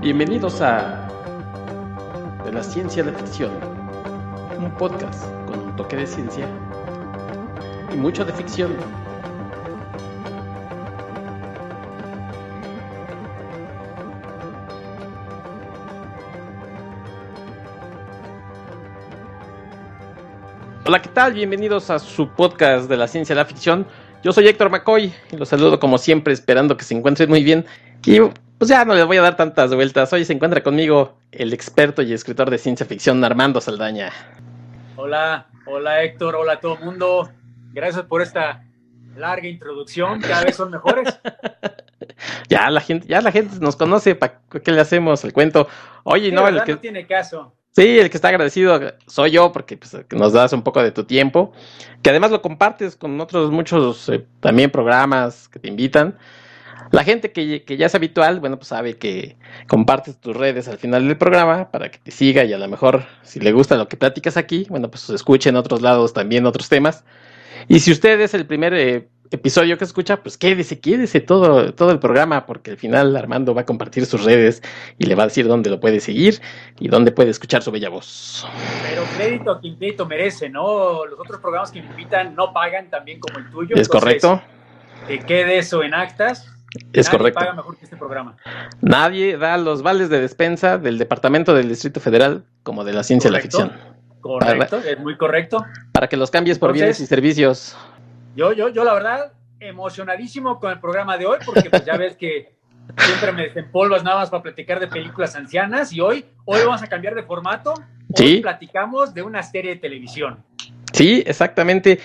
Bienvenidos a De la Ciencia a la Ficción, un podcast con un toque de ciencia y mucho de ficción. Hola, ¿qué tal? Bienvenidos a su podcast de la ciencia a la ficción. Yo soy Héctor McCoy y los saludo como siempre, esperando que se encuentren muy bien. Pues ya no les voy a dar tantas vueltas. Hoy se encuentra conmigo el experto y escritor de ciencia ficción Armando Saldaña. Hola, hola Héctor, hola a todo el mundo. Gracias por esta larga introducción. Cada vez son mejores. ya la gente, ya la gente nos conoce. ¿Para qué le hacemos el cuento? Oye, Sí, no, el que no tiene caso. Sí, el que está agradecido soy yo porque pues, nos das un poco de tu tiempo, que además lo compartes con otros muchos eh, también programas que te invitan. La gente que, que ya es habitual, bueno, pues sabe que compartes tus redes al final del programa para que te siga y a lo mejor si le gusta lo que platicas aquí, bueno, pues escuche en otros lados también otros temas. Y si usted es el primer eh, episodio que escucha, pues quédese, quédese todo, todo el programa, porque al final Armando va a compartir sus redes y le va a decir dónde lo puede seguir y dónde puede escuchar su bella voz. Pero crédito a quien crédito merece, ¿no? Los otros programas que me invitan no pagan también como el tuyo. ¿Es correcto? Que quede eso en actas. Es Nadie correcto. paga mejor que este programa. Nadie da los vales de despensa del Departamento del Distrito Federal como de la ciencia de la Correcto. ficción. Correcto, es muy correcto. Para que los cambies por Entonces- bienes y servicios. Yo, yo, yo la verdad, emocionadísimo con el programa de hoy, porque pues ya ves que siempre me desempolvas nada más para platicar de películas ancianas y hoy, hoy vamos a cambiar de formato. Hoy Sí. platicamos de una serie de televisión. Sí, exactamente.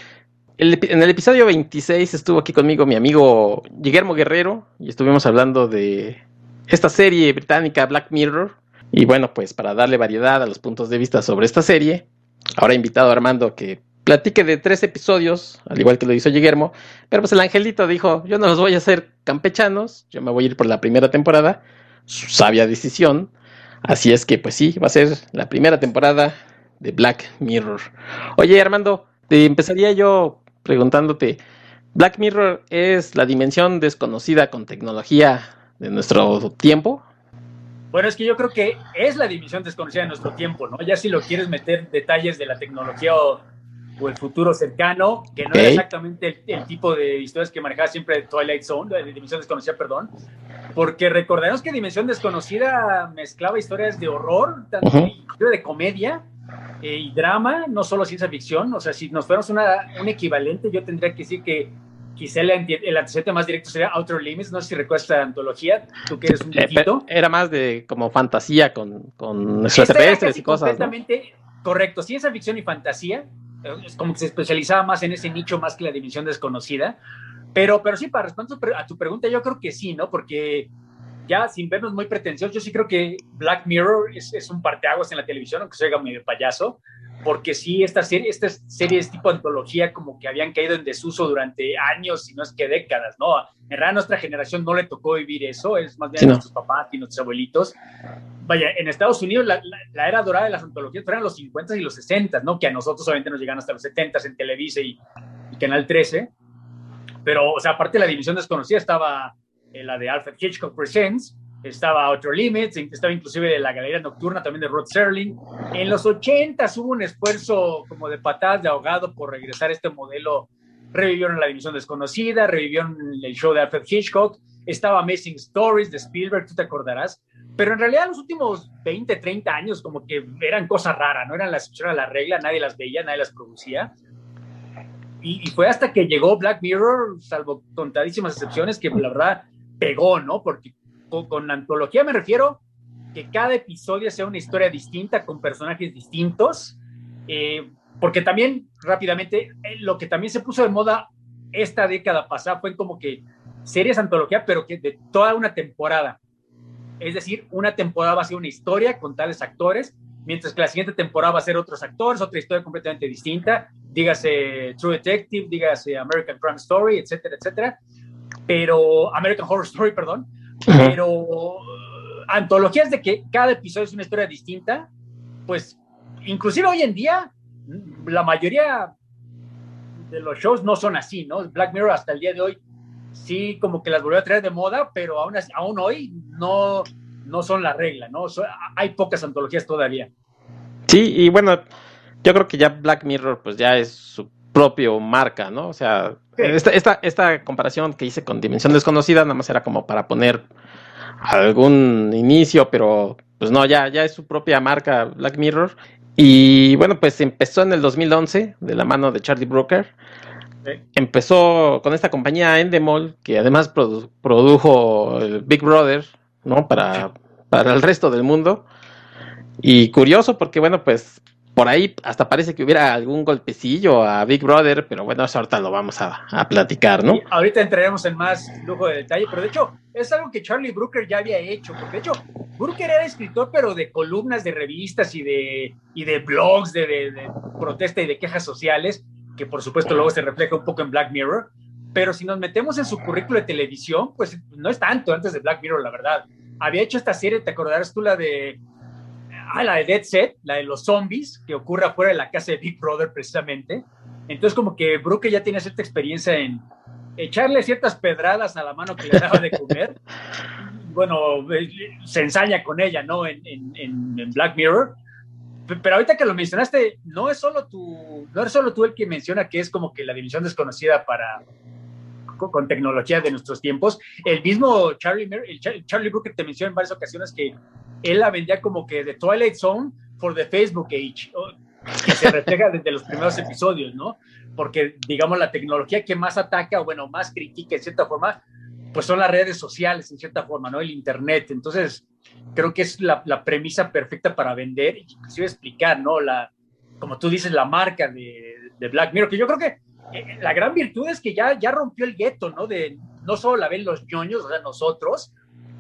En el episodio 26 estuvo aquí conmigo mi amigo Guillermo Guerrero y estuvimos hablando de esta serie británica Black Mirror. Y bueno, pues para darle variedad a los puntos de vista sobre esta serie, ahora he invitado a Armando que platique de tres episodios, al igual que lo hizo Guillermo. Pero pues el angelito dijo, yo no los voy a hacer campechanos, yo me voy a ir por la primera temporada. Su sabia decisión. Así es que pues sí, va a ser la primera temporada de Black Mirror. Oye, Armando, te empezaría yo preguntándote, ¿Black Mirror es la dimensión desconocida con tecnología de nuestro tiempo? Bueno, es que yo creo que es la dimensión desconocida de nuestro tiempo, ¿no? Ya si lo quieres meter detalles de la tecnología o, o el futuro cercano, que no Ok. era exactamente el, el tipo de historias que manejaba siempre Twilight Zone, de Dimensión Desconocida, perdón, porque recordemos que Dimensión Desconocida mezclaba historias de horror, tanto inclusive de comedia eh, y drama, no solo ciencia ficción, o sea, si nos fuéramos una, un equivalente, yo tendría que decir que quizá el, el antecedente más directo sería Outer Limits, no sé si recuerdas esta antología, tú que eres un Eh, viejito. Era más de como fantasía con, con extraterrestres y cosas, ¿no? completamente correcto. Ciencia ficción y fantasía. eh, Es como que se especializaba más en ese nicho más que la dimensión desconocida. Pero, pero sí, para responder a tu pregunta, yo creo que sí, ¿no? Porque ya sin vernos muy pretenciosos, yo sí creo que Black Mirror es, es un parteaguas en la televisión, aunque se oiga medio payaso. Porque sí, estas serie, estas series tipo antología como que habían caído en desuso durante años, si no es que décadas, ¿no? En realidad a nuestra generación no le tocó vivir eso, es más bien Sí, a nuestros papás y nuestros abuelitos vaya, en Estados Unidos la, la- la era dorada de las antologías fueron los 50 y los 60, ¿no? Que a nosotros obviamente nos llegan hasta los 70 en Televisa y, y Canal 13. Pero, o sea, aparte de la división desconocida estaba eh, la de Alfred Hitchcock Presents, estaba Outer Limits, estaba inclusive la Galería Nocturna también de Rod Serling. En los 80 hubo un esfuerzo como de patadas de ahogado por regresar a este modelo. Revivieron la división desconocida, revivieron el show de Alfred Hitchcock, estaba Amazing Stories de Spielberg, tú te acordarás. Pero en realidad los últimos 20, 30 años como que eran cosas raras, no eran la excepción a la regla, nadie las veía, nadie las producía. Y, y fue hasta que llegó Black Mirror, salvo contadísimas excepciones, que la verdad pegó, ¿no? Porque con, con antología me refiero que cada episodio sea una historia distinta, con personajes distintos, eh, porque también rápidamente eh, lo que también se puso de moda esta década pasada fue como que series antología, pero que de toda una temporada. Es decir, una temporada va a ser una historia con tales actores, mientras que la siguiente temporada va a ser otros actores, otra historia completamente distinta, dígase True Detective, dígase American Crime Story, etcétera, etcétera. Pero, American Horror Story, perdón. Pero uh, antologías de que cada episodio es una historia distinta, pues inclusive hoy en día la mayoría de los shows no son así, ¿no? Black Mirror hasta el día de hoy sí como que las volvió a traer de moda, pero aún, así- aún hoy no, no son la regla, ¿no? hay pocas antologías todavía. Sí, y bueno, yo creo que ya Black Mirror pues ya es su propio marca, ¿no? O sea, esta, esta, esta comparación que hice con Dimensión Desconocida nada más era como para poner algún inicio, pero pues no, ya, ya es su propia marca Black Mirror. Y bueno, pues empezó en el 2011 de la mano de Charlie Brooker. Empezó con esta compañía Endemol, que además produjo el Big Brother, ¿no? Para, para el resto del mundo. Y curioso porque, bueno, pues por ahí hasta parece que hubiera algún golpecillo a Big Brother, pero bueno, eso ahorita lo vamos a, platicar, ¿no? ahorita entraremos en más lujo de detalle, pero de hecho es algo que Charlie Brooker ya había hecho, porque de hecho Brooker era escritor, pero de columnas de revistas y de, y de blogs de, de protesta y de quejas sociales, que por supuesto luego se refleja un poco en Black Mirror, pero si nos metemos en su currículo de televisión, pues no es tanto antes de Black Mirror, la verdad. Había hecho esta serie, ¿te acordarás tú la de ah, la de Dead Set, la de los zombies, que ocurre afuera de la casa de Big Brother precisamente. Entonces como que Brooke ya tiene cierta experiencia en echarle ciertas pedradas a la mano que le daba de comer. bueno, eh, se ensaña con ella, ¿no? En, en, Black Mirror. Pero ahorita que lo mencionaste, no es solo tú, no eres solo tú el que menciona que es como que la dimensión desconocida para con, tecnología de nuestros tiempos. El mismo Charlie, Charlie Brooker te menciona en varias ocasiones que él la vendía como que de Twilight Zone for the Facebook Age, que se refleja desde los primeros episodios, ¿no? Porque, digamos, la tecnología que más ataca, o bueno, más critica en cierta forma, pues son las redes sociales, en cierta forma, ¿no? El Internet. Entonces, creo que es la, premisa perfecta para vender, inclusive explicar, ¿no? La, como tú dices, la marca de, de Black Mirror, que yo creo que eh, la gran virtud es que ya, ya rompió el gueto, ¿no? De no solo la ven los ñoños, o sea, nosotros,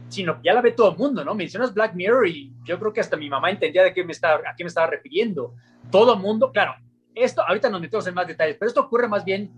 sino que ya la ve todo el mundo, ¿no? Mencionas Black Mirror y yo creo que hasta mi mamá entendía de qué me estaba, a qué me estaba refiriendo. Todo el mundo, claro, esto, ahorita nos metemos en más detalles, pero esto ocurre más bien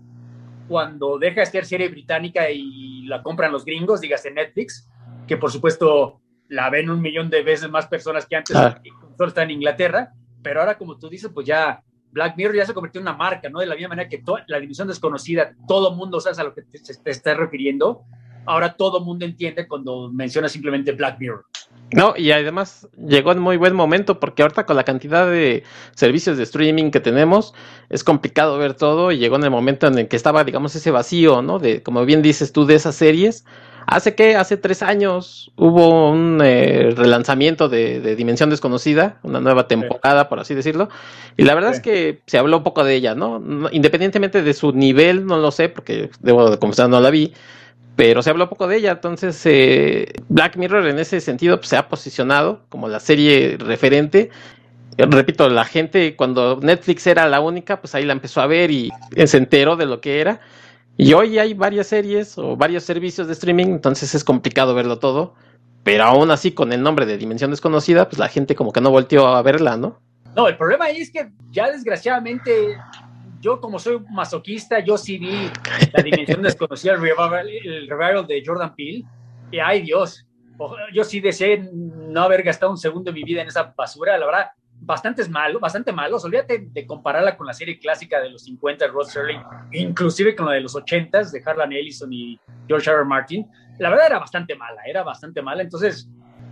cuando deja de ser serie británica y la compran los gringos, dígase Netflix, que por supuesto la ven un millón de veces más personas que antes, ah. solo está en Inglaterra, pero ahora como tú dices, pues ya Black Mirror ya se convirtió en una marca, ¿no? De la misma manera que la división desconocida, todo mundo sabe a lo que te, te estás refiriendo, ahora todo mundo entiende cuando menciona simplemente Black Mirror. No, y además llegó en muy buen momento porque ahorita con la cantidad de servicios de streaming que tenemos es complicado ver todo y llegó en el momento en el que estaba, digamos, ese vacío, ¿no? De, como bien dices tú, de esas series. Hace que, hace tres años hubo un eh, relanzamiento de, Dimensión Desconocida, una nueva temporada, por así decirlo, y la verdad es que se habló un poco de ella, ¿no? Independientemente de su nivel, no lo sé, porque debo de confesar, no la vi, pero se habló poco de ella. Entonces, eh, Black Mirror en ese sentido pues, se ha posicionado como la serie referente. Repito, la gente cuando Netflix era la única, pues ahí la empezó a ver y se enteró de lo que era. Y hoy hay varias series o varios servicios de streaming, entonces es complicado verlo todo. Pero aún así, con el nombre de Dimensión Desconocida, pues la gente como que no volteó a verla, ¿no? No, el problema es que ya desgraciadamente yo como soy masoquista, yo sí vi la dimensión desconocida, el revival, de Jordan Peele, y ay Dios, yo sí deseé no haber gastado un segundo de mi vida en esa basura, la verdad, bastante malo, bastante malo, olvídate de compararla con la serie clásica de los 50 de Rod Serling, inclusive con la de los 80 de Harlan Ellison y George R. Martin, la verdad era bastante mala, era bastante mala, entonces,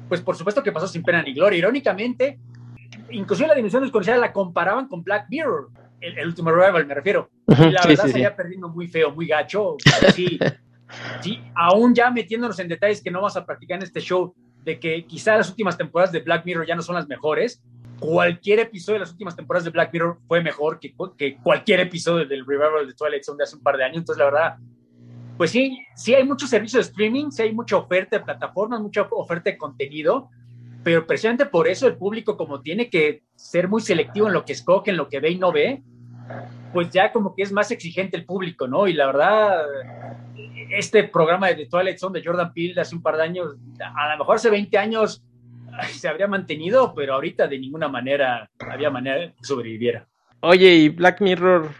pues por supuesto que pasó sin pena ni gloria, irónicamente, inclusive la dimensión desconocida la comparaban con Black Mirror, el, último revival, me refiero. Y la verdad se iba perdiendo muy feo, muy gacho. Sí, sí, aún ya metiéndonos en detalles que no vamos a practicar en este show, de que quizá las últimas temporadas de Black Mirror ya no son las mejores. Cualquier episodio de las últimas temporadas de Black Mirror fue mejor que, cualquier episodio del revival de Twilight Zone de hace un par de años. Entonces, la verdad, pues sí, sí hay muchos servicios de streaming, sí hay mucha oferta de plataformas, mucha oferta de contenido, pero precisamente por eso el público como tiene que ser muy selectivo en lo que escoge, en lo que ve y no ve, pues ya como que es más exigente el público, ¿no? Y la verdad, este programa de The Twilight Zone de Jordan Peele de hace un par de años, a lo mejor hace 20 años se habría mantenido, pero ahorita de ninguna manera había manera que sobreviviera. Oye, y Black Mirror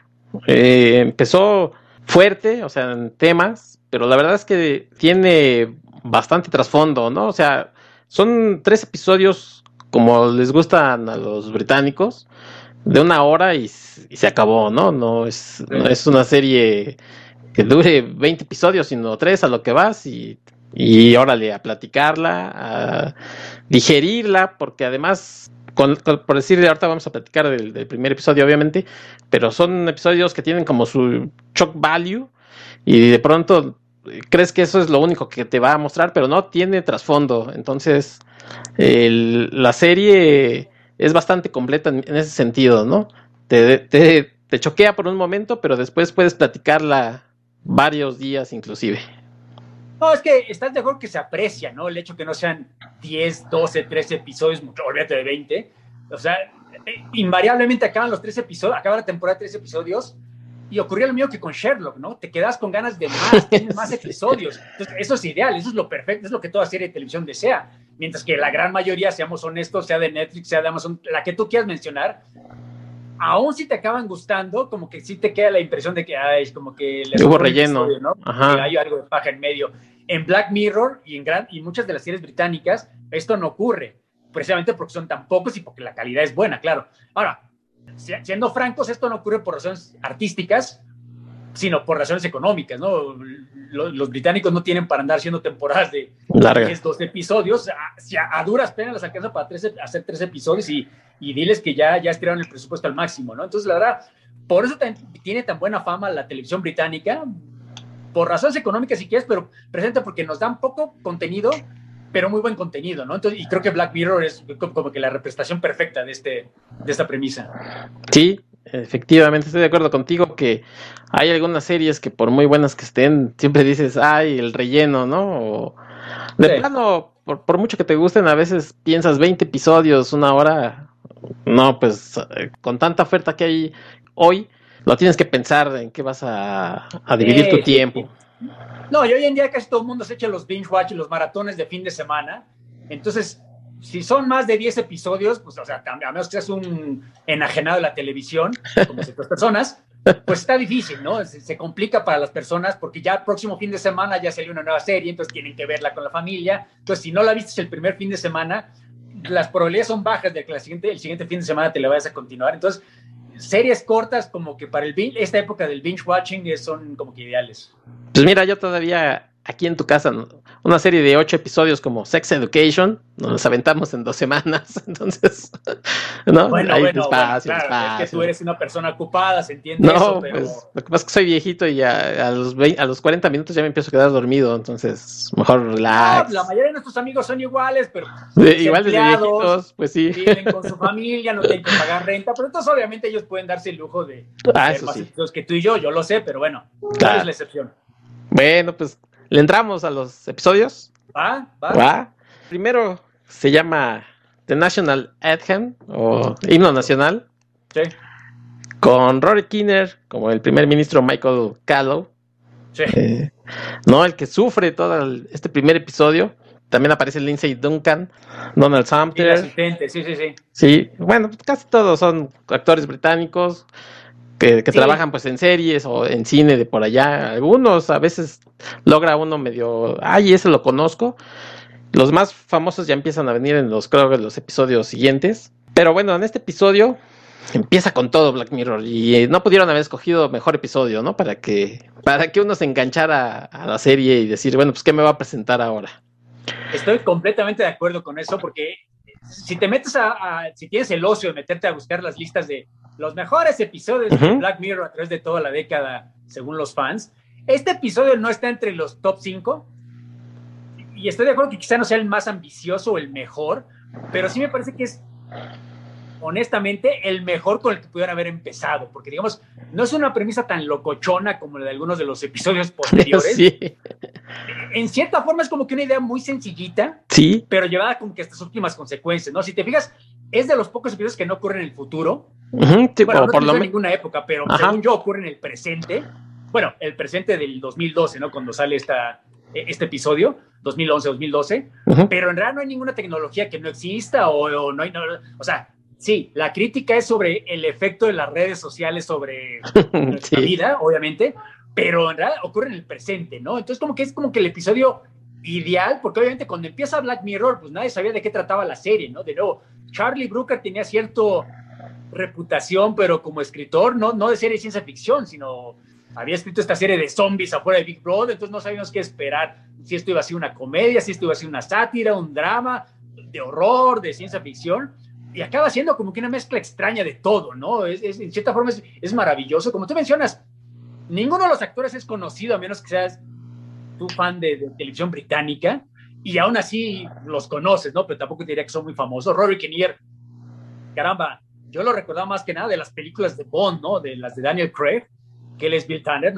eh, empezó fuerte, o sea, en temas, pero la verdad es que tiene bastante trasfondo, ¿no? O sea, son tres episodios como les gustan a los británicos, de una hora y, se acabó, ¿no? No es, no es una serie que dure 20 episodios, sino tres a lo que vas y y órale, a platicarla, a digerirla, porque además, por decirle, ahorita vamos a platicar del, primer episodio, obviamente, pero son episodios que tienen como su shock value y de pronto crees que eso es lo único que te va a mostrar, pero no tiene trasfondo. Entonces, la serie es bastante completa en, ese sentido, ¿no? Te, te, te, choquea por un momento, pero después puedes platicarla varios días inclusive. No, es que estás de acuerdo que se aprecia, ¿no? El hecho que no sean 10, 12, 13 episodios, olvídate de 20. O sea, eh, invariablemente acaban los tres episodios, acaba la temporada de tres episodios y ocurrió lo mismo que con Sherlock, ¿no? Te quedas con ganas de más, tienes más episodios. Entonces, eso es ideal, eso es lo perfecto, es lo que toda serie de televisión desea. Mientras que la gran mayoría, seamos honestos, sea de Netflix, sea de Amazon, la que tú quieras mencionar, aún si te acaban gustando, como que sí te queda la impresión de que ay, como que les hubo relleno, ¿no? Que hay algo de paja en medio. En Black Mirror y en gran, y muchas de las series británicas, esto no ocurre, precisamente porque son tan pocos y porque la calidad es buena, claro. Ahora, siendo francos, esto no ocurre por razones artísticas, sino por razones económicas, ¿no? Los, británicos no tienen para andar haciendo temporadas de 10, 12 episodios. A, a, duras penas las alcanza para hacer tres episodios y, y, diles que ya, ya estiraron el presupuesto al máximo, ¿no? Entonces, la verdad, por eso tiene tan buena fama la televisión británica, por razones económicas si quieres, pero presente porque nos dan poco contenido pero muy buen contenido, ¿no? Entonces, y creo que Black Mirror es como que la representación perfecta de, este, de esta premisa. Sí, efectivamente, estoy de acuerdo contigo que hay algunas series que por muy buenas que estén, siempre dices, ay, el relleno, ¿no? O de plano, por, por, mucho que te gusten, a veces piensas 20 episodios, una hora, no, pues eh, con tanta oferta que hay hoy, lo tienes que pensar en qué vas a, a dividir tu tiempo. No, y hoy en día casi todo el mundo se echa los binge watch y los maratones de fin de semana. Entonces, si son más de 10 episodios, pues, o sea, a menos que seas un enajenado de la televisión, como ciertas personas, pues está difícil, ¿no? Se, complica para las personas porque ya el próximo fin de semana ya salió una nueva serie, entonces tienen que verla con la familia. Entonces, si no la viste el primer fin de semana, las probabilidades son bajas de que la siguiente, el siguiente fin de semana te la vayas a continuar. Entonces, series cortas como que para el esta época del binge watching son como que ideales. Pues mira, yo todavía aquí en tu casa una serie de ocho episodios como Sex Education, nos aventamos en dos semanas, entonces, ¿no? Bueno, Hay bueno, espacio, Es que tú eres una persona ocupada, se entiende no, Pues, lo que pasa es que soy viejito y a, los a los 40 minutos ya me empiezo a quedar dormido, entonces mejor relax. la mayoría de nuestros amigos son iguales, pero igual desde viejitos, pues sí. Viven con su familia, no tienen que pagar renta, pero entonces obviamente ellos pueden darse el lujo de ah, eso más que tú y yo, yo lo sé, pero bueno, claro. es la excepción? Bueno, pues ¿Le entramos a los episodios? Va, va. Primero se llama The National Anthem o Himno Nacional. Sí. Con Rory Kinner como el primer ministro Michael Callow. Sí. Eh, no, el que sufre todo este primer episodio. También aparece Lindsay Duncan, Donald Sumter. Sí, sí, sí, sí. Sí, bueno, casi todos son actores británicos que, trabajan pues en series o en cine de por allá. Algunos a veces logra uno medio, ay, ese lo conozco. Los más famosos ya empiezan a venir en los, creo los episodios siguientes. Pero bueno, en este episodio empieza con todo Black Mirror y eh, no pudieron haber escogido mejor episodio, ¿no? Para que, para que uno se enganchara a la serie y decir, bueno, pues ¿qué me va a presentar ahora? Estoy completamente de acuerdo con eso porque si te metes a, si tienes el ocio de meterte a buscar las listas de los mejores episodios de Black Mirror a través de toda la década, según los fans, este episodio no está entre los top 5. Y estoy de acuerdo que quizá no sea el más ambicioso o el mejor, pero sí me parece que es honestamente, el mejor con el que pudieran haber empezado, porque digamos, no es una premisa tan locochona como la de algunos de los episodios posteriores. En cierta forma es como que una idea muy sencillita, sí. pero llevada con que estas últimas consecuencias, ¿no? Si te fijas, es de los pocos episodios que no ocurren en el futuro. bueno, no por en ninguna época, pero según yo ocurre en el presente. Bueno, el presente del 2012, ¿no? Cuando sale esta, e, este episodio, 2011-2012, pero en realidad no hay ninguna tecnología que no exista o, no hay, o sea, Sí, la crítica es sobre el efecto de las redes sociales sobre nuestra vida, obviamente, pero en realidad ocurre en el presente, ¿no? Entonces, como que es como que el episodio ideal, porque obviamente cuando empieza Black Mirror, pues nadie sabía de qué trataba la serie, ¿no? De nuevo, Charlie Brooker tenía cierta reputación, pero como escritor, no, no de serie de ciencia ficción, sino había escrito esta serie de zombies afuera de Big Brother, entonces no sabíamos qué esperar, si esto iba a ser una comedia, si esto iba a ser una sátira, un drama, de horror, de ciencia ficción, y acaba siendo como que una mezcla extraña de todo, ¿no? Es, en cierta forma es, maravilloso. Como tú mencionas, ninguno de los actores es conocido, a menos que seas tú fan de, televisión británica, y aún así los conoces, ¿no? Pero tampoco diría que son muy famosos. Rory Kinnear, caramba, yo lo recordaba más que nada de las películas de Bond, ¿no? De las de Daniel Craig, que él es Bill Tanner,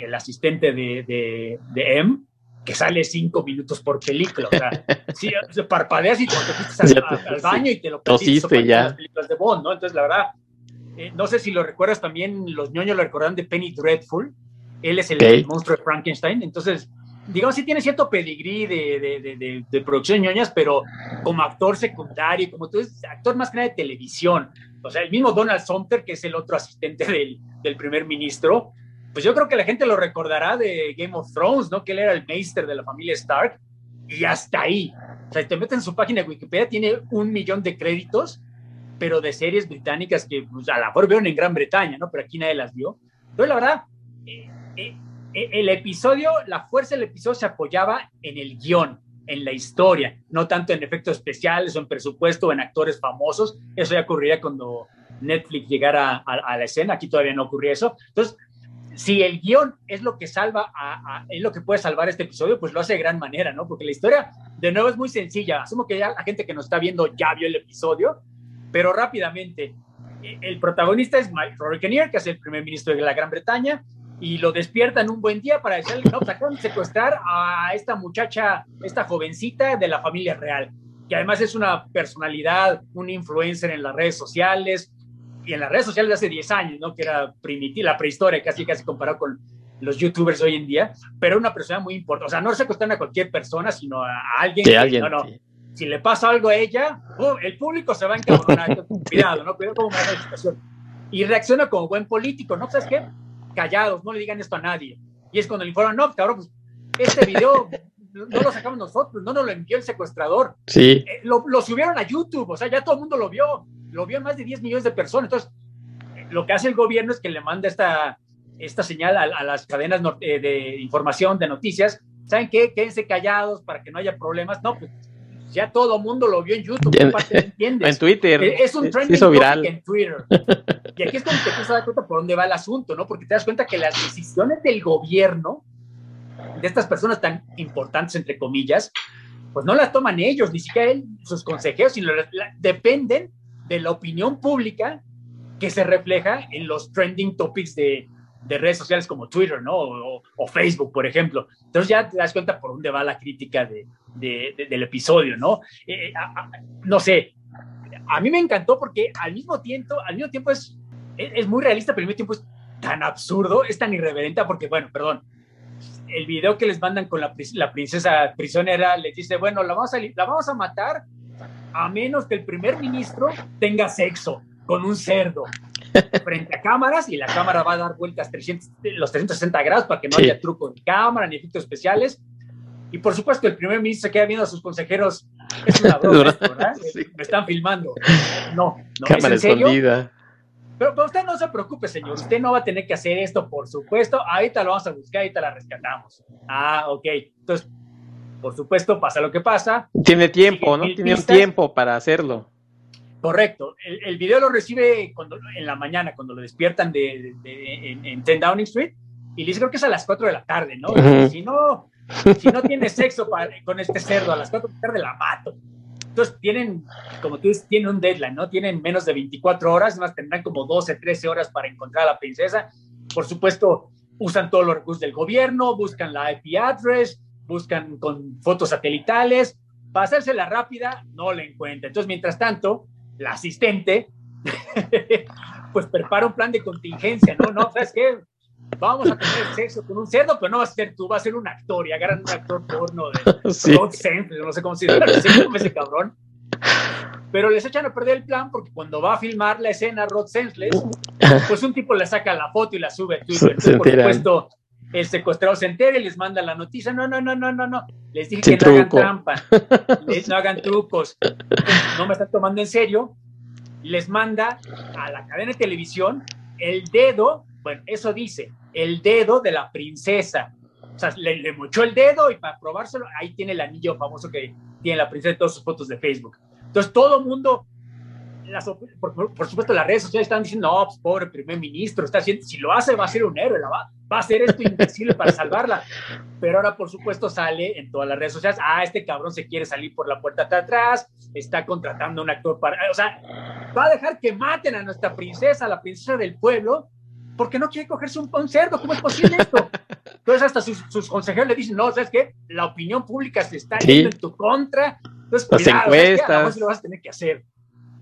el asistente de, de, de M, que sale cinco minutos por película. O sea, sí, parpadeas y te, fuiste al, baño y te lo pusiste ya. las películas de Bond, ¿no? Entonces, la verdad, eh, no sé si lo recuerdas también, los ñoños lo recordan de Penny Dreadful. Él es el, monstruo de Frankenstein. Entonces, digamos, sí tiene cierto pedigrí de, de, de, de, producción ñoñas, pero como actor secundario, como tú eres actor más que nada de televisión. O sea, el mismo Donald Sumter, que es el otro asistente del, del primer ministro, pues yo creo que la gente lo recordará de Game of Thrones, ¿no? Que él era el maester de la familia Stark y hasta ahí. O sea, te metes en su página de Wikipedia, tiene un millón de créditos, pero de series británicas que pues, a lo mejor vieron en Gran Bretaña, ¿no? Pero aquí nadie las vio. Entonces, la verdad, eh, eh, eh, el episodio, la fuerza del episodio se apoyaba en el guion, en la historia, no tanto en efectos especiales o en presupuesto o en actores famosos. Eso ya ocurriría cuando Netflix llegara a, a la escena. Aquí todavía no ocurría eso. Entonces, si el guion es lo que salva, a, es lo que puede salvar este episodio, pues lo hace de gran manera, ¿no? Porque la historia, de nuevo, es muy sencilla. Asumo que ya la gente que nos está viendo ya vio el episodio, pero rápidamente, e, el protagonista es Mike Rory Kinnear, que es el primer ministro de la Gran Bretaña, y lo despiertan un buen día para decirle, no, pues acaban de secuestrar a esta muchacha, esta jovencita de la familia real, que además es una personalidad, un influencer en las redes sociales, y en las redes sociales de hace 10 años, ¿no? Que era primitiva, la prehistoria, casi casi comparado con los youtubers hoy en día, pero una persona muy importante. O sea, no se acostumbran a cualquier persona, sino a, alguien que, alguien, no, no. Si le pasa algo a ella, oh, el público se va a encabronar. Cuidado, ¿no? Cuidado cómo maneja la situación. Y reacciona como buen político, ¿no? ¿Sabes qué? Callados, no le digan esto a nadie. Y es cuando le informan, no, cabrón, pues este video no lo sacamos nosotros, no nos lo envió el secuestrador. Sí. Eh, lo, lo, subieron a YouTube, o sea, ya todo el mundo lo vio lo vio más de 10 millones de personas. Entonces, lo que hace el gobierno es que le manda esta, esta señal a, las cadenas eh, de información, de noticias. ¿Saben qué? Quédense callados para que no haya problemas. No, pues ya todo el mundo lo vio en YouTube. En, en Twitter. Es un trending viral. en Twitter. Y aquí es cuando te empiezas a dar cuenta por dónde va el asunto, ¿no? Porque te das cuenta que las decisiones del gobierno, de estas personas tan importantes, entre comillas, pues no las toman ellos, ni siquiera él, sus consejeros, sino dependen de la opinión pública que se refleja en los trending topics de, de redes sociales como Twitter, ¿no? O, Facebook, por ejemplo. Entonces ya te das cuenta por dónde va la crítica de, de, del episodio, ¿no? Eh, no sé, a mí me encantó porque al mismo tiempo, al mismo tiempo es, es, muy realista, pero al mismo tiempo es tan absurdo, es tan irreverente, porque, bueno, perdón, el video que les mandan con la, la princesa prisionera les dice, bueno, la vamos a, la vamos a matar a menos que el primer ministro tenga sexo con un cerdo frente a cámaras y la cámara va a dar vueltas 300, los 360 grados para que no haya truco de cámara ni efectos especiales. Y por supuesto, el primer ministro se queda viendo a sus consejeros. Es una broma, ¿verdad? Me están filmando. No, no cámara ¿es en serio? Pero, pero, usted no se preocupe, señor. Usted no va a tener que hacer esto, por supuesto. Ahorita lo vamos a buscar, ahorita la rescatamos. Ah, ok. Entonces, por supuesto, pasa lo que pasa. Tiene tiempo, ¿no? Tiene un tiempo para hacerlo. Correcto. El, video lo recibe cuando, en la mañana, cuando lo despiertan de, en, 10 Downing Street, y le dice, creo que es a las 4 de la tarde, ¿no? Si no, si no tiene sexo con este cerdo a las 4 de la tarde, la mato. Entonces tienen, como tú dices, tienen un deadline, ¿no? Tienen menos de 24 horas, más tendrán como 12, 13 horas para encontrar a la princesa. Por supuesto, usan todos los recursos del gobierno, buscan la IP address, buscan con fotos satelitales, para la rápida, no la encuentra. Entonces, mientras tanto, la asistente, pues prepara un plan de contingencia, ¿no? No, ¿sabes qué? Vamos a tener sexo con un cerdo, pero no va a ser tú, va a ser un actor, y agarran un actor porno de sí. Rod no sé cómo se llama, ese cabrón. Pero les echan a perder el plan porque cuando va a filmar la escena Rod Senseless, pues un tipo le saca la foto y la sube a Twitter. Entonces, por supuesto, el secuestrado se entera y les manda la noticia. No, no, no, no, no, no. Les dije que no hagan trampa, les, no hagan trucos. No me están tomando en serio. Les manda a la cadena de televisión el dedo Bueno, eso dice, el dedo de la princesa. O sea, le, le mochó el dedo y para probárselo, ahí tiene el anillo famoso que tiene la princesa en todas sus fotos de Facebook. Entonces todo el mundo por, supuesto, las redes sociales están diciendo, no, pues, pobre primer ministro, está haciendo, si lo hace va a ser un héroe, va, va a hacer esto imposible para salvarla. Pero ahora, por supuesto, sale en todas las redes sociales, ah, este cabrón se quiere salir por la puerta de atrás, está contratando a un actor para, o sea, va a dejar que maten a nuestra princesa, la princesa del pueblo, porque no quiere cogerse un, un cerdo, ¿cómo es posible esto? Entonces hasta sus, consejeros le dicen, no, ¿sabes qué? La opinión pública se está yendo en tu contra, entonces Las cuidado, encuestas. lo vas a tener que hacer.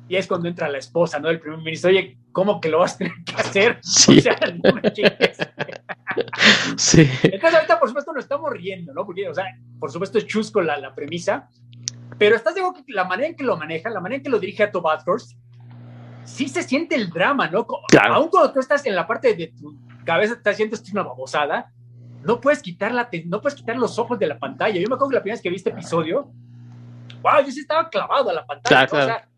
Y es cuando entra la esposa, ¿no? El primer ministro, oye, ¿cómo que lo vas a tener que hacer? Sí. O sea, no me chingues. Sí. Entonces ahorita, por supuesto, nos estamos riendo, ¿no? Porque, o sea, por supuesto es chusco la, la premisa, pero estás de acuerdo que la manera en que lo maneja, la manera en que lo dirige a Tob Bathurst, sí se siente el drama, ¿no? Claro. Aún cuando tú estás en la parte de tu cabeza, estás haciendo esto es una babosada, no puedes quitar la, no puedes quitar los ojos de la pantalla. Yo me acuerdo que la primera vez que vi este episodio, wow, yo sí estaba clavado a la pantalla. Claro, ¿no? O sea,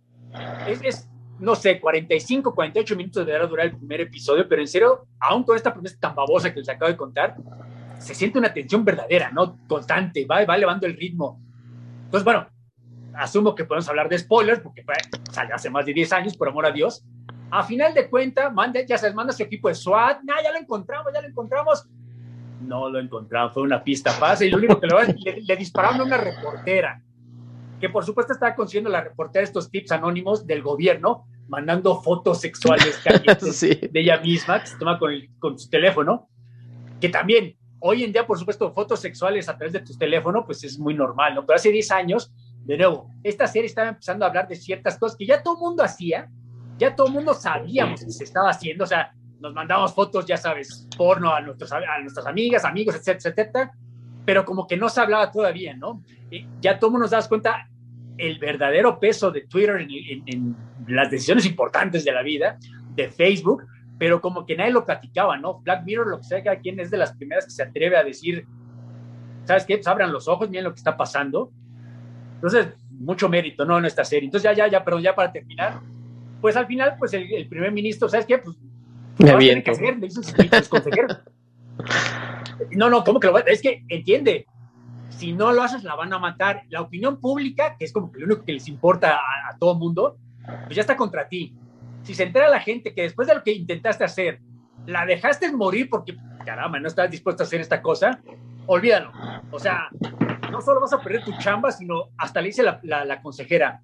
es, es, no sé, 45, 48 minutos de durar el primer episodio, pero en serio, aún con esta promesa tan babosa que les acabo de contar, se siente una tensión verdadera, ¿no? Constante, va, va elevando el ritmo. Entonces, bueno, asumo que podemos hablar de spoilers, porque fue, salió hace más de 10 años, por amor a Dios. A final de cuentas, manda, ya se manda su equipo de SWAT, nah, ya lo encontramos, ya lo encontramos. No lo encontramos, fue una pista fácil, y lo único que lo le, le dispararon a una reportera que por supuesto estaba consiguiendo la reportera estos tips anónimos del gobierno, mandando fotos sexuales sí. de ella misma, que se toma con, el, con, su teléfono, que también, hoy en día, por supuesto, fotos sexuales a través de tu teléfono, pues es muy normal, ¿no? Pero hace 10 años, de nuevo, esta serie estaba empezando a hablar de ciertas cosas que ya todo el mundo hacía, ya todo el mundo sabíamos que se estaba haciendo, o sea, nos mandamos fotos, ya sabes, porno a, nuestros, a nuestras amigas, amigos, etcétera, etcétera, pero como que no se hablaba todavía, ¿no? Y ya todo el mundo nos das cuenta el verdadero peso de Twitter en, en, en, las decisiones importantes de la vida, de Facebook, pero como que nadie lo platicaba, ¿no? Black Mirror, lo que sea, cada quien es de las primeras que se atreve a decir, ¿sabes qué? Pues abran los ojos, miren lo que está pasando. Entonces, mucho mérito, ¿no? En esta serie. Entonces, ya, ya, ya, perdón, ya para terminar, pues al final, pues el, el primer ministro, ¿sabes qué? Pues, me aviento. Que hacer, le dicen consejeros. No, no, ¿cómo que lo va? Es que, entiende, si no lo haces, la van a matar. La opinión pública, que es como que lo único que les importa a, a todo mundo, pues ya está contra ti. Si se entera la gente que después de lo que intentaste hacer, la dejaste morir porque, caramba, no estás dispuesto a hacer esta cosa, olvídalo. O sea, no solo vas a perder tu chamba, sino hasta le dice la, la, la consejera,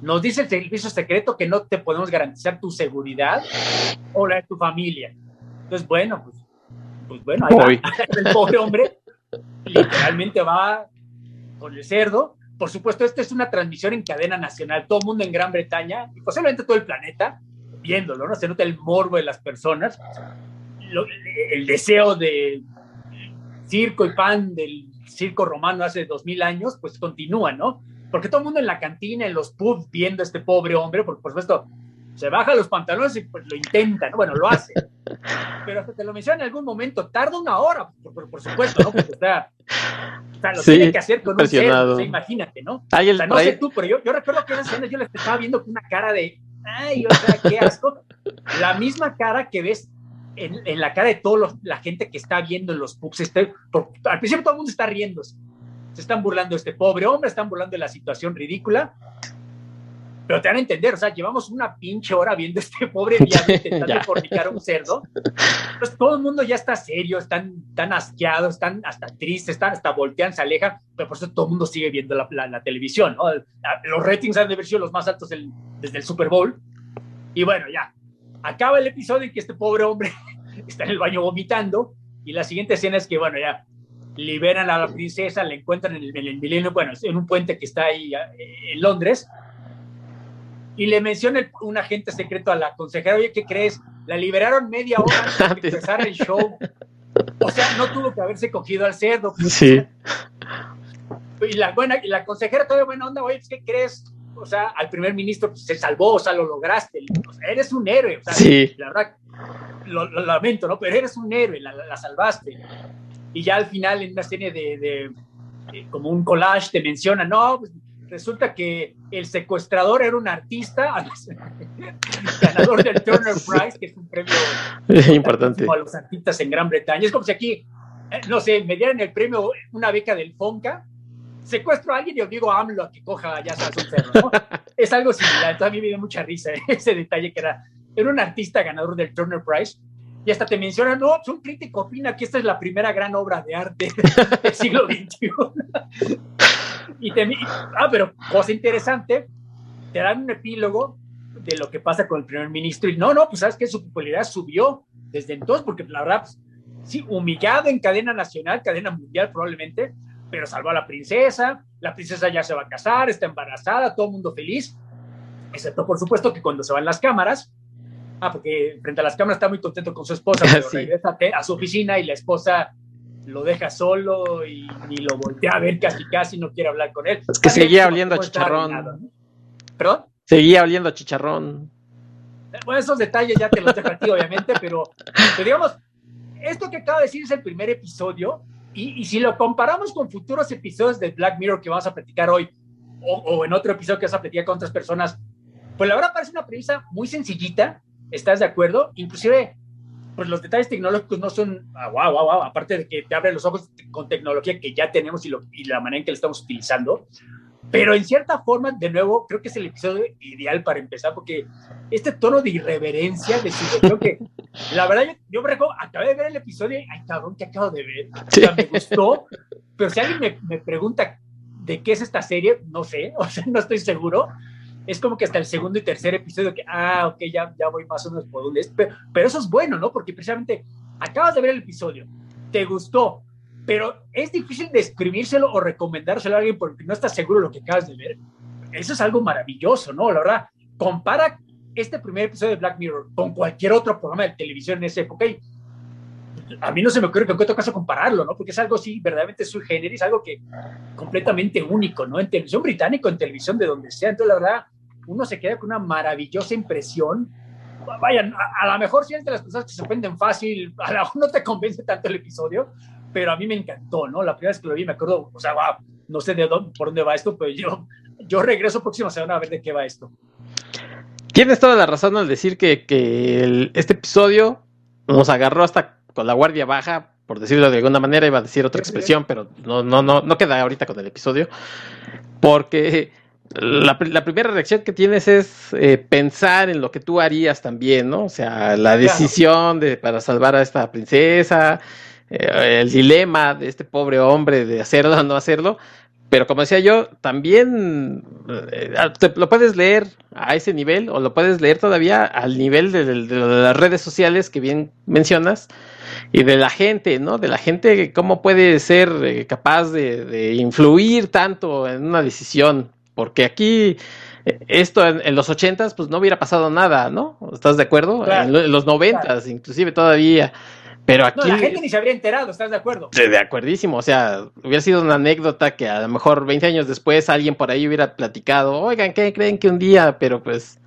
nos dice el servicio secreto que no te podemos garantizar tu seguridad o la de tu familia. Entonces, bueno, pues, pues bueno, ahí va. el pobre hombre literalmente va con el cerdo. Por supuesto, esta es una transmisión en cadena nacional, todo el mundo en Gran Bretaña y posiblemente todo el planeta viéndolo, ¿no? Se nota el morbo de las personas, el deseo de circo y pan del circo romano hace dos mil años, pues continúa, ¿no? Porque todo el mundo en la cantina, en los pubs, viendo a este pobre hombre, por supuesto se baja los pantalones y pues lo intenta, ¿no? Bueno, lo hace. Pero hasta te lo menciona en algún momento, tarda una hora, por, por, por supuesto, ¿no? Porque o sea, lo sí, tiene que hacer con un cerdo, o sea, imagínate, ¿no? Ay, el, o sea, no sé tú, pero yo, yo recuerdo que esa escena yo la estaba viendo con una cara de, ay, o sea, qué asco. La misma cara que ves en, en la cara de toda la gente que está viendo en los pubs. Este, por, al principio todo el mundo está riéndose. Se están burlando de este pobre hombre, están burlando de la situación ridícula. Pero te van a entender, o sea, llevamos una pinche hora viendo a este pobre diablo intentando fornicar a un cerdo. Pues todo el mundo ya está serio, están tan asqueados, están hasta tristes, están hasta voltean, se alejan, pero por eso todo el mundo sigue viendo la, la, la televisión, ¿no? Los ratings han de haber sido los más altos el, desde el Super Bowl. Y bueno, ya, acaba el episodio en que este pobre hombre está en el baño vomitando y la siguiente escena es que, bueno, ya liberan a la princesa, la encuentran en el, en el milenio, bueno, en un puente que está ahí eh, en Londres y le menciona el, un agente secreto a la consejera, oye, ¿qué crees? La liberaron media hora antes de empezar el show. O sea, no tuvo que haberse cogido al cerdo. Sí. Y la, buena, y la consejera todavía buena onda, oye, ¿qué crees? O sea, al primer ministro pues, se salvó, o sea, lo lograste. O sea, eres un héroe. O sea, sí. La verdad, lo, lo, lamento, ¿no? Pero eres un héroe, la, la, salvaste. Y ya al final, en una serie de, de, de como un collage, te menciona, no, pues, resulta que el secuestrador era un artista, ganador del Turner Prize, que es un premio importante a los artistas en Gran Bretaña. Es como si aquí, eh, no sé, me dieran el premio, una beca del FONCA, secuestro a alguien y obligo a AMLO a que coja, ya sabes, un cerro, ¿no? es algo similar. Entonces a mí me dio mucha risa ese detalle que era, era un artista ganador del Turner Prize. Y hasta te mencionan, no, un crítico opina que esta es la primera gran obra de arte del siglo XXI. Y te, ah, pero cosa interesante, te dan un epílogo de lo que pasa con el primer ministro. Y no, no, pues sabes que su popularidad subió desde entonces, porque la verdad, pues, sí, humillado en cadena nacional, cadena mundial probablemente, pero salvó a la princesa, la princesa ya se va a casar, está embarazada, todo el mundo feliz, excepto por supuesto que cuando se van las cámaras, ah, porque frente a las cámaras está muy contento con su esposa, pero regresa a su oficina y la esposa lo deja solo y, lo voltea a ver casi casi, no quiere hablar con él. Es que seguía oliendo a chicharrón. ¿Perdón? Seguía oliendo a chicharrón. Bueno, esos detalles ya te los dejo a ti, obviamente, pero, pero digamos, esto que acabo de decir es el primer episodio y, si lo comparamos con futuros episodios de Black Mirror que vamos a platicar hoy, o, en otro episodio que vas a platicar con otras personas, pues la verdad parece una premisa muy sencillita, ¿estás de acuerdo? Inclusive, pues los detalles tecnológicos no son, ah, wow, wow, wow, aparte de que te abre los ojos con tecnología que ya tenemos y, lo, y la manera en que la estamos utilizando, pero en cierta forma, de nuevo, creo que es el episodio ideal para empezar, porque este tono de irreverencia, de creo que, la verdad, yo, me recuerdo, acabé de ver el episodio ay, cabrón, ¿qué acabo de ver? O sea, me gustó, pero si alguien me, me, pregunta de qué es esta serie, no sé, o sea, no estoy seguro. Es como que hasta el segundo y tercer episodio que, ah, ok, ya, ya voy más o menos por un... Pero, pero eso es bueno, ¿no? Porque precisamente acabas de ver el episodio, te gustó, pero es difícil describírselo o recomendárselo a alguien porque no estás seguro de lo que acabas de ver. Eso es algo maravilloso, ¿no? La verdad, compara este primer episodio de Black Mirror con cualquier otro programa de televisión en esa época y a mí no se me ocurre que en otro caso compararlo, ¿no? Porque es algo así, verdaderamente sui generis, algo que completamente único, ¿no? En televisión británica, en televisión de donde sea. Entonces, la verdad, uno se queda con una maravillosa impresión. Vayan, a, lo mejor si eres de las personas que se ofenden fácil, a lo mejor no te convence tanto el episodio, pero a mí me encantó, ¿no? La primera vez que lo vi me acuerdo, o sea, no sé de dónde, por dónde va esto, pero yo, yo regreso próxima semana a ver de qué va esto. Tienes toda la razón al decir que, que este episodio nos agarró hasta con la guardia baja, por decirlo de alguna manera, iba a decir otra expresión, pero no, no, no, no queda ahorita con el episodio, porque la, primera reacción que tienes es eh, pensar en lo que tú harías también, ¿no? O sea, la decisión de, para salvar a esta princesa, eh, el dilema de este pobre hombre de hacerlo o no hacerlo. Pero como decía yo, también eh, lo puedes leer a ese nivel o lo puedes leer todavía al nivel de, las redes sociales que bien mencionas y de la gente, ¿no? De la gente, cómo puede ser capaz de, influir tanto en una decisión. Porque aquí, esto en, los ochentas, pues no hubiera pasado nada, ¿no? ¿Estás de acuerdo? En, los noventas, inclusive todavía. Pero aquí. la gente ni se habría enterado, ¿estás de acuerdo? De, de acuerdísimo, o sea, hubiera sido una anécdota que a lo mejor 20 años después alguien por ahí hubiera platicado, oigan, ¿qué creen que un día? Pero pues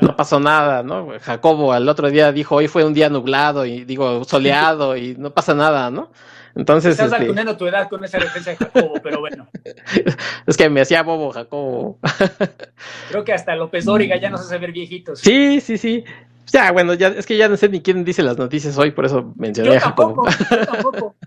no pasó nada, ¿no? Jacobo al otro día dijo, hoy fue un día nublado y digo, soleado y no pasa nada, ¿no? Entonces. Estás este... tu edad con esa referencia de Jacobo, pero bueno. es que me hacía bobo Jacobo. Creo que hasta López Dóriga ya nos hace ver viejitos. Sí, sí, sí. Ya, bueno, ya, es que ya no sé ni quién dice las noticias hoy, por eso mencioné yo tampoco, Yo tampoco.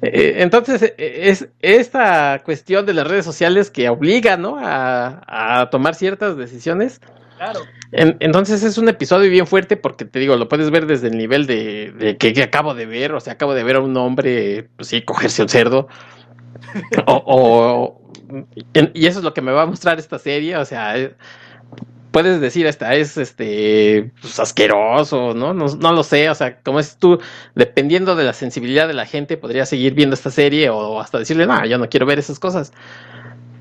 Eh, entonces, eh, es esta cuestión de las redes sociales que obliga, ¿no? A, tomar ciertas decisiones. Claro. entonces es un episodio bien fuerte porque te digo, lo puedes ver desde el nivel de, que, acabo de ver, o sea, acabo de ver a un hombre, pues sí, cogerse un cerdo. o, y eso es lo que me va a mostrar esta serie, o sea, puedes decir hasta es este pues, asqueroso, ¿no? ¿no? ¿no? lo sé, o sea, como es tú, dependiendo de la sensibilidad de la gente, podría seguir viendo esta serie o hasta decirle, no, yo no quiero ver esas cosas.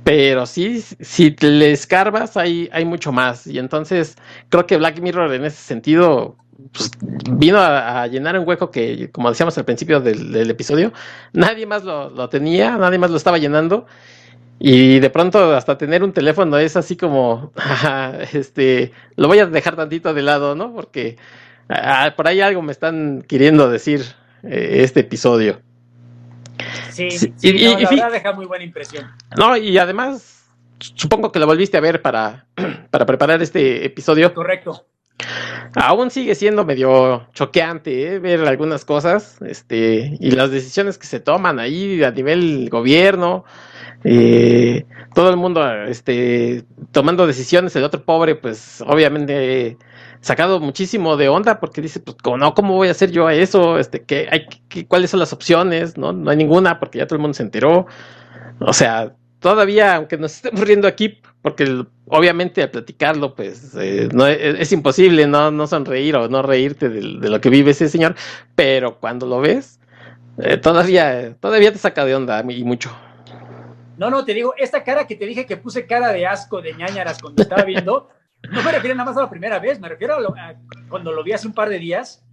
Pero sí, si le escarbas, hay, hay mucho más. Y entonces creo que Black Mirror en ese sentido pues, vino a, llenar un hueco que, como decíamos al principio del, del episodio, nadie más lo, lo, tenía, nadie más lo estaba llenando. Y de pronto hasta tener un teléfono es así como, este, lo voy a dejar tantito de lado, ¿no? Porque ah, por ahí algo me están queriendo decir eh, este episodio. Sí, sí, y, la verdad deja muy buena impresión. No, y además, supongo que lo volviste a ver para, para preparar este episodio. Correcto. Aún sigue siendo medio choqueante ¿eh? ver algunas cosas este, y las decisiones que se toman ahí a nivel gobierno. Eh, todo el mundo este, tomando decisiones, el otro pobre, pues obviamente sacado muchísimo de onda porque dice, pues no, ¿cómo voy a hacer yo a eso? Este, ¿qué, hay, qué, ¿Cuáles son las opciones? ¿no? no hay ninguna porque ya todo el mundo se enteró. O sea, todavía, aunque nos estemos riendo aquí, porque obviamente al platicarlo, pues eh, no, es, es, imposible no, no sonreír o no reírte de, de, lo que vive ese señor, pero cuando lo ves, eh, todavía, todavía te saca de onda y mucho. No, no, te digo, esta cara que te dije que puse cara de asco, de ñañaras cuando estaba viendo, no me refiero nada más a la primera vez, me refiero a, lo, a cuando lo vi hace un par de días,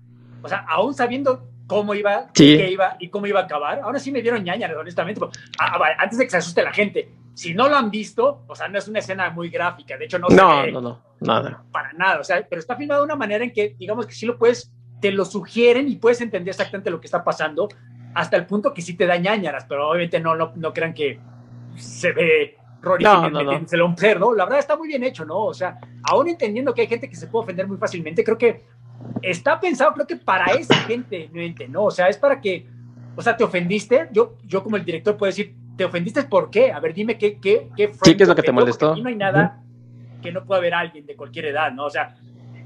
o sea, aún sabiendo cómo iba, sí. qué iba y cómo iba a acabar. Ahora sí me dieron ñañaras, honestamente. Ah, antes de que se asuste la gente, si no lo han visto, o sea, no es una escena muy gráfica, de hecho no, no se ve no, no, nada. para nada, o sea, pero está filmado de una manera en que, digamos que sí lo puedes, te lo sugieren y puedes entender exactamente lo que está pasando, hasta el punto que sí te da ñañaras, pero obviamente no, no, no crean que se ve Rory no, no, no. un cerdo, la verdad está muy bien hecho, ¿no? O sea, aún entendiendo que hay gente que se puede ofender muy fácilmente, creo que está pensado, creo que para esa gente, ¿no? O sea, es para que, o sea, te ofendiste, yo, yo como el director puedo decir, ¿te ofendiste por qué? A ver, dime qué, qué, qué Sí, ¿qué es lo que te molestó? Aquí no hay nada uh -huh. que no pueda haber alguien de cualquier edad, ¿no? O sea,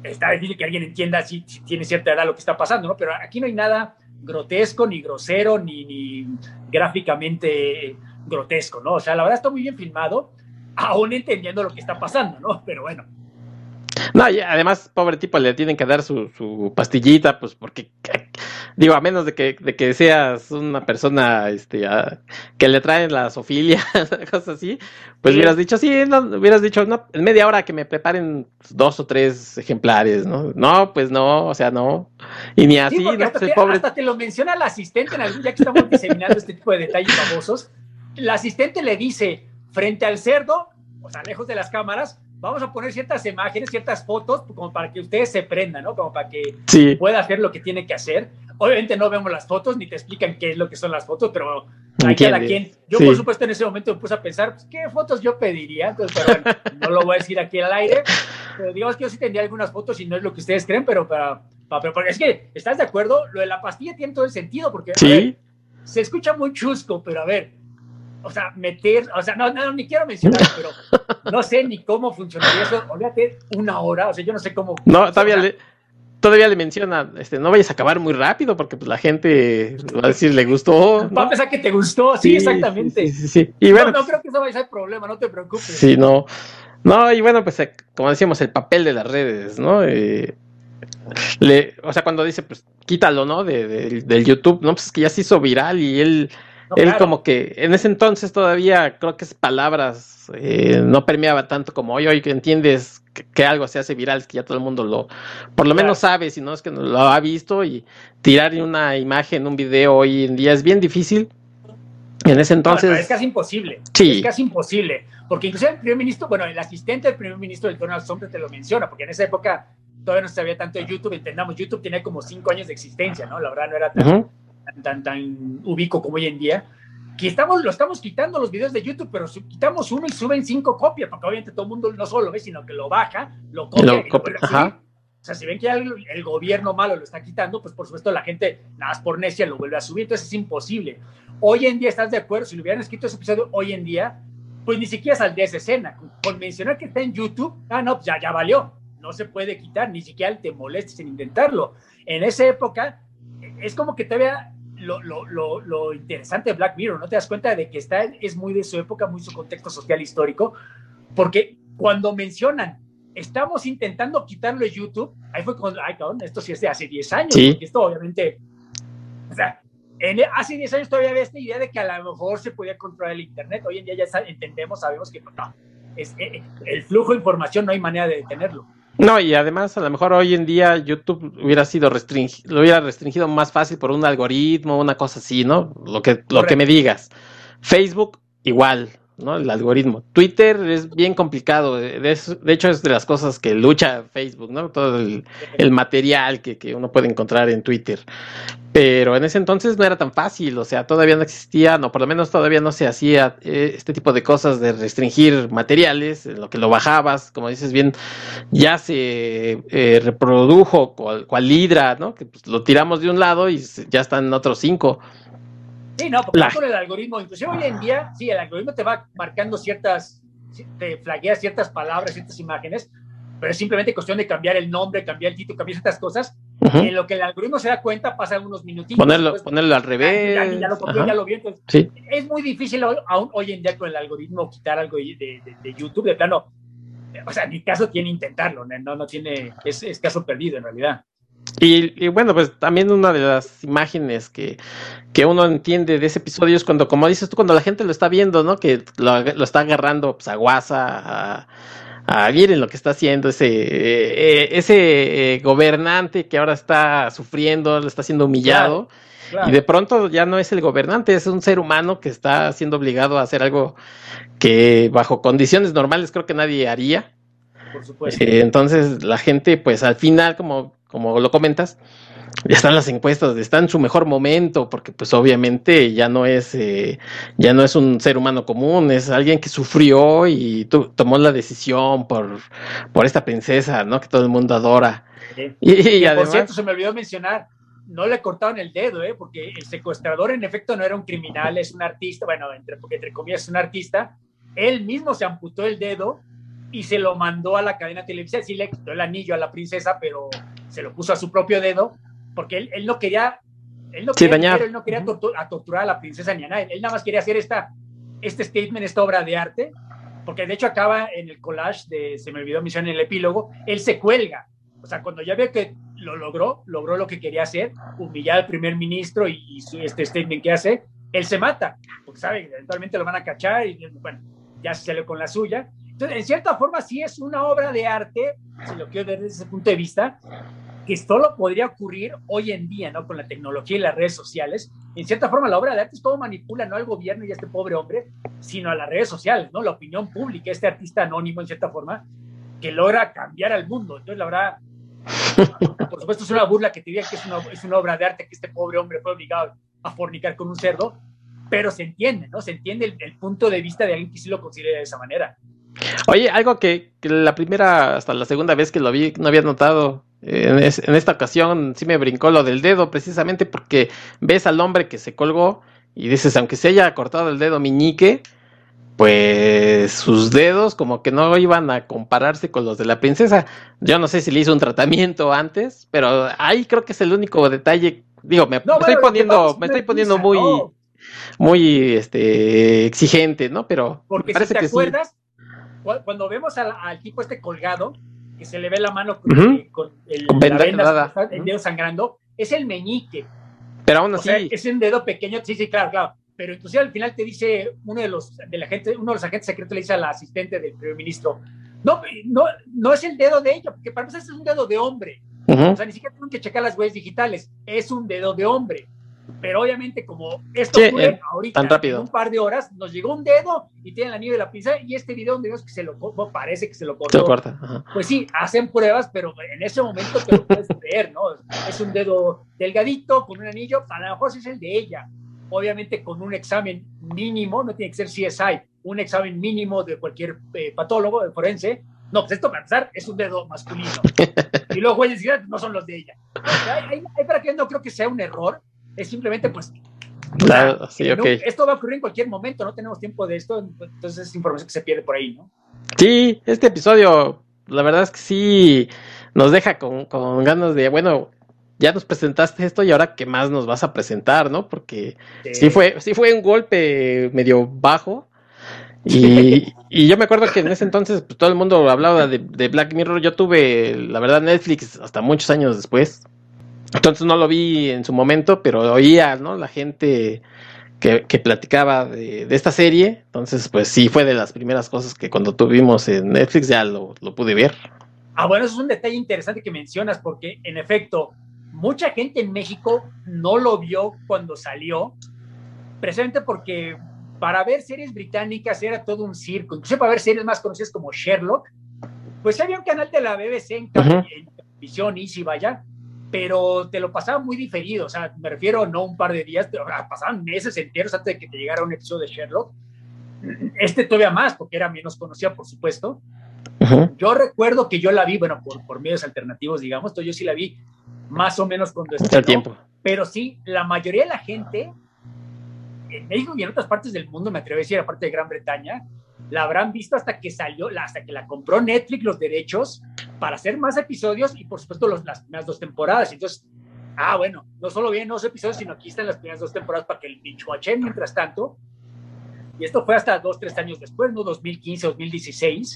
está difícil que alguien entienda si, si, tiene cierta edad lo que está pasando, ¿no? Pero aquí no hay nada grotesco, ni grosero, ni, ni gráficamente grotesco, ¿no? O sea, la verdad está muy bien filmado, aún entendiendo lo que está pasando, ¿no? Pero bueno. No, y además, pobre tipo, le tienen que dar su, su pastillita, pues porque, digo, a menos de que, de que seas una persona este, a, que le traen la sofilia, cosas así, pues sí. hubieras dicho, sí, no, hubieras dicho, no, en media hora que me preparen dos o tres ejemplares, ¿no? No, pues no, o sea, no. Y ni así, sí, ¿no? Hasta, Pues te, pobre... hasta te lo menciona el asistente en algún, ya que estamos diseminando este tipo de detalles famosos. El asistente le dice, frente al cerdo, o sea, lejos de las cámaras, vamos a poner ciertas imágenes, ciertas fotos, como para que ustedes se prendan, ¿no? Como para que sí. pueda hacer lo que tiene que hacer. Obviamente no vemos las fotos, ni te explican qué es lo que son las fotos, pero hay cada quien. Yo, sí. por supuesto, en ese momento me puse a pensar, pues, ¿qué fotos yo pediría? Entonces, pero bueno, no lo voy a decir aquí al aire. Pero digamos que yo sí tendría algunas fotos y no es lo que ustedes creen, pero para, para, porque es que, ¿estás de acuerdo? Lo de la pastilla tiene todo el sentido, porque ¿Sí? ver, se escucha muy chusco, pero a ver, o sea, meter, o sea, no, no, ni quiero mencionar, pero no sé ni cómo funcionaría eso. Olvídate una hora, o sea, yo no sé cómo. No, todavía le, todavía le menciona, este, no vayas a acabar muy rápido porque pues la gente va a decir le gustó. ¿no? Va a pensar que te gustó, sí, sí exactamente. Sí, sí, sí. Y bueno, no, no, creo que eso vaya a ser problema, no te preocupes. Sí, no. No, y bueno, pues eh, como decíamos, el papel de las redes, ¿no? Eh, le, o sea, cuando dice, pues quítalo, ¿no? De, de, del YouTube, ¿no? Pues es que ya se hizo viral y él no, él claro. como que en ese entonces todavía creo que esas palabras eh, no permeaba tanto como hoy, hoy que entiendes que, que, algo se hace viral, es que ya todo el mundo lo, por lo claro. menos sabe, si no es que no lo ha visto y tirar una imagen, un video hoy en día es bien difícil. En ese entonces... No, es casi imposible. Sí. Es casi imposible. Porque incluso el primer ministro, bueno, el asistente del primer ministro del Donald Trump te lo menciona, porque en esa época todavía no se sabía tanto de YouTube, entendamos, YouTube tenía como cinco años de existencia, ¿no? La verdad no era tan... Uh -huh tan, tan, tan ubico como hoy en día, que estamos, lo estamos quitando los videos de YouTube, pero quitamos uno y suben cinco copias, porque obviamente todo el mundo no solo lo ve, sino que lo baja, lo copia lo copia. lo Ajá. O sea, si ven que el, el, gobierno malo lo está quitando, pues por supuesto la gente, nada más por necia, lo vuelve a subir, entonces es imposible. Hoy en día, ¿estás de acuerdo? Si lo hubieran escrito ese episodio hoy en día, pues ni siquiera saldría esa escena. Con mencionar que está en YouTube, ah, no, pues ya, ya valió. No se puede quitar, ni siquiera te molestes en intentarlo. En esa época, es como que todavía lo, lo, lo, lo, interesante de Black Mirror, ¿no? Te das cuenta de que está, es muy de su época, muy su contexto social histórico, porque cuando mencionan, estamos intentando quitarlo de YouTube, ahí fue cuando, ay, cabrón, esto sí es de hace 10 años, sí. esto obviamente, o sea, en, hace 10 años todavía había esta idea de que a lo mejor se podía controlar el Internet, hoy en día ya entendemos, sabemos que no, es, eh, el flujo de información no hay manera de detenerlo. No, y además a lo mejor hoy en día YouTube hubiera sido restringido, lo hubiera restringido más fácil por un algoritmo, una cosa así, ¿no? Lo que, lo que me digas. Facebook, igual. ¿No? El algoritmo. Twitter es bien complicado, de, hecho es de las cosas que lucha Facebook, ¿no? Todo el, material que, que, uno puede encontrar en Twitter. Pero en ese entonces no era tan fácil, o sea, todavía no existía, no, por lo menos todavía no se hacía eh, este tipo de cosas de restringir materiales, en lo que lo bajabas, como dices bien, ya se eh, reprodujo cual, cual, hidra, ¿no? Que pues, lo tiramos de un lado y ya están otros cinco. Sí, no, porque con el algoritmo, inclusive hoy en día, sí, el algoritmo te va marcando ciertas, te flaguea ciertas palabras, ciertas imágenes, pero es simplemente cuestión de cambiar el nombre, cambiar el título, cambiar ciertas cosas. Y en lo que el algoritmo se da cuenta, pasan unos minutitos. Ponerlo, ponerlo al revés. Ya, lo copió, ya lo vio. sí. Es muy difícil aún hoy en día con el algoritmo quitar algo de, de, YouTube. De plano, o sea, ni caso tiene intentarlo, no, no tiene, es, es caso perdido en realidad. Y, bueno, pues también una de las imágenes que, que, uno entiende de ese episodio es cuando, como dices tú, cuando la gente lo está viendo, ¿no? Que lo, lo está agarrando pues, a guasa, a, miren lo que está haciendo ese, eh, ese eh, gobernante que ahora está sufriendo, lo está siendo humillado. Y de pronto ya no es el gobernante, es un ser humano que está siendo obligado a hacer algo que bajo condiciones normales creo que nadie haría. Por supuesto. Eh, entonces la gente, pues al final, como, como lo comentas, ya están las encuestas, está en su mejor momento, porque pues obviamente ya no es, eh, ya no es un ser humano común, es alguien que sufrió y tomó la decisión por, por esta princesa, ¿no? Que todo el mundo adora. Y, además, por cierto, se me olvidó mencionar, no le cortaron el dedo, ¿eh? Porque el secuestrador en efecto no era un criminal, es un artista, bueno, entre, porque entre comillas es un artista, él mismo se amputó el dedo y se lo mandó a la cadena televisiva, sí le quitó el anillo a la princesa, pero se lo puso a su propio dedo porque él, él no quería, él no quería, él no quería torturar a la princesa ni a nadie, él nada más quería hacer esta, este statement, esta obra de arte, porque de hecho acaba en el collage de, se me olvidó mencionar en el epílogo, él se cuelga, o sea, cuando ya ve que lo logró, logró lo que quería hacer, humillar al primer ministro y, este statement que hace, él se mata, porque sabe, eventualmente lo van a cachar y bueno, ya se salió con la suya. Entonces, en cierta forma, sí es una obra de arte, si lo quiero ver desde ese punto de vista, que solo podría ocurrir hoy en día, ¿no? Con la tecnología y las redes sociales. En cierta forma, la obra de arte es todo manipula no al gobierno y a este pobre hombre, sino a las redes sociales, ¿no? La opinión pública, este artista anónimo, en cierta forma, que logra cambiar al mundo. Entonces, la verdad, por supuesto, es una burla que te diga que es una, es una obra de arte que este pobre hombre fue obligado a fornicar con un cerdo, pero se entiende, ¿no? Se entiende el, el punto de vista de alguien que sí lo considera de esa manera. Oye, algo que, la primera hasta la segunda vez que lo vi no había notado. En, esta ocasión sí me brincó lo del dedo, precisamente porque ves al hombre que se colgó y dices, aunque se haya cortado el dedo miñique, pues sus dedos como que no iban a compararse con los de la princesa. Yo no sé si le hizo un tratamiento antes, pero ahí creo que es el único detalle. Digo, me, estoy poniendo, me estoy poniendo muy, muy este exigente, ¿no? Pero porque parece si te acuerdas, cuando vemos al, tipo este colgado, que se le ve la mano con, el, dedo sangrando, es el meñique. Pero aún así. es un dedo pequeño, sí, sí, claro, claro. Pero inclusive al final te dice uno de los de la gente, uno de los agentes secretos le dice al asistente del primer ministro, no, no, no es el dedo de ella, porque para nosotros es un dedo de hombre. O sea, ni siquiera tienen que checar las huellas digitales, es un dedo de hombre. Pero obviamente, como esto fue eh, ahorita, en un par de horas, nos llegó un dedo y tiene el anillo de la pizza y este video donde vemos que se lo parece que se lo cortó. Pues sí, hacen pruebas, pero en ese momento te lo puedes creer, ¿no? Es un dedo delgadito con un anillo, a lo mejor es el de ella. Obviamente, con un examen mínimo, no tiene que ser CSI, un examen mínimo de cualquier eh, patólogo, de forense. No, pues esto para empezar es un dedo masculino. y luego huellas no son los de ella. Hay, para que no creo que sea un error, es simplemente pues... Claro, sí, okay. esto va a ocurrir en cualquier momento, no tenemos tiempo de esto, entonces es información que se pierde por ahí, ¿no? Sí, este episodio, la verdad es que sí nos deja con, con ganas de, bueno, ya nos presentaste esto y ahora qué más nos vas a presentar, ¿no? Porque sí, fue, sí fue un golpe medio bajo. Y, y, yo me acuerdo que en ese entonces pues, todo el mundo hablaba de, de, Black Mirror. Yo tuve, la verdad, Netflix hasta muchos años después. Entonces no lo vi en su momento, pero oía, ¿no? La gente que, platicaba de, esta serie. Entonces, pues sí, fue de las primeras cosas que cuando tuvimos en Netflix ya lo, pude ver. Ah, bueno, eso es un detalle interesante que mencionas, porque en efecto, mucha gente en México no lo vio cuando salió, precisamente porque para ver series británicas era todo un circo, incluso para ver series más conocidas como Sherlock, pues había un canal de la BBC en, televisión, y si vaya, pero te lo pasaba muy diferido, o sea, me refiero no un par de días, pero pasaban meses enteros antes de que te llegara un episodio de Sherlock. Este todavía más, porque era menos conocida, por supuesto. Yo recuerdo que yo la vi, bueno, por, por medios alternativos, digamos, entonces yo sí la vi más o menos cuando estaba. tiempo. Pero sí, la mayoría de la gente en México y en otras partes del mundo, me atrevo a decir, aparte de Gran Bretaña, la habrán visto hasta que salió, hasta que la compró Netflix los derechos para hacer más episodios y por supuesto los, las primeras dos temporadas. Entonces, ah, bueno, no solo vienen dos episodios, sino aquí están las primeras dos temporadas para que el bichuache mientras tanto. Y esto fue hasta dos, tres años después, ¿no? 2015, 2016.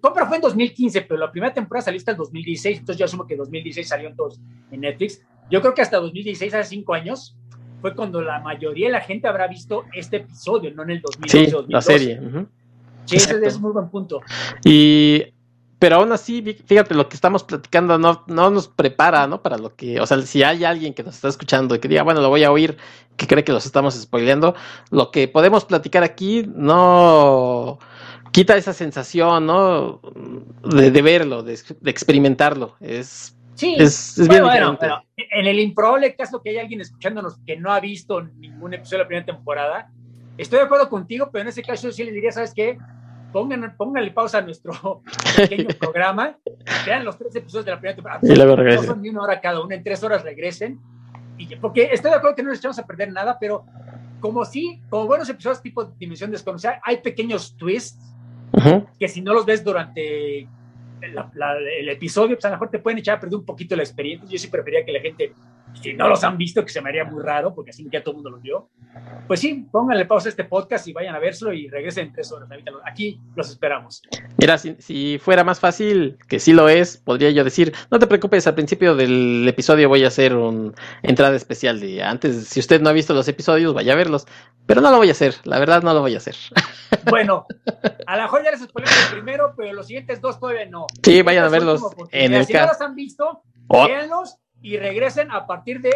Compra fue en 2015, pero la primera temporada salió hasta el 2016, entonces yo asumo que 2016 salió todos en Netflix. Yo creo que hasta 2016, hace cinco años, fue cuando la mayoría de la gente habrá visto este episodio, no en el 2012 sí, la serie. Sí, ese es muy buen punto. Y pero aún así, fíjate, lo que estamos platicando no, no nos prepara, ¿no? Para lo que, o sea, si hay alguien que nos está escuchando y que diga, bueno, lo voy a oír, que cree que los estamos spoileando, lo que podemos platicar aquí no quita esa sensación, ¿no? De, verlo, de, experimentarlo. Es, sí, es, bien bueno, pero en el improbable caso que hay alguien escuchándonos que no ha visto ningún episodio de la primera temporada, estoy de acuerdo contigo, pero en ese caso sí le diría, ¿sabes qué? Pongan, pónganle pausa a nuestro pequeño programa, vean los tres episodios de la primera temporada. Y luego regresen. No son ni una hora cada uno, en tres horas regresen. Y, porque estoy de acuerdo que no les echamos a perder nada, pero como sí, como buenos episodios tipo Dimensión Desconocida, hay pequeños twists que si no los ves durante el episodio, pues a lo mejor te pueden echar a perder un poquito la experiencia. Yo sí prefería que la gente si no los han visto, que se me haría muy raro, porque así ya todo el mundo los vio, pues sí, pónganle pausa a este podcast y vayan a verlo y regresen en tres horas. Aquí los esperamos. Mira, si, fuera más fácil, que sí lo es, podría yo decir, no te preocupes, al principio del episodio voy a hacer una entrada especial de antes, si usted no ha visto los episodios, vaya a verlos, pero no lo voy a hacer, la verdad no lo voy a hacer. Bueno, a lo mejor ya les spoilé el primero, pero los siguientes dos todavía no. Sí, vayan a verlos en el Si no los han visto, oh. véanlos y regresen a partir de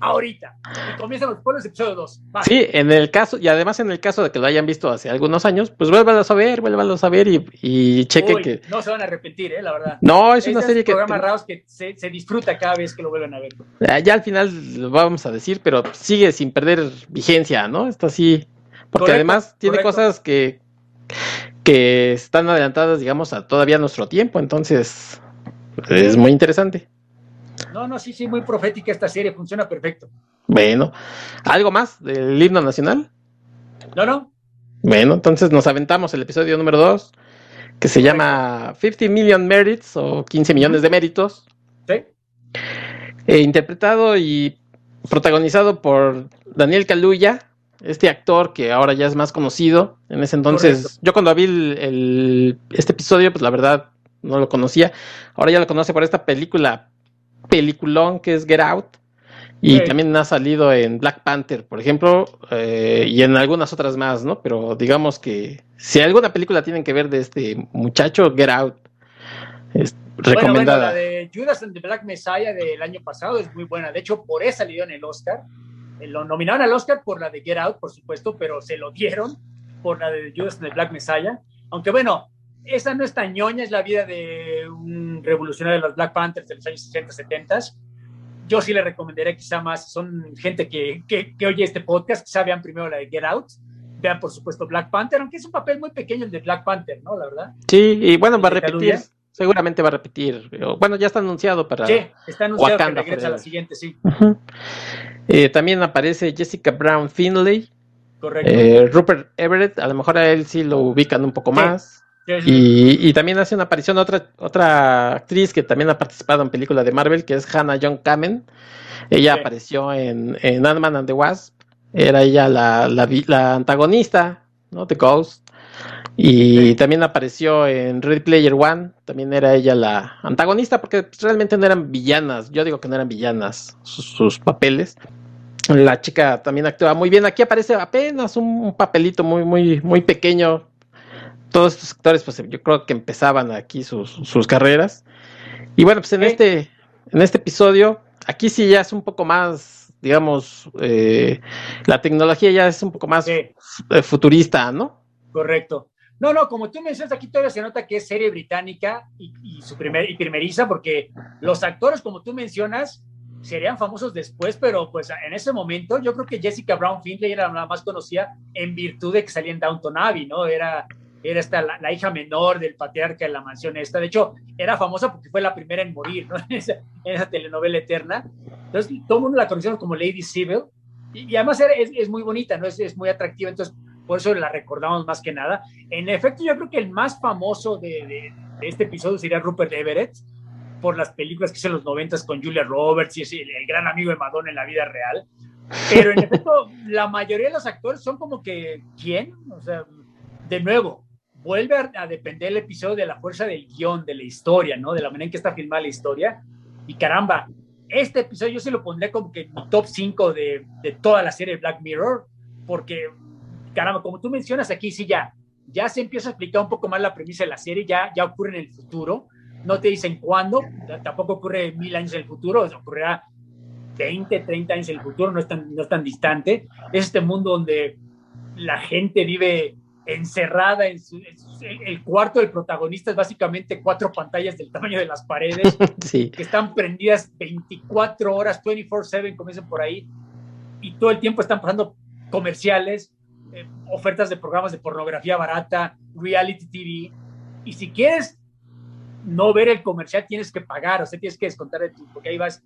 ahorita. Y comienzan los pueblos episodio 2. Sí, en el caso, y además en el caso de que lo hayan visto hace algunos años, pues vuélvanlo a ver, vuélvanlo a ver y, y chequen que. No se van a arrepentir, ¿eh? la verdad. No, es una serie que. programas raros que se, disfruta cada vez que lo vuelven a ver. Ya, al final lo vamos a decir, pero sigue sin perder vigencia, ¿no? Esto sí. Porque además tiene cosas que, que están adelantadas, digamos, a todavía nuestro tiempo, entonces es muy interesante. No, no, sí, sí, muy profética esta serie, funciona perfecto. Bueno, ¿algo más del himno nacional? No, no. Bueno, entonces nos aventamos el episodio número 2, que se llama 50 Million Merits o 15 millones de méritos. Sí. Eh, interpretado y protagonizado por Daniel Kaluuya, este actor que ahora ya es más conocido. En ese entonces, yo cuando vi el, este episodio, pues la verdad no lo conocía. Ahora ya lo conoce por esta película peliculón que es Get Out. Y también ha salido en Black Panther, por ejemplo, eh, y en algunas otras más, ¿no? Pero digamos que si alguna película tienen que ver de este muchacho, Get Out. Es recomendada. la de Judas and the Black Messiah del año pasado es muy buena. De hecho, por esa salió en el Oscar. Eh, lo nominaron al Oscar por la de Get Out, por supuesto, pero se lo dieron por la de Judas and the Black Messiah. Aunque bueno, esa no es tan ñoña, es la vida de un revolucionario de los Black Panthers de los años 60, 70. Yo sí le recomendaría quizá más, son gente que, que, oye este podcast, quizá vean primero la de Get Out, vean por supuesto Black Panther, aunque es un papel muy pequeño el de Black Panther, ¿no? La verdad. Sí, y bueno, va a repetir, seguramente va a repetir. Bueno, ya está anunciado para. Sí, está anunciado que regresa a la siguiente, sí. Eh, también aparece Jessica Brown Finley. Correcto. Eh, Rupert Everett, a lo mejor a él sí lo ubican un poco más. Y, también hace una aparición otra, otra actriz que también ha participado en películas de Marvel, que es Hannah John Kamen. Ella apareció en, en Ant-Man and the Wasp. Era ella la, la, antagonista, ¿no? The Ghost. Y también apareció en Red Player One. También era ella la antagonista, porque realmente no eran villanas. Yo digo que no eran villanas sus, papeles. La chica también actúa muy bien. Aquí aparece apenas un papelito muy, muy, muy pequeño todos estos actores, pues yo creo que empezaban aquí sus, carreras. Y bueno, pues en este, en este episodio, aquí sí ya es un poco más digamos, eh, la tecnología ya es un poco más eh, futurista, ¿no? Correcto. No, no, como tú mencionas, aquí todavía se nota que es serie británica y, su primer, y primeriza, porque los actores, como tú mencionas, serían famosos después, pero pues en ese momento yo creo que Jessica Brown Findlay era la más conocida en virtud de que salía en Downton Abbey, ¿no? Era, era esta, la, hija menor del patriarca de la mansión esta. De hecho, era famosa porque fue la primera en morir, ¿no? En esa, en esa telenovela eterna. Entonces, todo el mundo la conocía como Lady Sybil. Y, además es, es, muy bonita, ¿no? Es, es muy atractiva. Entonces, por eso la recordamos más que nada. En efecto, yo creo que el más famoso de, este episodio sería Rupert Everett, por las películas que hizo en los noventas con Julia Roberts y es el, gran amigo de Madonna en la vida real. Pero en efecto, la mayoría de los actores son como que, ¿quién? O sea, de nuevo, vuelve a, depender el episodio de la fuerza del guion, de la historia, ¿no? De la manera en que está filmada la historia. Y caramba, este episodio yo se lo pondré como que en mi top 5 de, de toda la serie Black Mirror, porque caramba, como tú mencionas aquí, sí, ya, ya se empieza a explicar un poco más la premisa de la serie, ya, ya ocurre en el futuro, no te dicen cuándo, tampoco ocurre mil años en el futuro, ocurrirá 20, 30 años en el futuro, no es tan, no es tan distante. Es este mundo donde la gente vive encerrada en, su, el cuarto del protagonista es básicamente cuatro pantallas del tamaño de las paredes que están prendidas 24 horas, 24/7, comienzan por ahí, y todo el tiempo están pasando comerciales, eh, ofertas de programas de pornografía barata, reality TV. Y si quieres no ver el comercial, tienes que pagar, o sea, tienes que descontar de tu, porque ahí vas,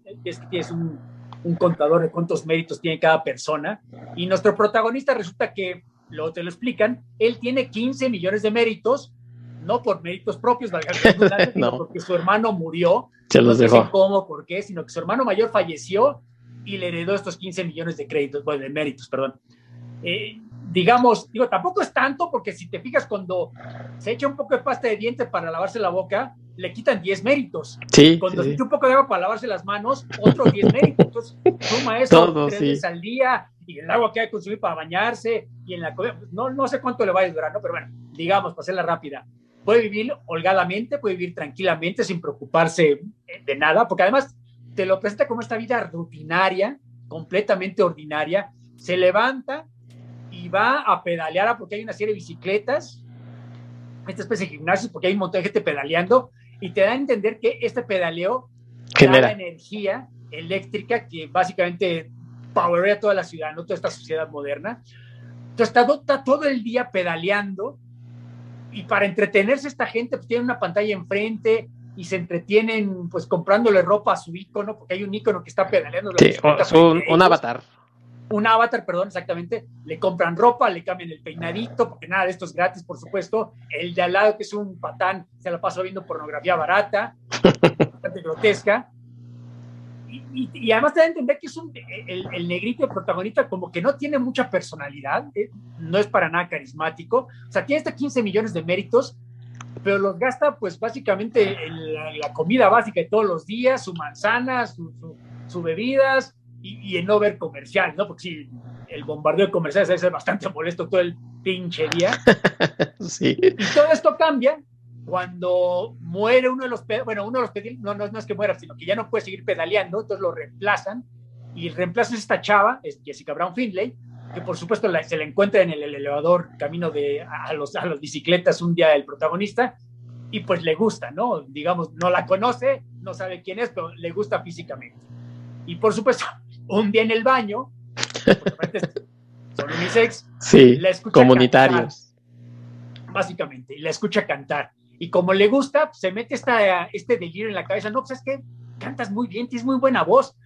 tienes un, un, contador de cuántos méritos tiene cada persona. Y nuestro protagonista resulta que, luego te lo explican, él tiene 15 millones de méritos, no por méritos propios, sino porque su hermano murió. Se los no sé cómo, por qué, sino que su hermano mayor falleció y le heredó estos 15 millones de créditos, bueno, de méritos, perdón. Eh, digamos, digo, tampoco es tanto porque si te fijas cuando se echa un poco de pasta de dientes para lavarse la boca, le quitan 10 méritos. Sí, cuando se echa un poco de agua para lavarse las manos, otros 10 méritos. Entonces, suma eso tres veces al día y el agua que hay que consumir para bañarse y en la no, no sé cuánto le va a durar, ¿no? Pero bueno, digamos, para hacerla rápida. Puede vivir holgadamente, puede vivir tranquilamente, sin preocuparse de nada, porque además te lo presenta como esta vida rutinaria, completamente ordinaria. Se levanta, y va a pedalear porque hay una serie de bicicletas, esta especie de gimnasios, porque hay un montón de gente pedaleando, y te da a entender que este pedaleo genera energía eléctrica que básicamente powerea toda la ciudad, ¿no? toda esta sociedad moderna. Entonces está, está todo el día pedaleando y para entretenerse esta gente pues tiene una pantalla enfrente y se entretienen pues comprándole ropa a su icono, porque hay un icono que está pedaleando. Sí, un, un avatar un avatar, perdón, exactamente, le compran ropa, le cambian el peinadito, porque nada de esto es gratis, por supuesto. El de al lado, que es un patán, se la pasa viendo pornografía barata, bastante grotesca. Y, además te da a entender que es un, el, negrito protagonista como que no tiene mucha personalidad, eh, no es para nada carismático, o sea, tiene hasta 15 millones de méritos, pero los gasta pues básicamente en la, comida básica de todos los días, su manzana, sus su, bebidas, y, en no ver comercial, ¿no? Porque si el bombardeo de comerciales debe ser bastante molesto todo el pinche día. sí. Y todo esto cambia cuando muere uno de los, bueno, uno de los no, no, no es que muera, sino que ya no puede seguir pedaleando, entonces lo reemplazan y reemplazan esta chava, es Jessica Brown Finlay, que por supuesto se la encuentra en el, elevador camino de, a, los, a las bicicletas un día el protagonista y pues le gusta, ¿no? Digamos, no la conoce, no sabe quién es, pero le gusta físicamente. Y por supuesto, un día en el baño, son unisex, sí, la comunitarios. básicamente, y la escucha cantar. Y como le gusta, se mete esta, este delirio en la cabeza. No, pues es que cantas muy bien, tienes muy buena voz.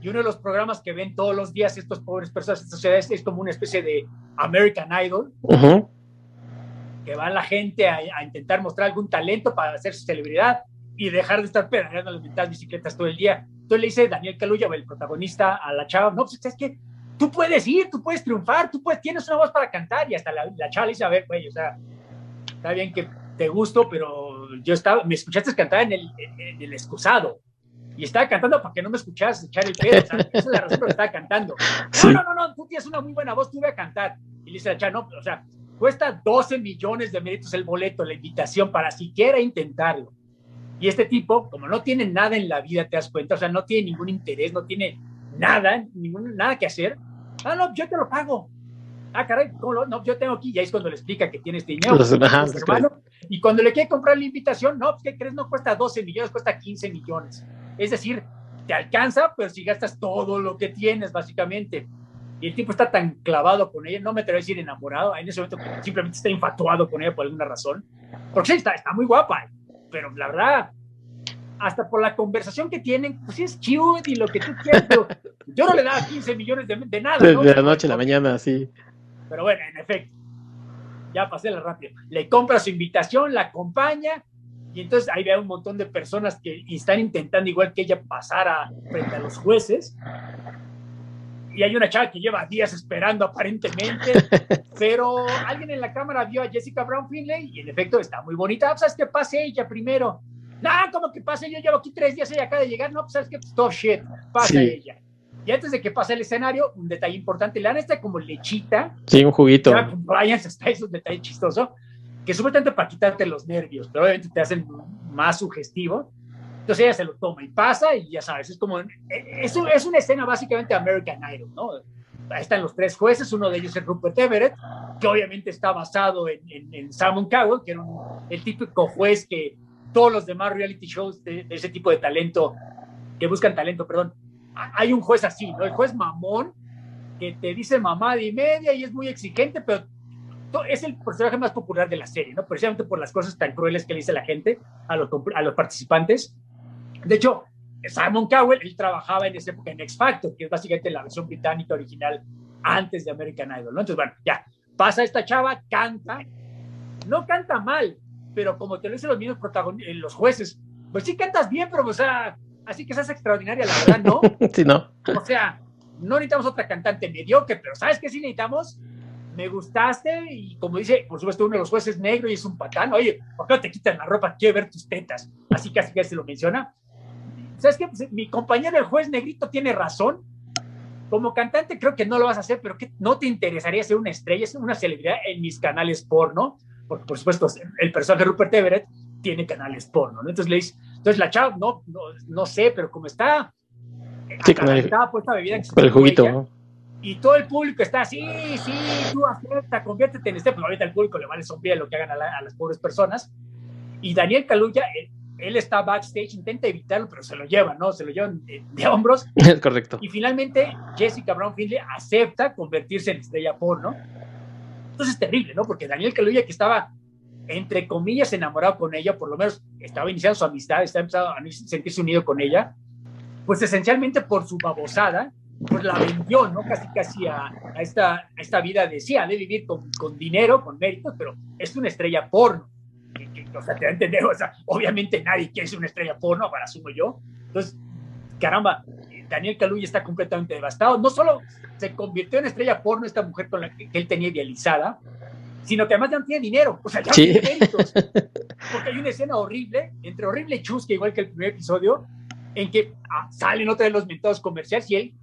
Y uno de los programas que ven todos los días estos pobres personas, esta sociedad, es, como una especie de American Idol, que va la gente a, a, intentar mostrar algún talento para hacer su celebridad y dejar de estar pedaleando las bicicletas todo el día. Entonces le dice Daniel Caluya, el protagonista, a la chava, no, pues es que tú puedes ir, tú puedes triunfar, tú puedes, tienes una voz para cantar. Y hasta la, la chava le dice, a ver, güey, o sea, está bien que te gusto, pero yo estaba, me escuchaste cantar en el, en, el excusado. Y estaba cantando para que no me escucharas echar el pedo. O sea, esa es la razón por la que estaba cantando. No, no, no, no, tú tienes una muy buena voz, tú voy a cantar. Y le dice la chava, no, o sea, cuesta 12 millones de méritos el boleto, la invitación para siquiera intentarlo. Y este tipo, como no tiene nada en la vida, te das cuenta, o sea, no tiene ningún interés, no tiene nada, ningún, nada que hacer. Ah, no, yo te lo pago. Ah, caray, no, yo tengo aquí, ya es cuando le explica que tiene este dinero. Y cuando le quiere comprar la invitación, no, pues, ¿qué crees? No cuesta 12 millones, cuesta 15 millones. Es decir, te alcanza, pero si gastas todo lo que tienes, básicamente. Y el tipo está tan clavado con ella, no me atrevo a decir enamorado, en ese momento simplemente está infatuado con ella por alguna razón. Porque sí, está, está muy guapa, pero la verdad, hasta por la conversación que tienen, pues sí es cute y lo que tú quieras, pero yo no le daba 15 millones de, de nada. ¿no? De la noche a la mañana, sí. Pero bueno, en efecto, ya pasé la rápido. Le compra su invitación, la acompaña, y entonces ahí ve un montón de personas que están intentando, igual que ella, pasar a, frente a los jueces. Y hay una chava que lleva días esperando aparentemente, pero alguien en la cámara vio a Jessica Brown Finlay y en efecto está muy bonita. Ah, pues, ¿Sabes que pase ella primero? No, como que pase? Yo llevo aquí tres días, ella acaba de llegar. No, pues sabes que stop shit, pasa ella. Y antes de que pase el escenario, un detalle importante, le dan esta como lechita. Sí, un juguito. Brian está es un detalle chistoso, que supuestamente para quitarte los nervios, pero obviamente te hacen más sugestivo. Entonces ella se lo toma y pasa y ya sabes, es como, es, es una escena básicamente American Idol, ¿no? Ahí están los tres jueces, uno de ellos es Rupert Everett, que obviamente está basado en, en, Simon Cowell, que era el típico juez que todos los demás reality shows de, de ese tipo de talento, que buscan talento, perdón, hay un juez así, ¿no? El juez mamón que te dice mamá de media y es muy exigente, pero es el personaje más popular de la serie, ¿no? Precisamente por las cosas tan crueles que le dice la gente a los, a los participantes. De hecho, Simon Cowell, él trabajaba en esa época en X Factor, que es básicamente la versión británica original antes de American Idol, ¿no? Entonces, bueno, ya, pasa esta chava, canta, no canta mal, pero como te lo dicen los mismos protagonistas, los jueces, pues sí cantas bien, pero, o sea, así que seas extraordinaria, la verdad, ¿no? sí, no. O sea, no necesitamos otra cantante mediocre, pero ¿sabes qué sí necesitamos? Me gustaste y como dice, por supuesto, uno de los jueces negro y es un patán, oye, ¿por qué no te quitan la ropa? Quiero ver tus tetas. Así así que se lo menciona. ¿Sabes qué? Pues, mi compañero el juez negrito tiene razón. Como cantante creo que no lo vas a hacer, pero que no te interesaría ser una estrella, ser una celebridad en mis canales porno, porque por supuesto el personaje Rupert Everett tiene canales porno, ¿no? Entonces le dice, entonces la chava, no, no, sé, pero como está, sí, estaba puesta bebida el juguito, Y todo el público está así, sí, tú acepta, conviértete en este, pues ahorita al público le vale sombría lo que hagan a, las pobres personas. Y Daniel Caluya, él, está backstage, intenta evitarlo, pero se lo lleva, ¿no? Se lo llevan de, hombros. Es correcto. Y finalmente Jessica Brown Finley acepta convertirse en estrella porno. Entonces es terrible, ¿no? Porque Daniel Caluya, que estaba entre comillas, enamorado con ella, por lo menos estaba iniciando su amistad, estaba empezando a sentirse unido con ella, pues esencialmente por su babosada, pues la vendió, ¿no? Casi, casi a, esta, esta vida de sí, de vivir con, con, dinero, con méritos, pero es una estrella porno. o sea, te da entender, o sea, obviamente nadie quiere ser una estrella porno, para asumo yo. Entonces, caramba, Daniel Kaluuya está completamente devastado. No solo se convirtió en estrella porno esta mujer con la que él tenía idealizada, sino que además ya no tiene dinero, o sea, ya tiene méritos. Porque hay una escena horrible, entre horrible y chusca, igual que el primer episodio, en que ah, salen otra de los mentados comerciales y él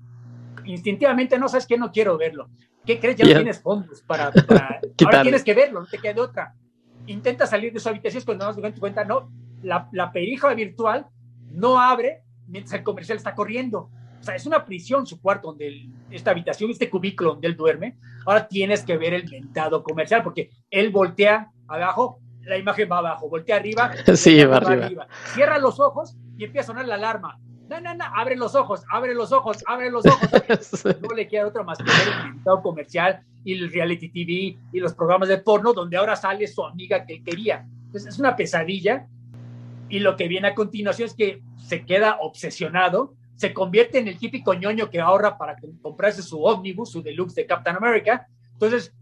instintivamente no sabes que no quiero verlo. ¿Qué crees? Ya no tienes fondos para. para... ahora tienes que verlo, no te queda de otra. Intenta salir de su habitación cuando no das cuenta, no, la, la perija virtual no abre mientras el comercial está corriendo. O sea, es una prisión su cuarto, donde esta habitación, este cubículo donde él duerme. Ahora tienes que ver el mentado comercial, porque él voltea abajo, la imagen va abajo, voltea arriba, sí, va, arriba. Cierra los ojos y empieza a sonar la alarma. No, no, no, abre los ojos, abre los ojos, abre los ojos. No le queda otra más que ver el mentado comercial y el reality TV y los programas de porno, donde ahora sale su amiga que quería. Entonces es una pesadilla. Y lo que viene a continuación es que se queda obsesionado se convierte en el típico ñoño que ahorra para comprarse su ómnibus, su deluxe de Captain America. Entonces,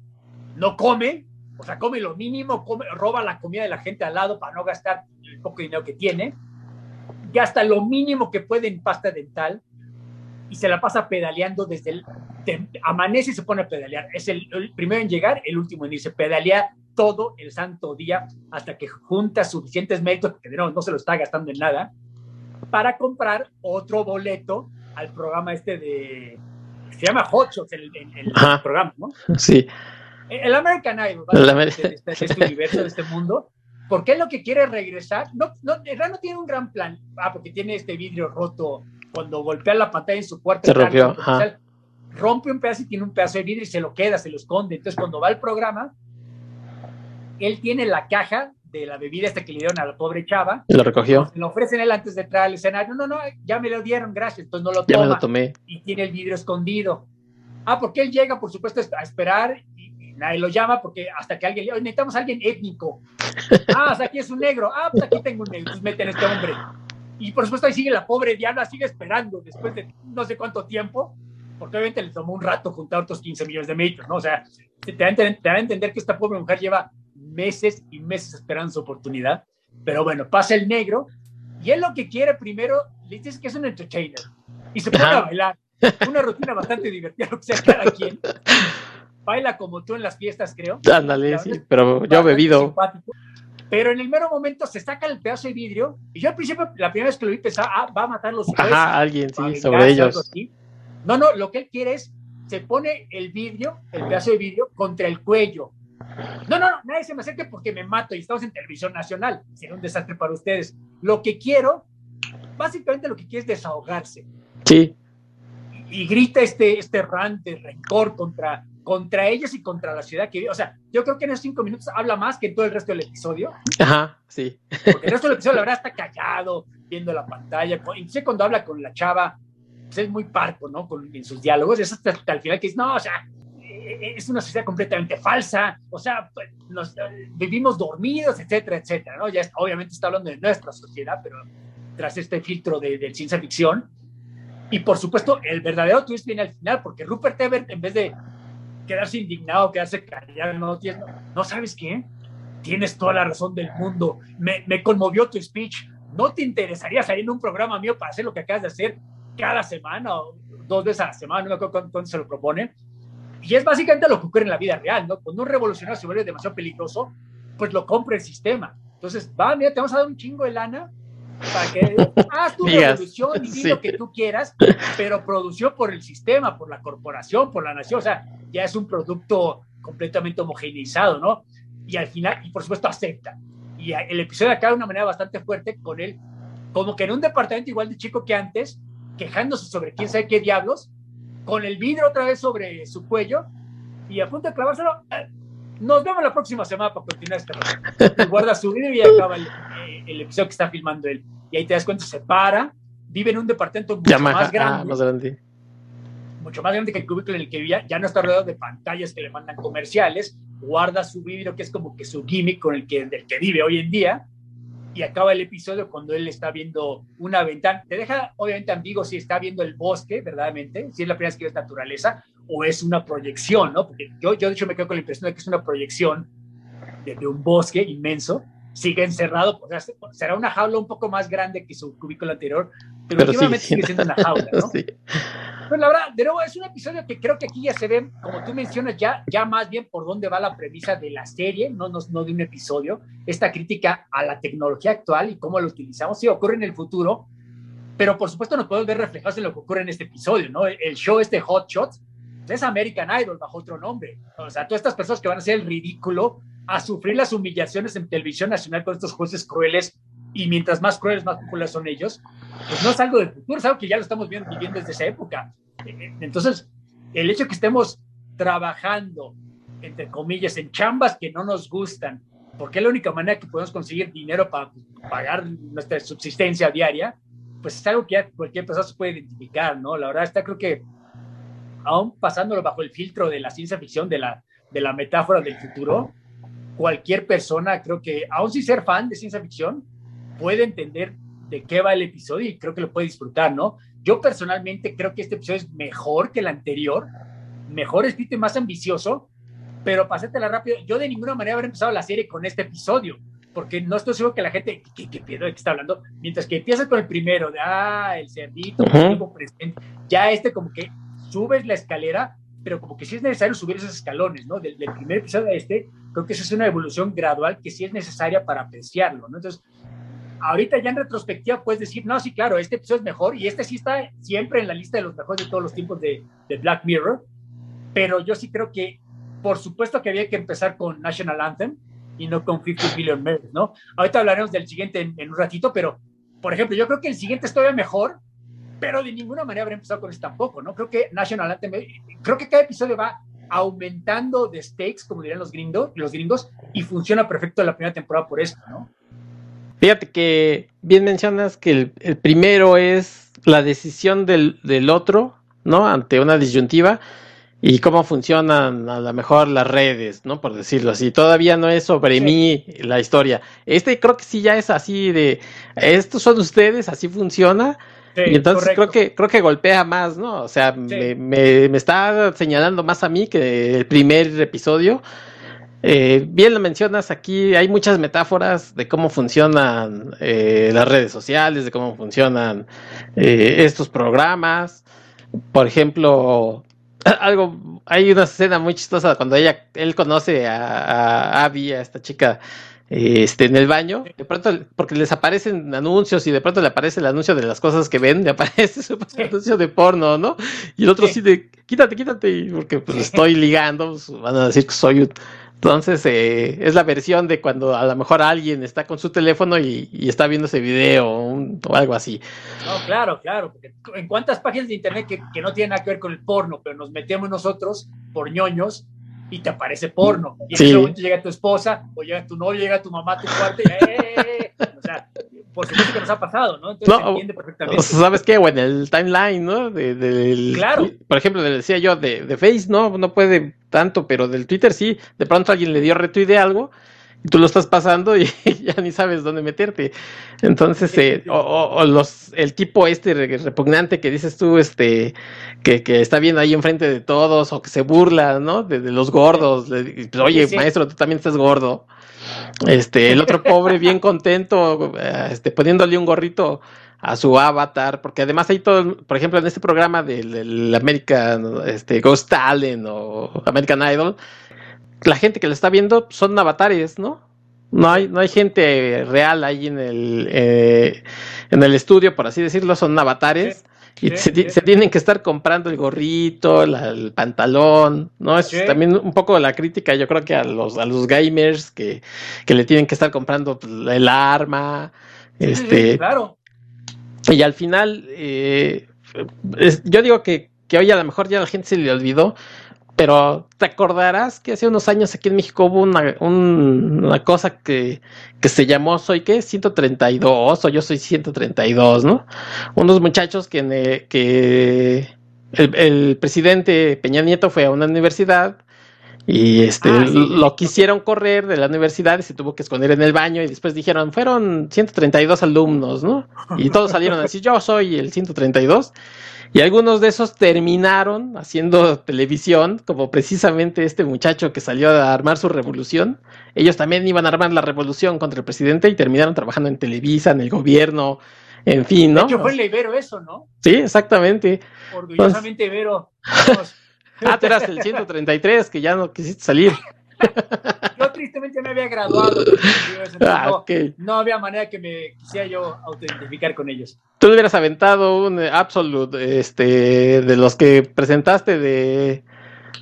no come, o sea, come lo mínimo, roba la comida de la gente al lado para no gastar el poco dinero que tiene, gasta lo mínimo que puede en pasta dental y se la pasa pedaleando desde el... amanece y se pone a pedalear. Es el, primero en llegar, el último en irse. Pedalea todo el santo día hasta que junta suficientes méritos, porque no, no se lo está gastando en nada, para comprar otro boleto al programa este de... Se llama Hot Shots el, programa, ¿no? Sí. El American Idol, de, este, este, universo, de este mundo, porque él lo que quiere regresar, no, no, no tiene un gran plan, ah, porque tiene este vidrio roto cuando golpea la pantalla en su cuarto, se rompió. rompe un pedazo y tiene un pedazo de vidrio y se lo queda, se lo esconde. Entonces, cuando va al programa, él tiene la caja de la bebida esta que le dieron a la pobre chava. Y lo recogió. lo ofrecen él antes de entrar al escenario. No, no, ya me lo dieron, gracias. Entonces no lo toma. Ya me lo tomé. Y tiene el vidrio escondido. Ah, porque él llega, por supuesto, a esperar y, nadie lo llama porque hasta que alguien le necesitamos a alguien étnico. Ah, aquí es un negro. Ah, pues aquí tengo un negro. Entonces meten a este hombre. Y por supuesto ahí sigue la pobre Diana, sigue esperando después de no sé cuánto tiempo, porque obviamente le tomó un rato juntar otros 15 millones de metros, ¿no? O sea, te te da a entender que esta pobre mujer lleva meses y meses esperando su oportunidad. Pero bueno, pasa el negro y él lo que quiere primero, le dice que es un entertainer y se pone a bailar. Una rutina bastante divertida, lo que sea cada quien. Baila como tú en las fiestas, creo. Ándale, sí, pero yo he bebido. Pero en el mero momento se saca el pedazo de vidrio y yo al principio, la primera vez que lo vi, pensaba, ah, va a matar los Ajá, alguien, sí, sobre ellos. No, no, lo que él quiere es, se pone el vidrio, el pedazo de vidrio, contra el cuello no, no, no, nadie se me acerque porque me mato y estamos en televisión nacional. Sería un desastre para ustedes. Lo que quiero, básicamente lo que quiere es desahogarse. Sí. Y, grita este, este rant de rencor contra, contra ellos y contra la ciudad que vive. O sea, yo creo que en esos cinco minutos habla más que en todo el resto del episodio. Ajá, sí. Porque el resto del episodio, la verdad, está callado, viendo la pantalla. Incluso cuando habla con la chava, pues es muy parco, ¿no? Con, en sus diálogos. Es hasta, hasta el final que dice, no, o sea, es una sociedad completamente falsa, o sea, pues, nos, vivimos dormidos, etcétera, etcétera, ¿no? Ya obviamente está hablando de nuestra sociedad, pero tras este filtro de, de, ciencia ficción. Y por supuesto, el verdadero twist viene al final, porque Rupert Everett, en vez de quedarse indignado, quedarse callado, no, no sabes qué, tienes toda la razón del mundo, me, me conmovió tu speech, ¿no te interesaría salir en un programa mío para hacer lo que acabas de hacer cada semana o dos veces a la semana? No me acuerdo cuándo se lo propone y es básicamente lo que ocurre en la vida real, ¿no? Cuando un revolucionario se vuelve demasiado peligroso, pues lo compra el sistema. Entonces, va, mira, te vamos a dar un chingo de lana para que haz tu revolución y di lo que tú quieras, pero producido por el sistema, por la corporación, por la nación. O sea, ya es un producto completamente homogeneizado, ¿no? Y al final, y por supuesto, acepta. Y el episodio acaba de una manera bastante fuerte con él, como que en un departamento igual de chico que antes, quejándose sobre quién sabe qué diablos, con el vidrio otra vez sobre su cuello y a punto de clavárselo. Eh, nos vemos la próxima semana para continuar este Guarda su vidrio y acaba eh, el, episodio que está filmando él. Y ahí te das cuenta, se para, vive en un departamento mucho más, grande, más grande. Mucho más grande que el cubículo en el que vivía. Ya no está rodeado de pantallas que le mandan comerciales. Guarda su vidrio, que es como que su gimmick con el que, del que vive hoy en día y acaba el episodio cuando él está viendo una ventana. Te deja obviamente ambiguo si está viendo el bosque, verdaderamente, si es la primera vez que ves naturaleza o es una proyección, ¿no? Porque yo, yo de hecho me quedo con la impresión de que es una proyección de, un bosque inmenso, sigue encerrado, pues, será una jaula un poco más grande que su cubículo anterior, pero, últimamente sigue siendo una jaula, ¿no? Sí. Pues la verdad, de nuevo, es un episodio que creo que aquí ya se ve, como tú mencionas, ya, ya más bien por dónde va la premisa de la serie, no, no, no de un episodio, esta crítica a la tecnología actual y cómo la utilizamos, sí ocurre en el futuro, pero por supuesto nos podemos ver reflejados en lo que ocurre en este episodio, ¿no? El show este Hot Shots es American Idol bajo otro nombre. O sea, todas estas personas que van a hacer el ridículo a sufrir las humillaciones en televisión nacional con estos jueces crueles y mientras más crueles, más populares son ellos, pues no es algo del futuro, es algo que ya lo estamos viendo, viviendo desde esa época. Entonces, el hecho de que estemos trabajando, entre comillas, en chambas que no nos gustan, porque es la única manera que podemos conseguir dinero para pagar nuestra subsistencia diaria, pues es algo que ya cualquier persona se puede identificar, ¿no? La verdad está creo que aún pasándolo bajo el filtro de la ciencia ficción, de la, de la metáfora del futuro, cualquier persona creo que, aún sin ser fan de ciencia ficción, puede entender de qué va el episodio y creo que lo puede disfrutar, ¿no? Yo personalmente creo que este episodio es mejor que el anterior, mejor escrito y más ambicioso, pero pasátela rápido. Yo de ninguna manera habría empezado la serie con este episodio, porque no estoy seguro que la gente, ¿qué, qué de qué está hablando? Mientras que empieza con el primero, de, ah, el cerdito, presente, ya este como que subes la escalera, pero como que sí es necesario subir esos escalones, ¿no? Del, del primer episodio a este, creo que esa es una evolución gradual que sí es necesaria para apreciarlo, ¿no? Entonces, ahorita ya en retrospectiva puedes decir, no, sí, claro, este episodio es mejor y este sí está siempre en la lista de los mejores de todos los tiempos de, de Black Mirror, pero yo sí creo que, por supuesto que había que empezar con National Anthem y no con 50 Billion Murders, ¿no? Ahorita hablaremos del siguiente en, un ratito, pero, por ejemplo, yo creo que el siguiente es todavía mejor pero de ninguna manera habría empezado con eso tampoco, ¿no? Creo que National Anthem, creo que cada episodio va aumentando de stakes, como dirían los gringos, los gringos, y funciona perfecto la primera temporada por esto, ¿no? Fíjate que bien mencionas que el, primero es la decisión del, del, otro, ¿no? Ante una disyuntiva y cómo funcionan a lo mejor las redes, ¿no? Por decirlo así. Todavía no es sobre mí la historia. Este creo que sí ya es así de, estos son ustedes, así funciona. y entonces creo que creo que golpea más, ¿no? O sea, me, me, me, está señalando más a mí que el primer episodio. Eh, bien lo mencionas aquí, hay muchas metáforas de cómo funcionan eh, las redes sociales, de cómo funcionan eh, estos programas. Por ejemplo, algo, hay una escena muy chistosa cuando ella, él conoce a, Abby, a esta chica, este, en el baño, de pronto, porque les aparecen anuncios y de pronto le aparece el anuncio de las cosas que ven, le aparece su anuncio de porno, ¿no? Y el otro sí, de, quítate, quítate, porque pues estoy ligando, pues, van a decir que soy un entonces, eh, es la versión de cuando a lo mejor alguien está con su teléfono y, está viendo ese video o algo así. No, claro, claro. Porque en cuántas páginas de internet que, que, no tienen nada que ver con el porno, pero nos metemos nosotros por ñoños y te aparece porno. Y en ese momento llega tu esposa o llega tu novio, llega tu mamá a tu cuarto y ¡eh! O sea, por supuesto que nos ha pasado, ¿no? Entonces se entiende perfectamente. ¿Sabes qué? O en el timeline, ¿no? De, claro. Por ejemplo, le decía yo, de, de Face no, no puede tanto, pero del Twitter sí. De pronto alguien le dio retweet de algo tú lo estás pasando y ya ni sabes dónde meterte. Entonces, eh, o, los, el tipo este repugnante que dices tú, este, que, que, está viendo ahí enfrente de todos, o que se burla, ¿no? De, los gordos. Pues, Oye, maestro, tú también estás gordo. Este, el otro pobre bien contento, eh, este, poniéndole un gorrito a su avatar, porque además hay todo, por ejemplo, en este programa del, American este, Ghost Talent o American Idol, la gente que lo está viendo son avatares, ¿no? No hay, no hay gente real ahí en el, eh, en el estudio, por así decirlo, son avatares. Y se, tienen que estar comprando el gorrito, el pantalón, ¿no? Es también un poco la crítica, yo creo que a los, a los gamers que, que le tienen que estar comprando el arma, este... claro. Y al final, eh, yo digo que, que hoy a lo mejor ya la gente se le olvidó, pero te acordarás que hace unos años aquí en México hubo una, una cosa que, que, se llamó Soy qué, 132 o yo soy 132, ¿no? Unos muchachos que, que el, presidente Peña Nieto fue a una universidad y este ah, lo quisieron correr de la universidad y se tuvo que esconder en el baño y después dijeron, fueron 132 alumnos, ¿no? Y todos salieron así, yo soy el 132. Y algunos de esos terminaron haciendo televisión, como precisamente este muchacho que salió a armar su revolución. Ellos también iban a armar la revolución contra el presidente y terminaron trabajando en Televisa, en el gobierno, en fin, ¿no? De hecho, fue el Ibero eso, ¿no? Sí, exactamente. Orgullosamente Ibero. ah, tú eras el 133, que ya no quisiste salir. Yo tristemente me había graduado. Ah, no, había manera que me quisiera yo autoidentificar con ellos. Tú le hubieras aventado un eh, Absolute este, de los que presentaste de,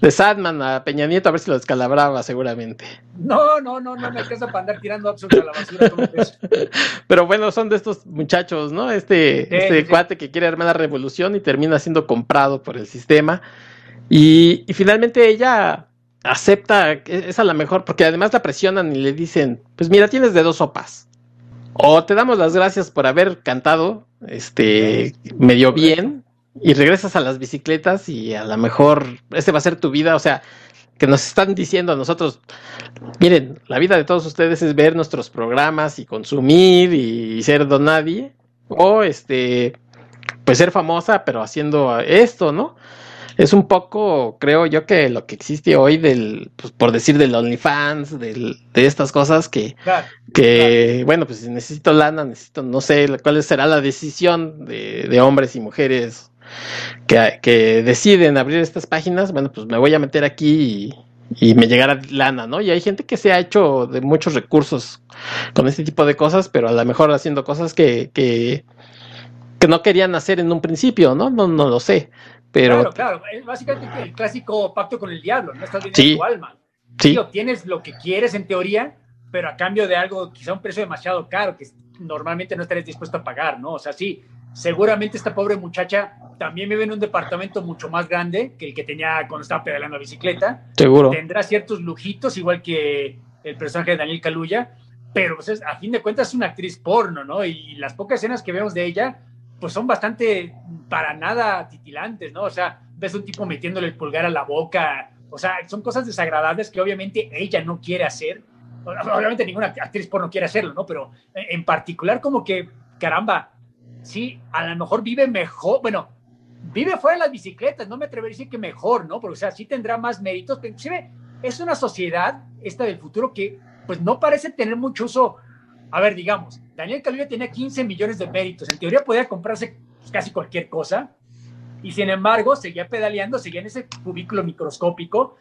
de Sadman a Peña Nieto a ver si lo descalabraba seguramente. No, no, no, no me alcanza para andar tirando Absolute a la basura. Pero bueno, son de estos muchachos, ¿no? Este, este cuate que quiere armar la revolución y termina siendo comprado por el sistema. y finalmente ella acepta, es a la mejor, porque además la presionan y le dicen, pues mira, tienes de dos sopas. O te damos las gracias por haber cantado, este, medio bien, y regresas a las bicicletas y a lo mejor este va a ser tu vida, o sea, que nos están diciendo a nosotros, miren, la vida de todos ustedes es ver nuestros programas y consumir y, ser don nadie, o este, pues ser famosa, pero haciendo esto, ¿no? Es un poco, creo yo, que lo que existe hoy del, pues, por decir, del OnlyFans, del, de estas cosas que, que bueno, pues si necesito lana, necesito, no sé cuál será la decisión de, de hombres y mujeres que, que, deciden abrir estas páginas, bueno, pues me voy a meter aquí y, y me llegará lana, ¿no? Y hay gente que se ha hecho de muchos recursos con este tipo de cosas, pero a lo mejor haciendo cosas que, que, que no querían hacer en un principio, ¿no? No, no lo sé. Claro, claro, es básicamente el clásico pacto con el diablo, no estás vendiendo tu alma. Sí. obtienes lo que quieres en teoría, pero a cambio de algo, quizá un precio demasiado caro que normalmente no estarías dispuesto a pagar, ¿no? O sea, sí, seguramente esta pobre muchacha también vive en un departamento mucho más grande que el que tenía cuando estaba pedaleando la bicicleta. Seguro. Tendrá ciertos lujitos, igual que el personaje de Daniel Kaluuya, pero pues, a fin de cuentas es una actriz porno, ¿no? Y las pocas escenas que vemos de ella, pues son bastante para nada titilantes, ¿no? O sea, ves un tipo metiéndole el pulgar a la boca, o sea, son cosas desagradables que obviamente ella no quiere hacer. Obviamente ninguna actriz porno quiere hacerlo, ¿no? Pero en particular como que, caramba, sí, a lo mejor vive mejor, bueno, vive fuera de las bicicletas, no me atrevería a decir que mejor, ¿no? Porque, o sea, sí tendrá más méritos, pero inclusive es una sociedad, esta del futuro, que pues no parece tener mucho uso. A ver, digamos, Daniel Kaluuya tenía 15 millones de méritos, en teoría podía comprarse casi cualquier cosa, y sin embargo seguía pedaleando, seguía en ese cubículo microscópico.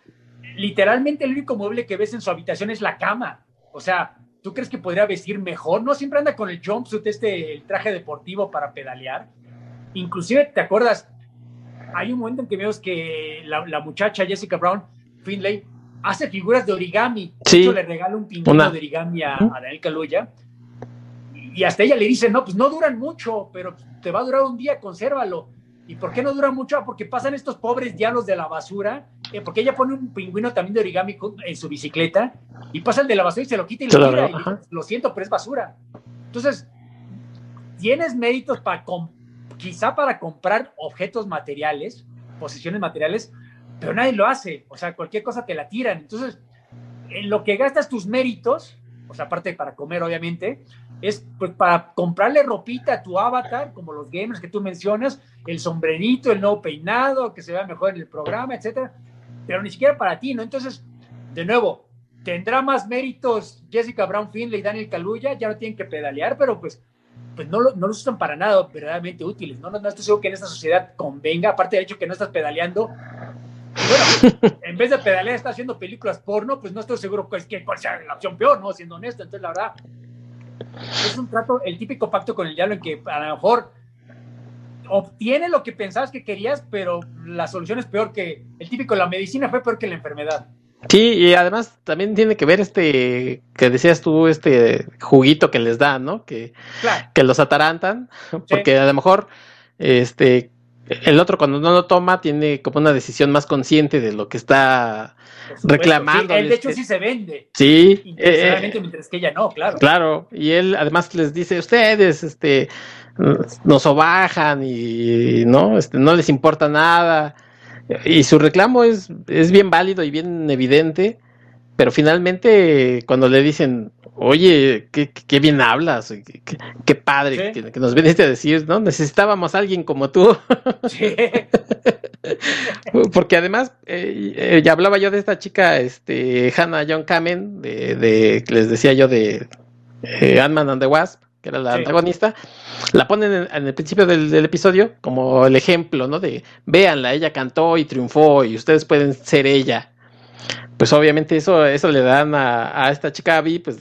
Literalmente el único mueble que ves en su habitación es la cama. O sea, ¿tú crees que podría vestir mejor? No siempre anda con el jumpsuit, este, el traje deportivo para pedalear. Inclusive, ¿te acuerdas? Hay un momento en que vemos que la, muchacha Jessica Brown, Finlay, hace figuras de origami. Sí. De le regala un pingüino de origami a, Daniel Kaluuya. Y hasta ella le dice, no, pues no duran mucho, pero te va a durar un día, consérvalo. ¿Y por qué no dura mucho? Ah, porque pasan estos pobres diablos de la basura, eh, porque ella pone un pingüino también de origami en su bicicleta y pasa el de la basura y se lo quita y lo tira. Y lo siento, pero es basura. Entonces, tienes méritos para quizá para comprar objetos materiales, posiciones materiales, pero nadie lo hace. O sea, cualquier cosa te la tiran. Entonces, en lo que gastas tus méritos, sea, aparte para comer, obviamente, es pues, para comprarle ropita a tu avatar, como los gamers que tú mencionas, el sombrerito, el nuevo peinado, que se vea mejor en el programa, etcétera, pero ni siquiera para ti, ¿no? Entonces, de nuevo, tendrá más méritos Jessica Brown Finley y Daniel Kaluuya, ya no tienen que pedalear, pero pues pues no, no los usan para nada verdaderamente útiles. ¿no? No, no estoy seguro que en esta sociedad convenga, aparte del hecho que no estás pedaleando. Bueno, en vez de pedalear, estás haciendo películas porno, pues no estoy seguro pues, que cuál sea la opción peor, ¿no? Siendo honesto. Entonces, la verdad, es un trato, el típico pacto con el diablo en que a lo mejor obtiene lo que pensabas que querías, pero la solución es peor que el típico, la medicina fue peor que la enfermedad. Sí, y además también tiene que ver este, que decías tú, este juguito que les dan, ¿no? Que, que los atarantan, porque a lo mejor, este, el otro cuando no lo toma tiene como una decisión más consciente de lo que está reclamando. él de hecho sí se vende. Sí. Eh, eh, mientras que ella no, claro. Claro, y él además les dice, ustedes, este, nos sobajan y no, este, no les importa nada y su reclamo es, es bien válido y bien evidente, pero finalmente cuando le dicen, oye, qué, qué bien hablas, qué, padre que, nos viniste a decir, ¿no? Necesitábamos a alguien como tú. Sí. Porque además, eh, eh, ya hablaba yo de esta chica, este, Hannah John Kamen, de, de, les decía yo de eh, Ant-Man and the Wasp, que era la antagonista, la ponen en, el principio del, episodio como el ejemplo, ¿no? De véanla, ella cantó y triunfó y ustedes pueden ser ella. Pues obviamente eso, eso le dan a, esta chica Abby, pues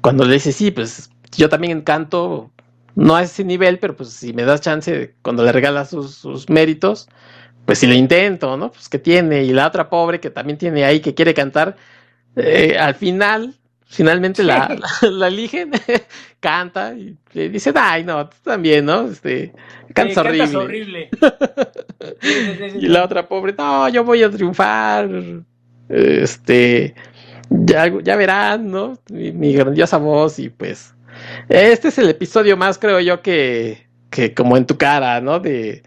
cuando le dice, sí, pues yo también canto, no a ese nivel, pero pues si me das chance, cuando le regalas sus, méritos, pues si le intento, ¿no? Pues que tiene, y la otra pobre que también tiene ahí que quiere cantar, eh, al final Finalmente la, la, eligen, canta y le dice, ay, no, tú también, ¿no? Este, cantas horrible. y la otra pobre, no, yo voy a triunfar. Este, ya, ya verán, ¿no? Mi, grandiosa voz y pues, este es el episodio más, creo yo, que, que como en tu cara, ¿no? De,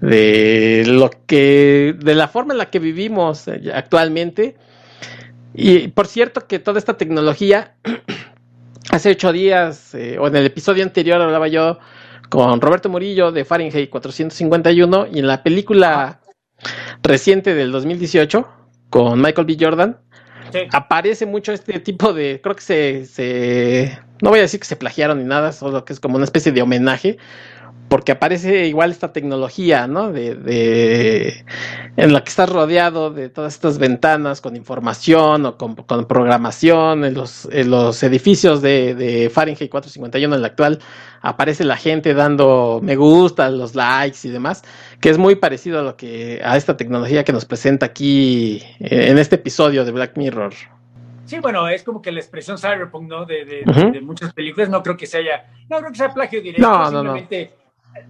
de lo que, de la forma en la que vivimos actualmente y por cierto que toda esta tecnología, hace ocho días, eh, o en el episodio anterior hablaba yo con Roberto Murillo de Fahrenheit 451 y en la película reciente del 2018 con Michael B. Jordan, aparece mucho este tipo de, creo que se, se, no voy a decir que se plagiaron ni nada, solo que es como una especie de homenaje, porque aparece igual esta tecnología, ¿no? De, en la que estás rodeado de todas estas ventanas con información o con, programación en los, los edificios de, de, Fahrenheit 451 en la actual aparece la gente dando me gusta, los likes y demás, que es muy parecido a lo que a esta tecnología que nos presenta aquí en este episodio de Black Mirror. Sí, bueno, es como que la expresión cyberpunk, ¿no? De, de, muchas películas, no creo que se haya, no creo que sea plagio directo, simplemente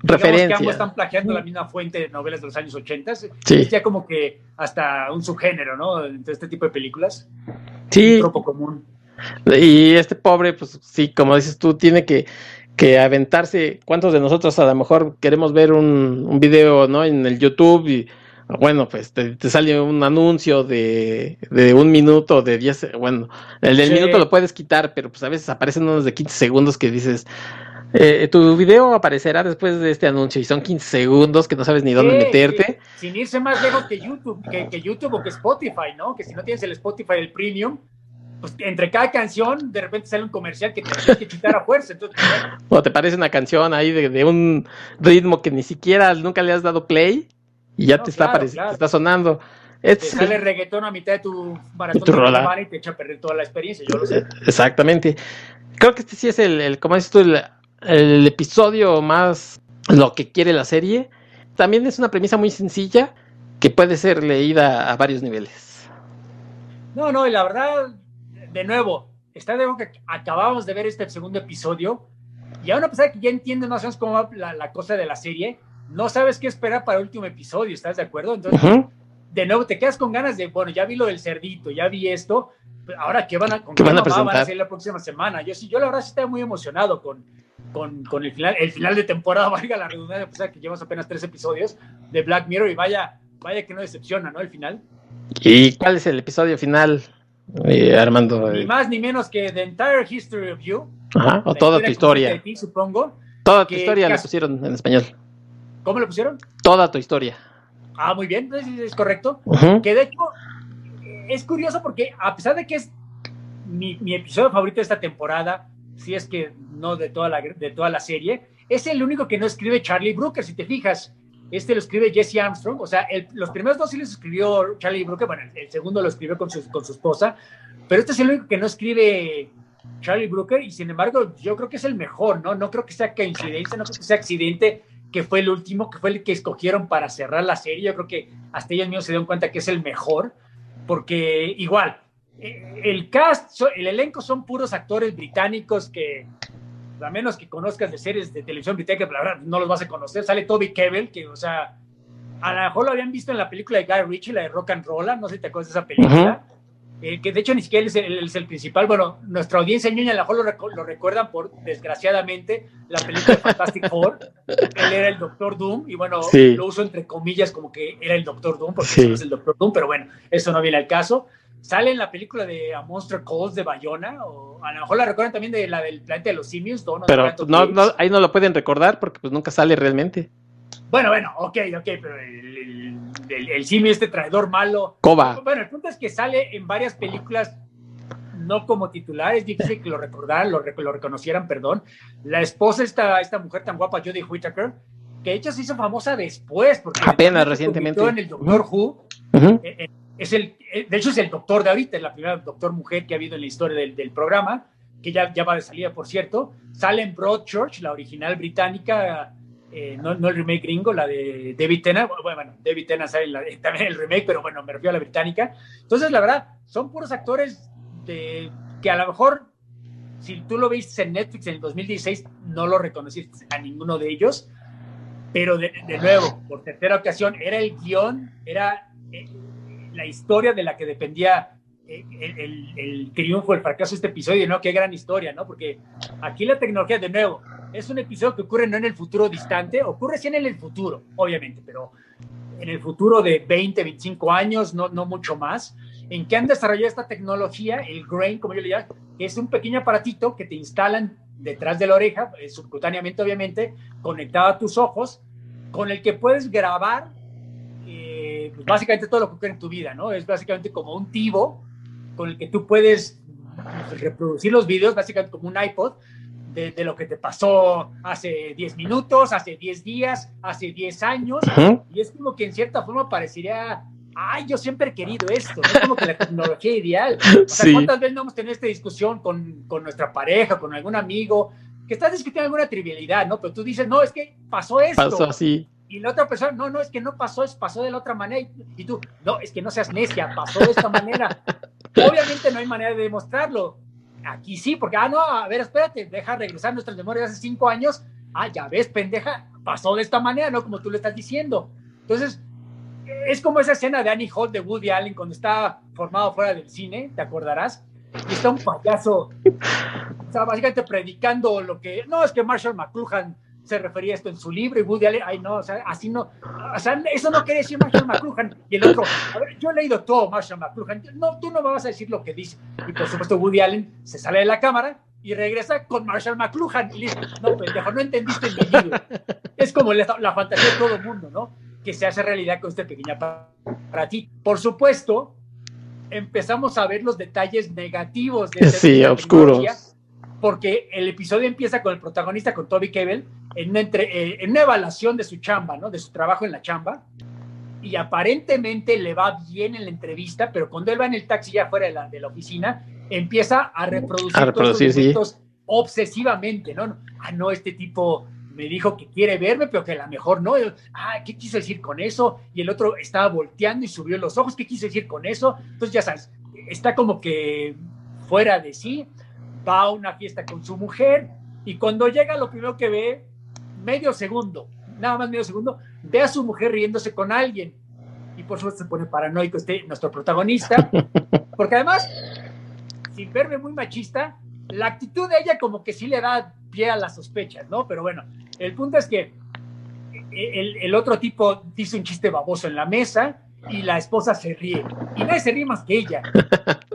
referencia. Que ambos están plagiando la misma fuente de novelas de los años 80. Sí. Es ya como que hasta un subgénero, ¿no? Entre este tipo de películas. Sí. Un tropo común. Y este pobre, pues sí, como dices tú, tiene que, que aventarse. ¿Cuántos de nosotros a lo mejor queremos ver un, un video, ¿no? En el YouTube y bueno, pues te, te, sale un anuncio de, de un minuto, de 10, bueno, el del sí. minuto lo puedes quitar, pero pues a veces aparecen unos de 15 segundos que dices, eh, tu video aparecerá después de este anuncio y son 15 segundos que no sabes ni dónde sí, meterte. Sin irse más lejos que YouTube, que, que, YouTube o que Spotify, ¿no? Que si no tienes el Spotify, el premium, pues entre cada canción de repente sale un comercial que te tienes que quitar a fuerza. Entonces, o te parece una canción ahí de, de un ritmo que ni siquiera nunca le has dado play y ya no, te, está claro, claro. te está sonando. Este, te sale reggaetón a mitad de tu maratón tu de y te echa a perder toda la experiencia, yo lo sé. Exactamente. Creo que este sí es el, el como dices tú, el, el, episodio más lo que quiere la serie. También es una premisa muy sencilla que puede ser leída a varios niveles. No, no, y la verdad, de nuevo, está de que acabamos de ver este segundo episodio y aún a pesar de que ya entiendo más o menos cómo va la, la cosa de la serie, no sabes qué esperar para el último episodio, ¿estás de acuerdo? Entonces, uh -huh. de nuevo, te quedas con ganas de, bueno, ya vi lo del cerdito, ya vi esto, ahora qué van a, con ¿Qué van a, presentar? van a hacer la próxima semana. Yo sí, yo la verdad sí estaba muy emocionado con, con, con, el, final, el final de temporada, valga la redundancia, pues que llevamos apenas tres episodios de Black Mirror y vaya, vaya que no decepciona, ¿no? El final. ¿Y cuál es el episodio final, eh, Armando? Ni más ni menos que The Entire History of You. Ajá, o toda tu historia. Ti, supongo. Toda tu historia la pusieron en español. ¿Cómo le pusieron? Toda tu historia. Ah, muy bien, es, es correcto. Uh -huh. Que de hecho es curioso porque a pesar de que es mi, mi, episodio favorito de esta temporada, si es que no de toda, la, de toda la serie, es el único que no escribe Charlie Brooker, si te fijas. Este lo escribe Jesse Armstrong, o sea, los primeros dos sí los escribió Charlie Brooker, bueno, el, el segundo lo escribió con su, con su esposa, pero este es el único que no escribe Charlie Brooker y sin embargo yo creo que es el mejor, ¿no? No creo que sea coincidencia, no creo que sea accidente que fue el último, que fue el que escogieron para cerrar la serie. Yo creo que hasta ellos mismos se dieron cuenta que es el mejor, porque igual, el cast, el elenco son puros actores británicos que, a menos que conozcas de series de televisión británica, la verdad no los vas a conocer. Sale Toby Kebbell, que, o sea, a lo mejor lo habían visto en la película de Guy Ritchie, la de Rock and Roll, no sé si te acuerdas de esa película. Uh -huh. Eh, que de hecho ni siquiera es, el, es, el, principal. Bueno, nuestra audiencia ñoña a lo mejor lo, rec lo, recuerdan por, desgraciadamente, la película de Fantastic Four. Él era el Doctor Doom y bueno, sí. lo uso entre comillas como que era el Doctor Doom, porque sí. no es el Doctor Doom, pero bueno, eso no viene al caso. Sale en la película de A Monster Calls de Bayona, o a lo mejor la recuerdan también de la del planeta de los simios. Dono pero no, no, ahí no lo pueden recordar porque pues nunca sale realmente. Bueno, bueno, ok, ok, pero el, el, el, el simio, este traidor malo. Coba. Bueno, el punto es que sale en varias películas, no como titular, es difícil que lo recordaran, lo, lo reconocieran, perdón. La esposa, esta, esta mujer tan guapa, Jodie Whittaker, que de hecho se hizo famosa después, porque apenas recientemente. En el Doctor. Who. Uh -huh. Es el, de hecho, es el doctor de ahorita, es la primera doctor mujer que ha habido en la historia del, del programa, que ya, ya va de salida, por cierto. Sale en Broadchurch, la original británica eh, no, no, el remake gringo, la de David Tennant, bueno, bueno David Tennant sale la, también el remake, pero bueno, me refiero a la británica. Entonces, la verdad, son puros actores de, que a lo mejor, si tú lo viste en Netflix en el 2016, no lo reconociste a ninguno de ellos, pero de, de nuevo, por tercera ocasión, era el guion, era eh, la historia de la que dependía eh, el, triunfo, el fracaso de este episodio, ¿no? Qué gran historia, ¿no? Porque aquí la tecnología, de nuevo, es un episodio que ocurre no en el futuro distante, ocurre sí en el futuro, obviamente, pero en el futuro de 20, 25 años, no, no mucho más, en que han desarrollado esta tecnología, el Grain, como yo le llamo, que es un pequeño aparatito que te instalan detrás de la oreja, eh, subcutáneamente, obviamente, conectado a tus ojos, con el que puedes grabar pues básicamente todo lo que ocurre en tu vida, ¿no? Es básicamente como un tivo con el que tú puedes reproducir los videos, básicamente como un iPod, de, de, lo que te pasó hace 10 minutos, hace 10 días, hace 10 años, y es como que en cierta forma parecería, ay, yo siempre he querido esto, es como que la tecnología ideal. O sea, sí. ¿cuántas veces no hemos tenido esta discusión con, con nuestra pareja, con algún amigo, que estás discutiendo alguna trivialidad, ¿no? Pero tú dices, no, es que pasó esto. Pasó así. Y la otra persona, no, no, es que no pasó, es pasó de la otra manera. Y tú, no, es que no seas necia, pasó de esta manera. Obviamente no hay manera de demostrarlo Aquí sí, porque, ah, no, a ver, espérate, deja regresar nuestras memorias hace cinco años. Ah, ya ves, pendeja, pasó de esta manera, ¿no? Como tú lo estás diciendo. Entonces, es como esa escena de Annie Hall de Woody Allen cuando está formado fuera del cine, ¿te acordarás? Y está un payaso, o sea, básicamente predicando lo que, no, es que Marshall McLuhan se refería a esto en su libro y Woody Allen, ay no, o sea, así no, o sea, eso no quiere decir Marshall McLuhan. Y el otro, a ver, yo he leído todo Marshall McLuhan, no, tú no me vas a decir lo que dice. Y por supuesto Woody Allen se sale de la cámara y regresa con Marshall McLuhan y dice, no, pendejo, no entendiste mi libro. Es como la, la fantasía de todo el mundo, ¿no? Que se hace realidad con esta pequeña para, para ti. Por supuesto, empezamos a ver los detalles negativos de sí, oscuros. Porque el episodio empieza con el protagonista, con Toby Kebbell, en una, entre, eh, en una evaluación de su chamba, ¿no? De su trabajo en la chamba. Y aparentemente le va bien en la entrevista, pero cuando él va en el taxi ya fuera de la, de la oficina, empieza a reproducir, A reproducir, sí. todos los obsesivamente, ¿no? Ah, no, este tipo me dijo que quiere verme, pero que a lo mejor no. Ah, ¿qué quiso decir con eso? Y el otro estaba volteando y subió los ojos. ¿Qué quiso decir con eso? Entonces, ya sabes, está como que fuera de sí, va a una fiesta con su mujer y cuando llega lo primero que ve, medio segundo, nada más medio segundo, ve a su mujer riéndose con alguien. Y por supuesto se pone paranoico este, nuestro protagonista, porque además, sin verme muy machista, la actitud de ella como que sí le da pie a las sospechas, ¿no? Pero bueno, el punto es que el, el, otro tipo dice un chiste baboso en la mesa y la esposa se ríe. Y nadie se ríe más que ella.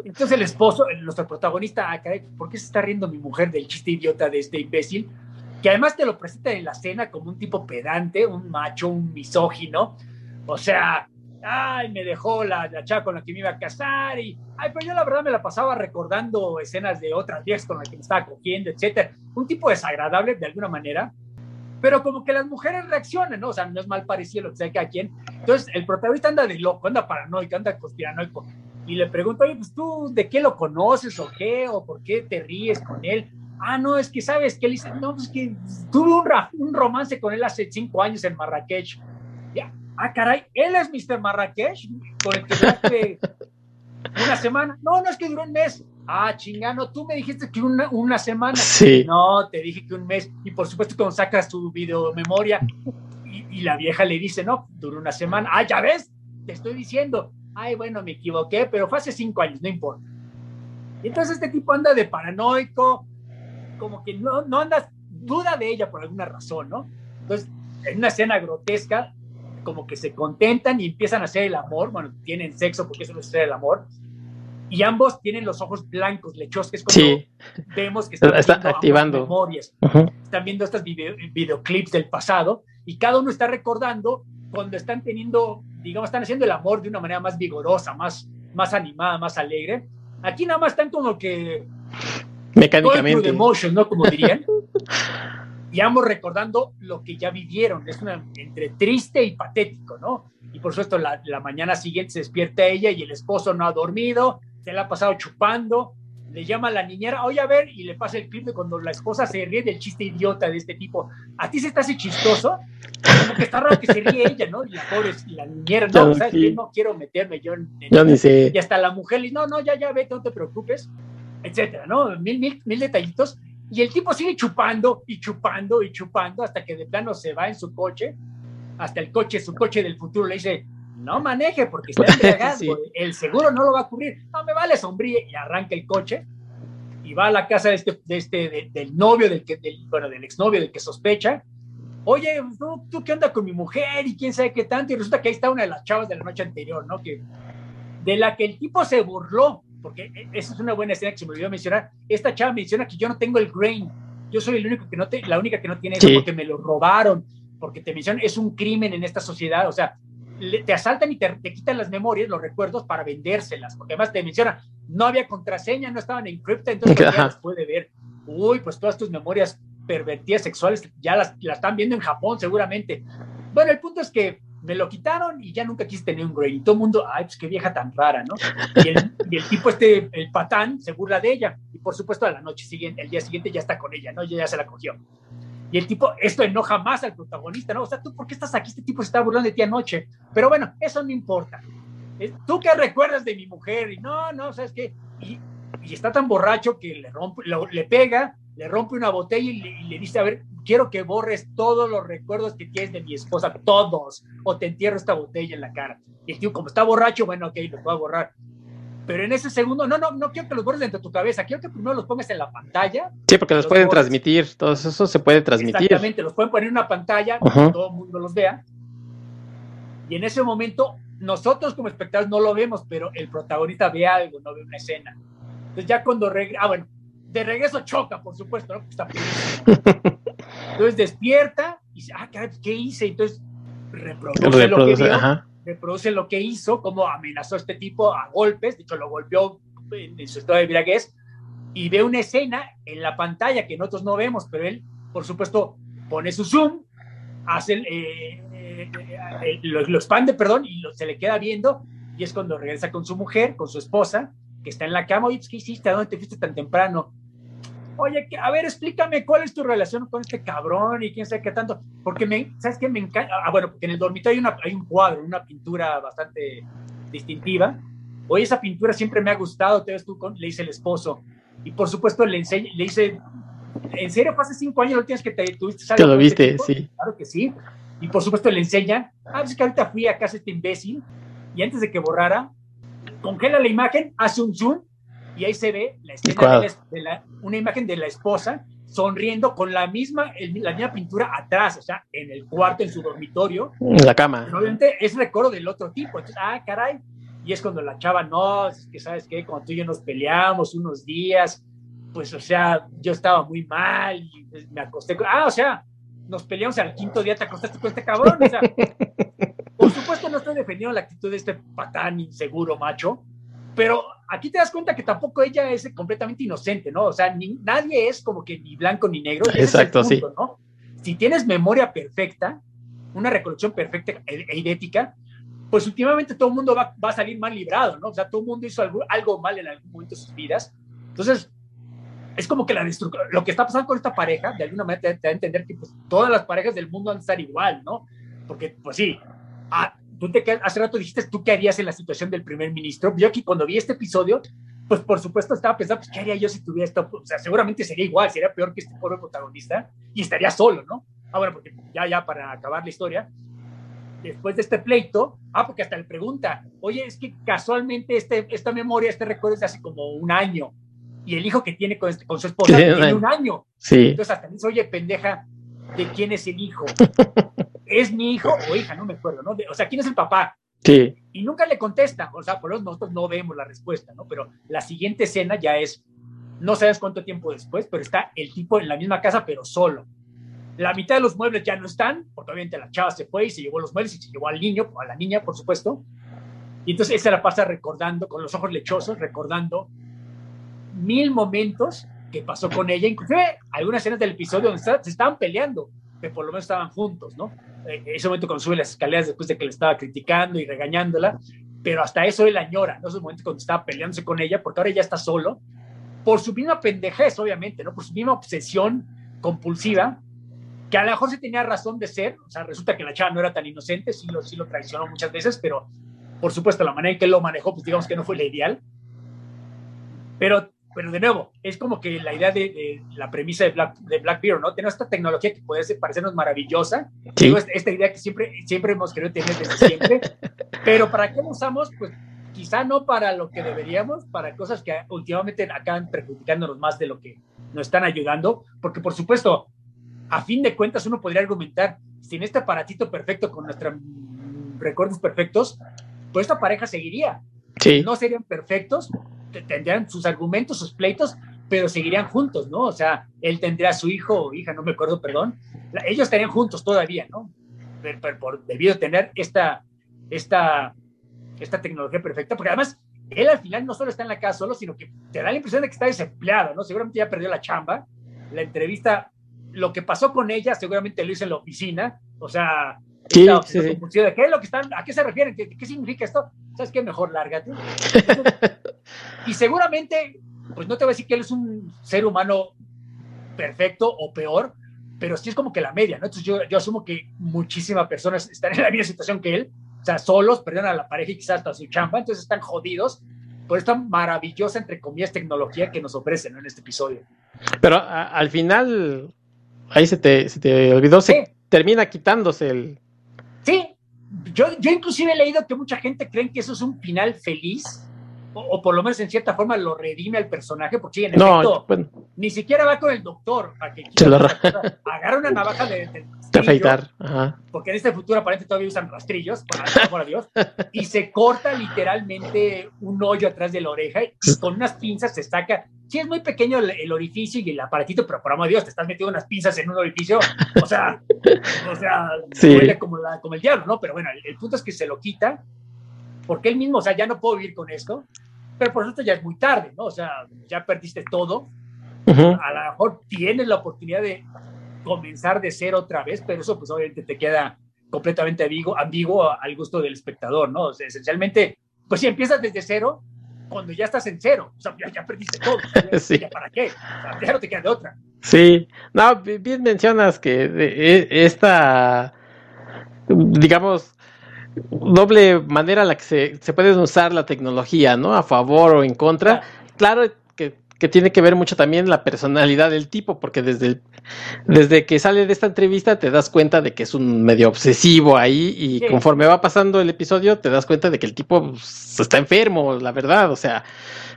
Entonces el esposo, nuestro protagonista, ah, caray, ¿por qué se está riendo mi mujer del chiste idiota de este imbécil? Que además te lo presenta en la cena como un tipo pedante, un macho, un misógino. O sea, ay, me dejó la, la chava con la que me iba a casar y, ay, pero yo la verdad me la pasaba recordando escenas de otras viejas con las que me estaba cogiendo, etcétera. Un tipo desagradable de alguna manera, pero como que las mujeres reaccionan, ¿no? O sea, no es mal parecido lo que sea cada quien. Entonces, el protagonista anda de loco, anda paranoico, anda conspiranoico. Y le pregunto, oye, pues tú, ¿de qué lo conoces o qué? ¿O por qué te ríes con él? Ah, no, es que sabes que él dice, no, pues que tuve un, un romance con él hace cinco años en Marrakech. Ya, ah, caray, él es Mr. Marrakech, con el que duraste una semana. No, no es que duró un mes. Ah, chingano, tú me dijiste que una, una semana. Sí. No, te dije que un mes. Y por supuesto, cuando sacas tu video memoria y, y, la vieja le dice, no, duró una semana. Ah, ya ves, te estoy diciendo. Ay, bueno, me equivoqué, pero fue hace cinco años, no importa. Y entonces este tipo anda de paranoico, como que no, no andas, duda de ella por alguna razón, ¿no? Entonces, en una escena grotesca, como que se contentan y empiezan a hacer el amor, bueno, tienen sexo porque eso no es hacer el amor, y ambos tienen los ojos blancos, lechosos, que es cuando Sí. vemos que están Está activando. memorias, Ujú. están viendo estos video- videoclips del pasado, y cada uno está recordando cuando están teniendo, digamos, están haciendo el amor de una manera más vigorosa, más, más animada, más alegre. Aquí nada más están como que Mecánicamente. the motion, ¿no? Como dirían. y ambos recordando lo que ya vivieron. Es una, entre triste y patético, ¿no? Y por supuesto, la, la mañana siguiente se despierta ella y el esposo no ha dormido, se la ha pasado chupando, le llama a la niñera, oye, a ver, y le pasa el clip de cuando la esposa se ríe del chiste idiota de este tipo. ¿A ti se te hace chistoso? Como que está raro que se ríe ella, ¿no? Y la pobre, y la niñera, no, ¿sabes sí. qué? No quiero meterme yo en, en- Yo ni sé. y hasta la mujer le dice, no, no, ya, ya, vete, no te preocupes, etcétera, ¿no? Mil, mil, mil detallitos. Y el tipo sigue chupando y chupando y chupando hasta que de plano se va en su coche, hasta el coche, su coche del futuro le dice, no maneje porque está embriagado, Sí. el seguro no lo va a cubrir, no me vale sombríe y arranca el coche y va a la casa de este, de este de- del novio, del que, del, bueno, del exnovio del que sospecha. Oye, ¿tú, ¿tú qué onda con mi mujer? Y quién sabe qué tanto. Y resulta que ahí está una de las chavas de la noche anterior, ¿no? Que, de la que el tipo se burló, porque e- esa es una buena escena que se me olvidó mencionar. Esta chava menciona que yo no tengo el grain, yo soy el único que no te, la única que no tiene eso Sí. porque me lo robaron, porque te mencionan, es un crimen en esta sociedad, o sea, le- te asaltan y te, te quitan las memorias, los recuerdos para vendérselas, porque además te menciona, no había contraseña, no estaban encriptadas, entonces cualquiera Ajá. las puede ver. Uy, pues todas tus memorias pervertidas sexuales ya las, las están viendo en Japón seguramente. Bueno, el punto es que me lo quitaron y ya nunca quise tener un Grey. Y todo el mundo, ay, pues qué vieja tan rara, ¿no? Y el, y el tipo este, el patán, se burla de ella. Y por supuesto, a la noche siguiente, el día siguiente ya está con ella, ¿no? Ya, ya se la cogió. Y el tipo, esto enoja más al protagonista, ¿no? O sea, ¿tú por qué estás aquí? Este tipo se está burlando de ti anoche. Pero bueno, eso no importa. ¿Tú qué recuerdas de mi mujer? Y no, no, ¿sabes qué? Y, y está tan borracho que le rompe, lo- le pega le rompe una botella y le, dice, a ver, quiero que borres todos los recuerdos que tienes de mi esposa, todos, o te entierro esta botella en la cara. Y el tío, como está borracho, bueno, ok, lo puedo borrar. Pero en ese segundo, no, no, no quiero que los borres dentro de tu cabeza, quiero que primero los pongas en la pantalla. Sí, porque los, pueden transmitir, todo eso se puede transmitir. Exactamente, los pueden poner en una pantalla, que todo el mundo los vea. Y en ese momento, nosotros como espectadores no lo vemos, pero el protagonista ve algo, no ve una escena. Entonces ya cuando regresa, ah, bueno, de regreso choca, por supuesto, ¿no? Está Entonces despierta y dice, ah, ¿qué hice? Entonces reproduce, lo que vio, reproduce lo que hizo, cómo amenazó a este tipo a golpes, de hecho lo golpeó en, su estado de viraguez, y ve una escena en la pantalla que nosotros no vemos, pero él, por supuesto, pone su zoom, hace eh, eh, eh, lo, expande, perdón, y se le queda viendo, y es cuando regresa con su mujer, con su esposa, que está en la cama, oye, pues, ¿qué hiciste? ¿A dónde te fuiste tan temprano? Oye, a ver, explícame cuál es tu relación con este cabrón y quién sabe qué tanto. Porque me, ¿sabes qué? Me encanta. Ah, bueno, porque en el dormitorio hay, una, hay un cuadro, una pintura bastante distintiva. Oye, esa pintura siempre me ha gustado, te ves tú con, le dice el esposo. Y por supuesto le, enseña, le dice, ¿en serio hace cinco años lo tienes que te tuviste? Te lo este viste, sí. Claro que sí. Y por supuesto le enseña, ah, pues es que ahorita fui a casa este imbécil y antes de que borrara, congela la imagen, hace un zoom y ahí se ve la escena de, la, una imagen de la esposa sonriendo con la misma, la misma pintura atrás, o sea, en el cuarto, en su dormitorio. En la cama. obviamente es recuerdo del otro tipo. Entonces, ah, caray. Y es cuando la chava, no, es que sabes qué, cuando tú y yo nos peleamos unos días, pues, o sea, yo estaba muy mal y pues, me acosté. Ah, o sea, nos peleamos al quinto día, te acostaste con este cabrón. O sea, por supuesto, no estoy defendiendo la actitud de este patán inseguro macho, pero aquí te das cuenta que tampoco ella es completamente inocente, ¿no? O sea, nadie es como que ni blanco ni negro. Exacto, sí. ¿no? Si tienes memoria perfecta, una recolección perfecta e, e idética, pues últimamente todo el mundo va, a salir mal librado, ¿no? O sea, todo el mundo hizo algo, algo mal en algún momento de sus vidas. Entonces, es como que la lo que está pasando con esta pareja, de alguna manera te, da a entender que pues, todas las parejas del mundo van a estar igual, ¿no? Porque, pues sí, a, tú te hace rato dijiste tú qué harías en la situación del primer ministro. Yo aquí cuando vi este episodio, pues por supuesto estaba pensando, pues, ¿qué haría yo si tuviera esto? O sea, seguramente sería igual, sería peor que este pobre protagonista y estaría solo, ¿no? Ah, bueno, porque ya, ya para acabar la historia, después de este pleito, ah, porque hasta le pregunta, oye, es que casualmente este, esta memoria, este recuerdo es de hace como un año y el hijo que tiene con, este, con su esposa tiene un año. Sí. Entonces hasta dice, oye, pendeja, ¿de quién es el hijo? ¿es mi hijo o hija? No me acuerdo, ¿no? o sea, ¿quién es el papá? Sí. Y nunca le contesta, o sea, por eso nosotros no vemos la respuesta, ¿no? Pero la siguiente escena ya es, no sabes cuánto tiempo después, pero está el tipo en la misma casa, pero solo. La mitad de los muebles ya no están, porque obviamente la chava se fue y se llevó los muebles y se llevó al niño, a la niña, por supuesto. Y entonces esa la pasa recordando, con los ojos lechosos, recordando mil momentos que pasó con ella, inclusive algunas escenas del episodio donde se estaban peleando, que por lo menos estaban juntos, ¿no? En ese momento cuando sube las escaleras después de que le estaba criticando y regañándola, pero hasta eso él añora, ¿no? Esos momentos cuando estaba peleándose con ella, porque ahora ya está solo, por su misma pendejez, obviamente, ¿no? Por su misma obsesión compulsiva, que a lo mejor sí tenía razón de ser, o sea, resulta que la chava no era tan inocente, sí lo, sí lo traicionó muchas veces, pero por supuesto la manera en que él lo manejó, pues digamos que no fue la ideal. Pero pero de nuevo, es como que la idea de, la premisa de Black, de Black Mirror, ¿no? Tenemos esta tecnología que puede parecernos maravillosa, esta, idea que siempre, siempre hemos querido tener desde siempre, pero ¿para qué la usamos? Pues quizá no para lo que deberíamos, para cosas que últimamente acaban perjudicándonos más de lo que nos están ayudando, porque por supuesto, a fin de cuentas uno podría argumentar, sin este aparatito perfecto con nuestros recuerdos perfectos, pues esta pareja seguiría. Sí. No serían perfectos, tendrían sus argumentos, sus pleitos, pero seguirían juntos, ¿no? O sea, él tendría a su hijo o hija, no me acuerdo, perdón. Ellos estarían juntos todavía, ¿no? Pero, por, debido a tener esta, esta, esta tecnología perfecta, porque además él al final no solo está en la casa solo, sino que te da la impresión de que está desempleado, ¿no? Seguramente ya perdió la chamba. La entrevista, lo que pasó con ella, seguramente lo hizo en la oficina, o sea, Sí, sí, ¿De qué es lo que están? ¿A qué se refieren? ¿Qué, qué significa esto? ¿Sabes qué? Mejor lárgate. y seguramente, pues no te voy a decir que él es un ser humano perfecto o peor, pero sí es como que la media, ¿no? Entonces yo, yo asumo que muchísimas personas están en la misma situación que él, o sea, solos, perdieron a la pareja y quizás hasta su chamba, entonces están jodidos por esta maravillosa, entre comillas, tecnología que nos ofrecen en este episodio. Pero al final, ahí se te, se te olvidó, se termina quitándose el... Sí, yo, yo inclusive he leído que mucha gente cree que eso es un final feliz, o, por lo menos en cierta forma lo redime al personaje, porque en efecto, ni siquiera va con el doctor para que agarra una navaja de, de, afeitar, porque en este futuro aparentemente todavía usan rastrillos, por, Dios, y se corta literalmente un hoyo atrás de la oreja y con unas pinzas se saca. Sí, es muy pequeño el, orificio y el aparatito, pero por amor de Dios, te estás metiendo unas pinzas en un orificio, o sea, o sea, duele como, como el diablo, ¿no? Pero bueno, el, el punto es que se lo quita porque él mismo, o sea, ya no puedo vivir con esto, pero por supuesto ya es muy tarde, ¿no? O sea, ya perdiste todo. A lo mejor tienes la oportunidad de comenzar de cero otra vez, pero eso pues obviamente te queda completamente ambiguo, ambiguo al gusto del espectador, ¿no? O sea, esencialmente, pues si empiezas desde cero, cuando ya estás en cero, o sea, ya, perdiste todo. sí. ¿Ya para qué? O sea, ya no te queda de otra. Sí, no, bien mencionas que e, esta, digamos, doble manera en la que se, se, puede usar la tecnología, ¿no? A favor o en contra. Claro que, que, tiene que ver mucho también la personalidad del tipo, porque desde, desde que sale de esta entrevista te das cuenta de que es un medio obsesivo ahí y conforme va pasando el episodio te das cuenta de que el tipo pues, está enfermo, la verdad, o sea,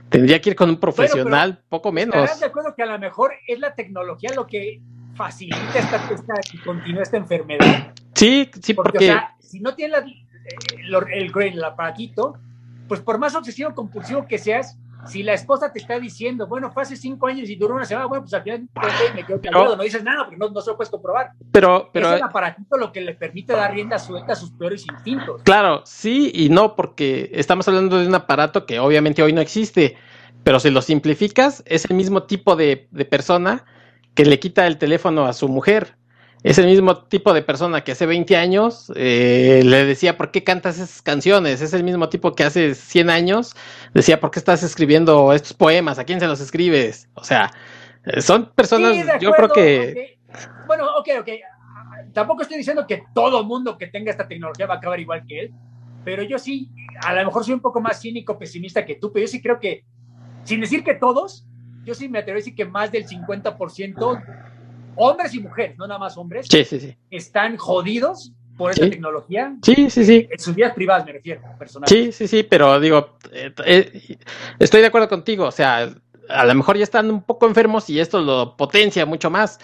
tendría que ir con un profesional, poco menos. ¿Estás de acuerdo que a lo mejor es la tecnología lo que facilita esta, esta que continúe esta enfermedad? Sí, sí, porque... porque... O sea, si no tiene la, el, el, el aparatito, pues por más obsesivo compulsivo que seas, si la esposa te está diciendo, bueno, fue hace cinco años y duró una semana, bueno, pues al final me quedo callado, no dices nada porque no, no se lo puedes comprobar. Pero, pero es el aparatito lo que le permite dar rienda suelta a sus peores instintos. Claro, sí y no, porque estamos hablando de un aparato que obviamente hoy no existe, pero si lo simplificas, es el mismo tipo de, de persona que le quita el teléfono a su mujer es el mismo tipo de persona que hace 20 años eh, le decía, ¿por qué cantas esas canciones? Es el mismo tipo que hace 100 años decía, ¿por qué estás escribiendo estos poemas? ¿A quién se los escribes? O sea, son personas, yo creo que... Bueno, ok, ok. Tampoco estoy diciendo que todo mundo que tenga esta tecnología va a acabar igual que él, pero yo sí, a lo mejor soy un poco más cínico, pesimista que tú, pero yo sí creo que, sin decir que todos, yo sí me atrevo a decir que más del 50% hombres y mujeres, no nada más hombres, están jodidos por esta tecnología. Sí, sí, sí. En sus vidas privadas me refiero, Sí, sí, sí, pero digo, eh, eh, estoy de acuerdo contigo, o sea, a lo mejor ya están un poco enfermos y esto lo potencia mucho más.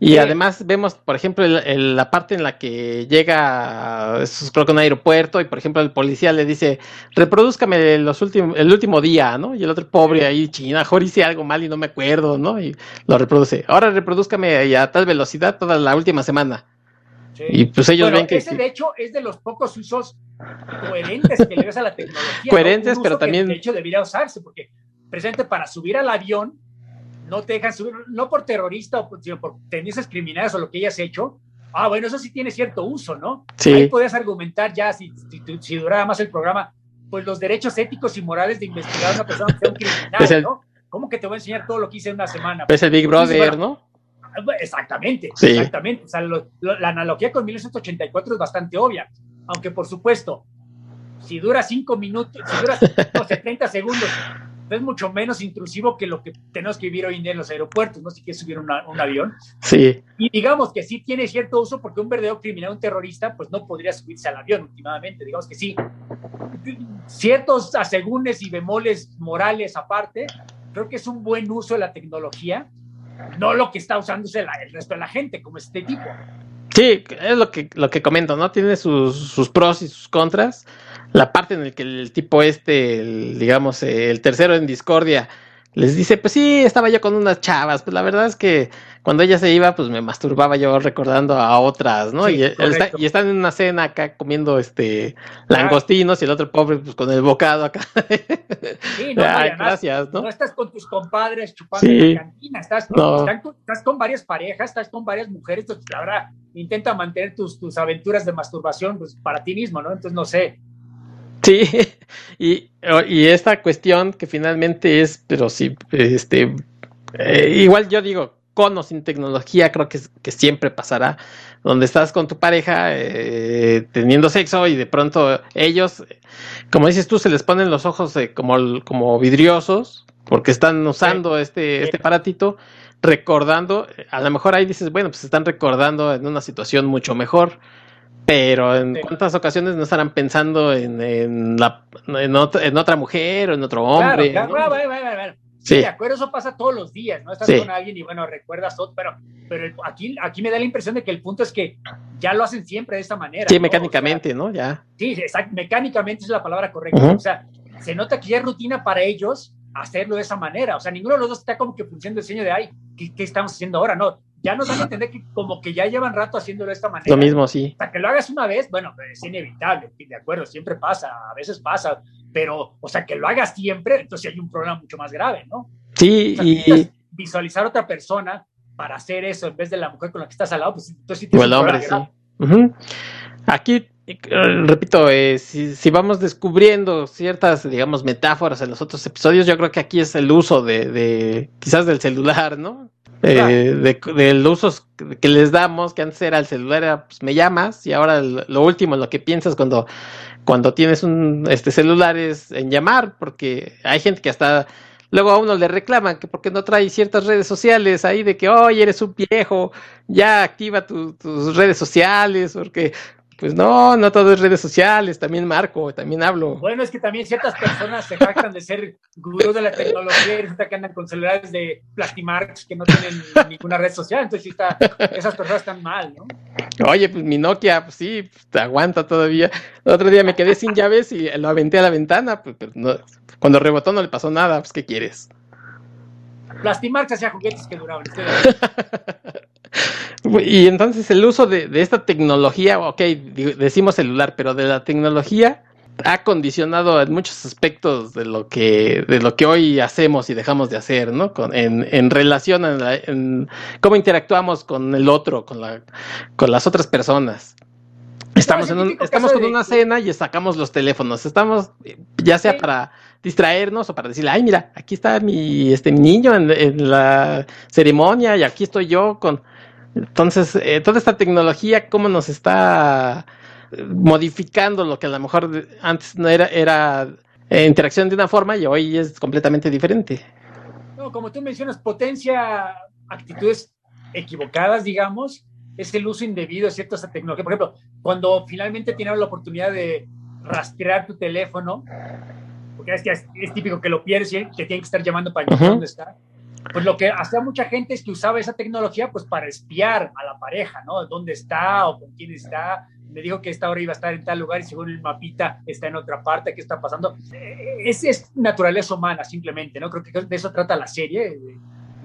Y además vemos, por ejemplo, la parte en la que llega, creo que un aeropuerto, y por ejemplo el policía le dice, reproduzcame los últimos, el último día, ¿no? Y el otro pobre ahí, china, mejor hice algo mal y no me acuerdo, ¿no? Y lo reproduce. Ahora reproduzcame a tal velocidad toda la última semana. Y pues ellos ven que... Ese de hecho es de los pocos usos coherentes que le ves a la tecnología. Coherentes, pero también... de hecho debería usarse, porque presente para subir al avión no te dejan subir, no por terrorista, sino por tendencias criminales o lo que hayas hecho. Ah, bueno, eso sí tiene cierto uso, ¿no? Sí. Ahí podías argumentar ya, si, si, durara más el programa, pues los derechos éticos y morales de investigar a una persona que sea un criminal, ¿no? ¿Cómo que te voy a enseñar todo lo que hice en una semana? Es el Big Brother, ¿no? Exactamente, exactamente. O sea, la analogía con 1984 es bastante obvia, aunque por supuesto, si dura cinco minutos, si dura no 30 segundos es mucho menos intrusivo que lo que tenemos que vivir hoy en día en los aeropuertos, ¿no? Si quieres subir un avión. Sí. Y digamos que sí tiene cierto uso porque un verdadero criminal, un terrorista, pues no podría subirse al avión últimamente. Digamos que sí. Ciertos asegúnes y bemoles morales aparte, creo que es un buen uso de la tecnología, no lo que está usándose el resto de la gente, como este tipo. Sí, es lo que, lo que comento, ¿no? Tiene sus, sus pros y sus contras la parte en la que el tipo este, digamos, el tercero en discordia, les dice, pues sí, estaba yo con unas chavas, pues la verdad es que cuando ella se iba, pues me masturbaba yo recordando a otras, ¿no? y, están en una cena acá comiendo este langostinos y el otro pobre pues con el bocado acá. Sí, no, Ay, gracias, ¿no? No estás con tus compadres chupando en la cantina, estás, estás, con varias parejas, estás con varias mujeres, entonces la verdad intenta mantener tus, tus aventuras de masturbación pues, para ti mismo, ¿no? Entonces no sé, Sí, y, y, esta cuestión que finalmente es, pero sí, este, eh, igual yo digo, con o sin tecnología, creo que, que siempre pasará, donde estás con tu pareja eh, teniendo sexo y de pronto ellos, como dices tú, se les ponen los ojos como, como vidriosos porque están usando este, este aparatito recordando, a lo mejor ahí dices, bueno, pues están recordando en una situación mucho mejor, pero en cuántas ocasiones no estarán pensando en, en, la, en, otra, mujer o en otro hombre. Claro, claro, Sí, de acuerdo, eso pasa todos los días, ¿no? Estás con alguien y bueno, recuerdas todo, pero, pero aquí, aquí me da la impresión de que el punto es que ya lo hacen siempre de esta manera. Sí, mecánicamente, ¿no? Ya. Sí, exacto, mecánicamente es la palabra correcta. O sea, se nota que ya es rutina para ellos hacerlo de esa manera. O sea, ninguno de los dos está como que funcionando el diseño de, ay, ¿qué, ¿qué, estamos haciendo ahora? No, ya nos dan a entender que como que ya llevan rato haciéndolo de esta manera. Lo mismo, sí. Hasta que lo hagas una vez, bueno, es inevitable, de acuerdo, siempre pasa, a veces pasa, pero, o sea, que lo hagas siempre, entonces hay un problema mucho más grave, ¿no? Sí, y... Visualizar a otra persona para hacer eso en vez de la mujer con la que estás al lado, pues entonces sí o el hombre, sí. Aquí repito, eh, si, vamos descubriendo ciertas, digamos, metáforas en los otros episodios, yo creo que aquí es el uso de, quizás del celular, ¿no? Eh, de, de, los usos que les damos, que antes era el celular, pues me llamas, y ahora lo último, lo que piensas cuando, cuando tienes un este celular es en llamar, porque hay gente que hasta luego a uno le reclaman que porque no trae ciertas redes sociales ahí de que, oye, eres un viejo, ya activa tus redes sociales, porque pues no, no todo es redes sociales, también marco, también hablo. Bueno, es que también ciertas personas se jactan de ser gurús de la tecnología y resulta que andan con celulares de Plastimarks que no tienen ninguna red social, entonces está, esas personas están mal, ¿no? Oye, pues mi Nokia, pues sí, pues, te aguanta todavía. El otro día me quedé sin llaves y lo aventé a la ventana, pues, no, cuando rebotó no le pasó nada, pues ¿qué quieres? Plastimarks hacía juguetes que duraban. Y entonces el uso de, esta tecnología, ok, decimos celular, pero de la tecnología ha condicionado en muchos aspectos de lo que de lo que hoy hacemos y dejamos de hacer, ¿no? Con, en, en relación a en cómo interactuamos con el otro, con la con las otras personas. Estamos en un, estamos con una cena y sacamos los teléfonos. Estamos ya sea para distraernos o para decirle, ay, mira, aquí está mi este niño en, en la ceremonia y aquí estoy yo con entonces, eh, toda esta tecnología, cómo nos está eh, modificando lo que a lo mejor antes no era, era eh, interacción de una forma y hoy es completamente diferente. No, como tú mencionas, potencia actitudes equivocadas, digamos, es el uso indebido de cierta tecnología. Por ejemplo, cuando finalmente tienes la oportunidad de rastrear tu teléfono, porque es que es, típico que lo pierdes y te tienen que estar llamando para uh dónde está pues lo que hacía mucha gente es que usaba esa tecnología pues para espiar a la pareja, ¿no? ¿Dónde está o con quién está? Me dijo que esta hora iba a estar en tal lugar y según el mapita está en otra parte, ¿qué está pasando? Es, es naturaleza humana simplemente, ¿no? Creo que de eso trata la serie,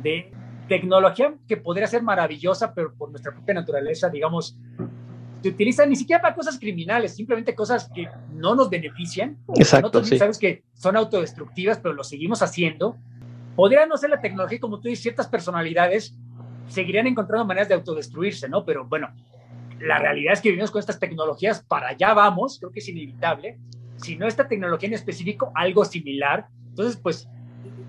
de, tecnología que podría ser maravillosa, pero por nuestra propia naturaleza, digamos, se utiliza ni siquiera para cosas criminales, simplemente cosas que no nos benefician. Exacto. Nosotros sí. sabes que son autodestructivas, pero lo seguimos haciendo podría no ser la tecnología, como tú dices, ciertas personalidades seguirían encontrando maneras de autodestruirse, ¿no? Pero bueno, la realidad es que vivimos con estas tecnologías, para allá vamos, creo que es inevitable. Si no esta tecnología en específico, algo similar, entonces pues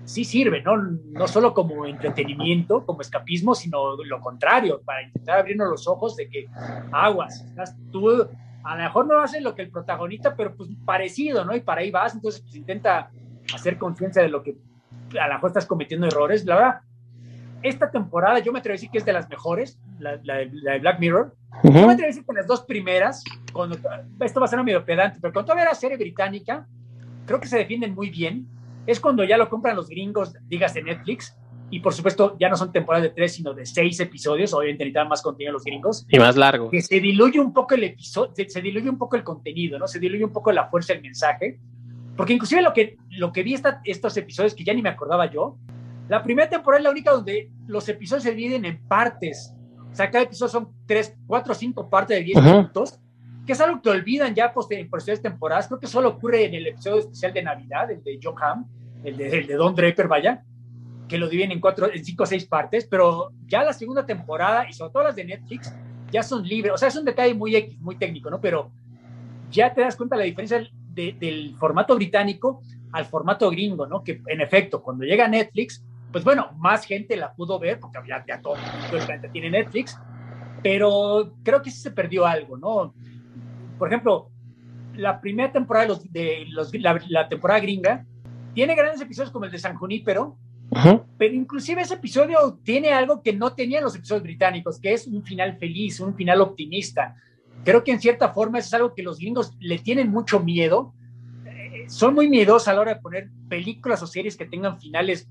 sí sirve, ¿no? No solo como entretenimiento, como escapismo, sino lo contrario, para intentar abrirnos los ojos de que aguas, tú a lo mejor no haces lo que el protagonista, pero pues parecido, ¿no? Y para ahí vas, entonces pues intenta hacer conciencia de lo que a lo mejor estás cometiendo errores. La verdad, esta temporada yo me atrevo a decir que es de las mejores, la, de, Black Mirror. Yo me atrevo a decir que las dos primeras, cuando, esto va a ser medio pedante, pero cuando todavía era serie británica, creo que se defienden muy bien. Es cuando ya lo compran los gringos, digas de Netflix, y por supuesto ya no son temporadas de tres, sino de seis episodios, obviamente necesitan más contenido los gringos. Y más largo. Que se diluye un poco el episodio, se diluye un poco el contenido, ¿no? Se diluye un poco la fuerza del mensaje. Porque inclusive lo que, lo que vi esta, estos episodios, que ya ni me acordaba yo, la primera temporada es la única donde los episodios se dividen en partes. O sea, cada episodio son tres, cuatro o cinco partes de diez minutos, que es algo que olvidan ya por posteriores temporadas. Creo que solo ocurre en el episodio especial de Navidad, el de John Hamm, el de, el de Don Draper, vaya, que lo dividen en, cuatro, en cinco o seis partes, pero ya la segunda temporada, y sobre todo las de Netflix, ya son libres. O sea, es un detalle muy muy técnico, ¿no? Pero ya te das cuenta de la diferencia del formato británico al formato gringo, ¿no? Que en efecto, cuando llega Netflix, pues bueno, más gente la pudo ver, porque ya, ya todo, el planeta tiene Netflix, pero creo que sí se perdió algo, ¿no? Por ejemplo, la primera temporada de, los, de los, la, temporada gringa tiene grandes episodios como el de San Junípero, Pero inclusive ese episodio tiene algo que no tenían los episodios británicos, que es un final feliz, un final optimista. Creo que en cierta forma es algo que los gringos le tienen mucho miedo. Eh, son muy miedosos a la hora de poner películas o series que tengan finales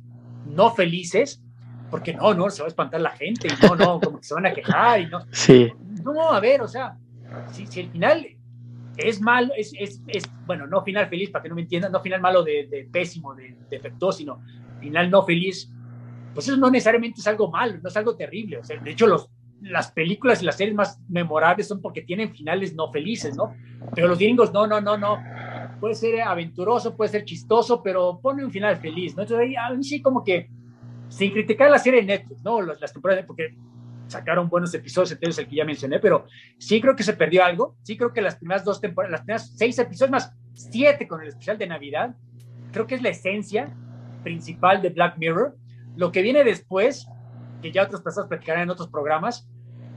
no felices, porque no, no, se va a espantar la gente, y no, no, como que se van a quejar, y no. Sí. No, a ver, o sea, si, si el final es malo, es, es, es, bueno, no final feliz, para que no me entiendan, no final malo de, de pésimo, de defectuoso, sino final no feliz, pues eso no necesariamente es algo malo, no es algo terrible. O sea, de hecho, los, las películas y las series más memorables son porque tienen finales no felices, ¿no? Pero los gringos, no, no, no, no. Puede ser aventuroso, puede ser chistoso, pero pone un final feliz, ¿no? Entonces ahí a mí sí como que, sin criticar la serie de Netflix, ¿no? Las, las temporadas, porque sacaron buenos episodios, entonces el que ya mencioné, pero sí creo que se perdió algo. Sí creo que las primeras dos temporadas, las primeras seis episodios más siete con el especial de Navidad, creo que es la esencia principal de Black Mirror. Lo que viene después, que ya otras personas platicarán en otros programas,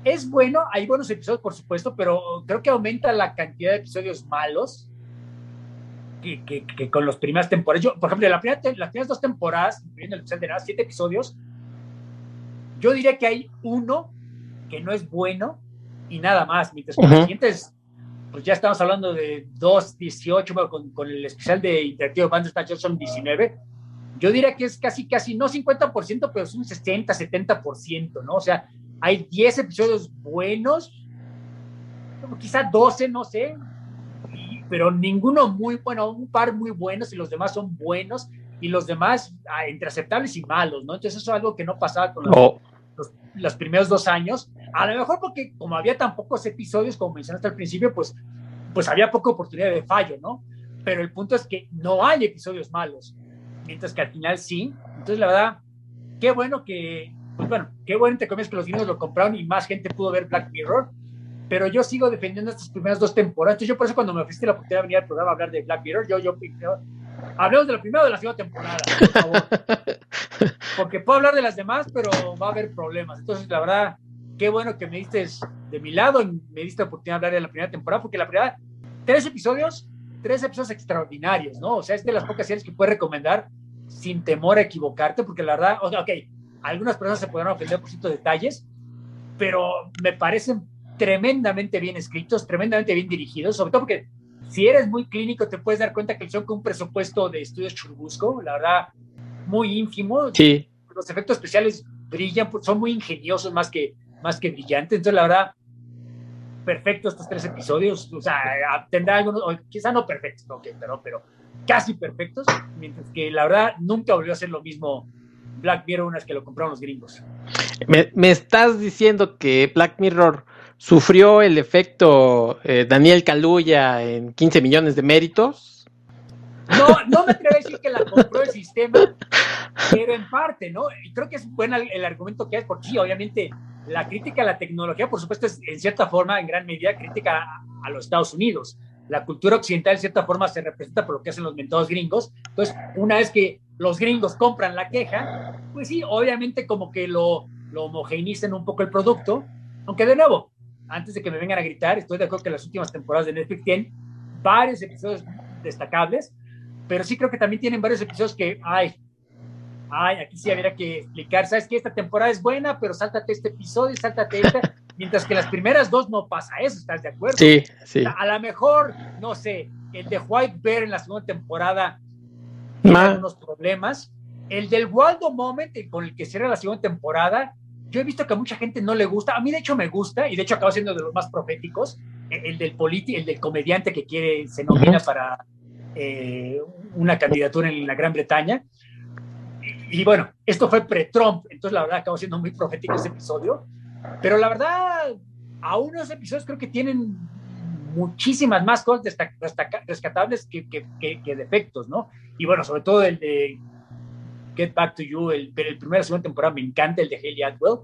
es bueno, hay buenos episodios, por supuesto, pero creo que aumenta la cantidad de episodios malos que, que, que con las primeras temporadas. Yo, por ejemplo, la primera, las primeras dos temporadas, incluyendo el episodio de nada, siete episodios, yo diría que hay uno que no es bueno y nada más, mientras que uh -huh. los siguientes, pues ya estamos hablando de 2, 18, bueno, con, con, el especial de Interactivo Bandersnatch son 19. Yo diría que es casi, casi, no 50%, pero es un 60, 70%, ¿no? O sea, hay 10 episodios buenos, quizá 12, no sé, y, pero ninguno muy bueno, un par muy buenos y los demás son buenos y los demás ah, entre aceptables y malos, ¿no? Entonces eso es algo que no pasaba con los, oh. los, los, primeros dos años. A lo mejor porque como había tan pocos episodios, como mencionaste al principio, pues, pues había poca oportunidad de fallo, ¿no? Pero el punto es que no hay episodios malos, mientras que al final sí. Entonces la verdad, qué bueno que, pues bueno, qué bueno te comes que los niños lo compraron y más gente pudo ver Black Mirror. Pero yo sigo defendiendo estas primeras dos temporadas. Entonces yo por eso cuando me ofreciste la oportunidad de venir al programa a hablar de Black Mirror, yo, yo, yo Hablemos de la primera o de la segunda temporada, por favor. Porque puedo hablar de las demás, pero va a haber problemas. Entonces, la verdad, qué bueno que me diste de mi lado y me diste la oportunidad de hablar de la primera temporada, porque la primera, tres episodios, tres episodios extraordinarios, ¿no? O sea, es de las pocas series que puedes recomendar sin temor a equivocarte, porque la verdad, ok, algunas personas se podrán ofender por ciertos detalles, pero me parecen tremendamente bien escritos, tremendamente bien dirigidos, sobre todo porque si eres muy clínico, te puedes dar cuenta que son con un presupuesto de estudios Churubusco, la verdad, muy ínfimo. Sí. Los efectos especiales brillan, son muy ingeniosos más que, más que brillantes. Entonces, la verdad, perfecto estos tres episodios. O sea, tendrá algunos, o quizá no perfectos, okay, pero, pero casi perfectos. Mientras que la verdad, nunca volvió a ser lo mismo Black Mirror unas que lo compraron los gringos. Me, me estás diciendo que Black Mirror sufrió el efecto eh, Daniel Caluya en 15 millones de méritos. No, no me atrevo a decir que la compró el sistema, pero en parte, ¿no? Y creo que es bueno el, el argumento que hay, porque sí, obviamente la crítica a la tecnología, por supuesto, es en cierta forma, en gran medida, crítica a, a los Estados Unidos. La cultura occidental, en cierta forma, se representa por lo que hacen los mentados gringos. Entonces, una vez que los gringos compran la queja, pues sí, obviamente como que lo, lo homogeneizan un poco el producto, aunque de nuevo, antes de que me vengan a gritar, estoy de acuerdo que las últimas temporadas de Netflix tienen varios episodios destacables, pero sí creo que también tienen varios episodios que, ay, ay, aquí sí habría que explicar, sabes que esta temporada es buena, pero sáltate este episodio, sáltate esta, mientras que las primeras dos no pasa eso, ¿estás de acuerdo? Sí, sí. A, lo mejor, no sé, el de White Bear en la segunda temporada tiene unos problemas, el del Waldo Moment, con el que cierra la segunda temporada, yo he visto que a mucha gente no le gusta, a mí de hecho me gusta, y de hecho acaba siendo de los más proféticos, el del politi el del comediante que quiere, se nomina uh -huh. para eh, una candidatura en la Gran Bretaña. Y, y bueno, esto fue pre-Trump, entonces la verdad acabó siendo muy profético ese episodio, pero la verdad, a unos episodios creo que tienen muchísimas más cosas rescatables que, que, que, defectos, ¿no? Y bueno, sobre todo el de Get Back to You, el, el primera segunda temporada me encanta, el de Haley Atwell.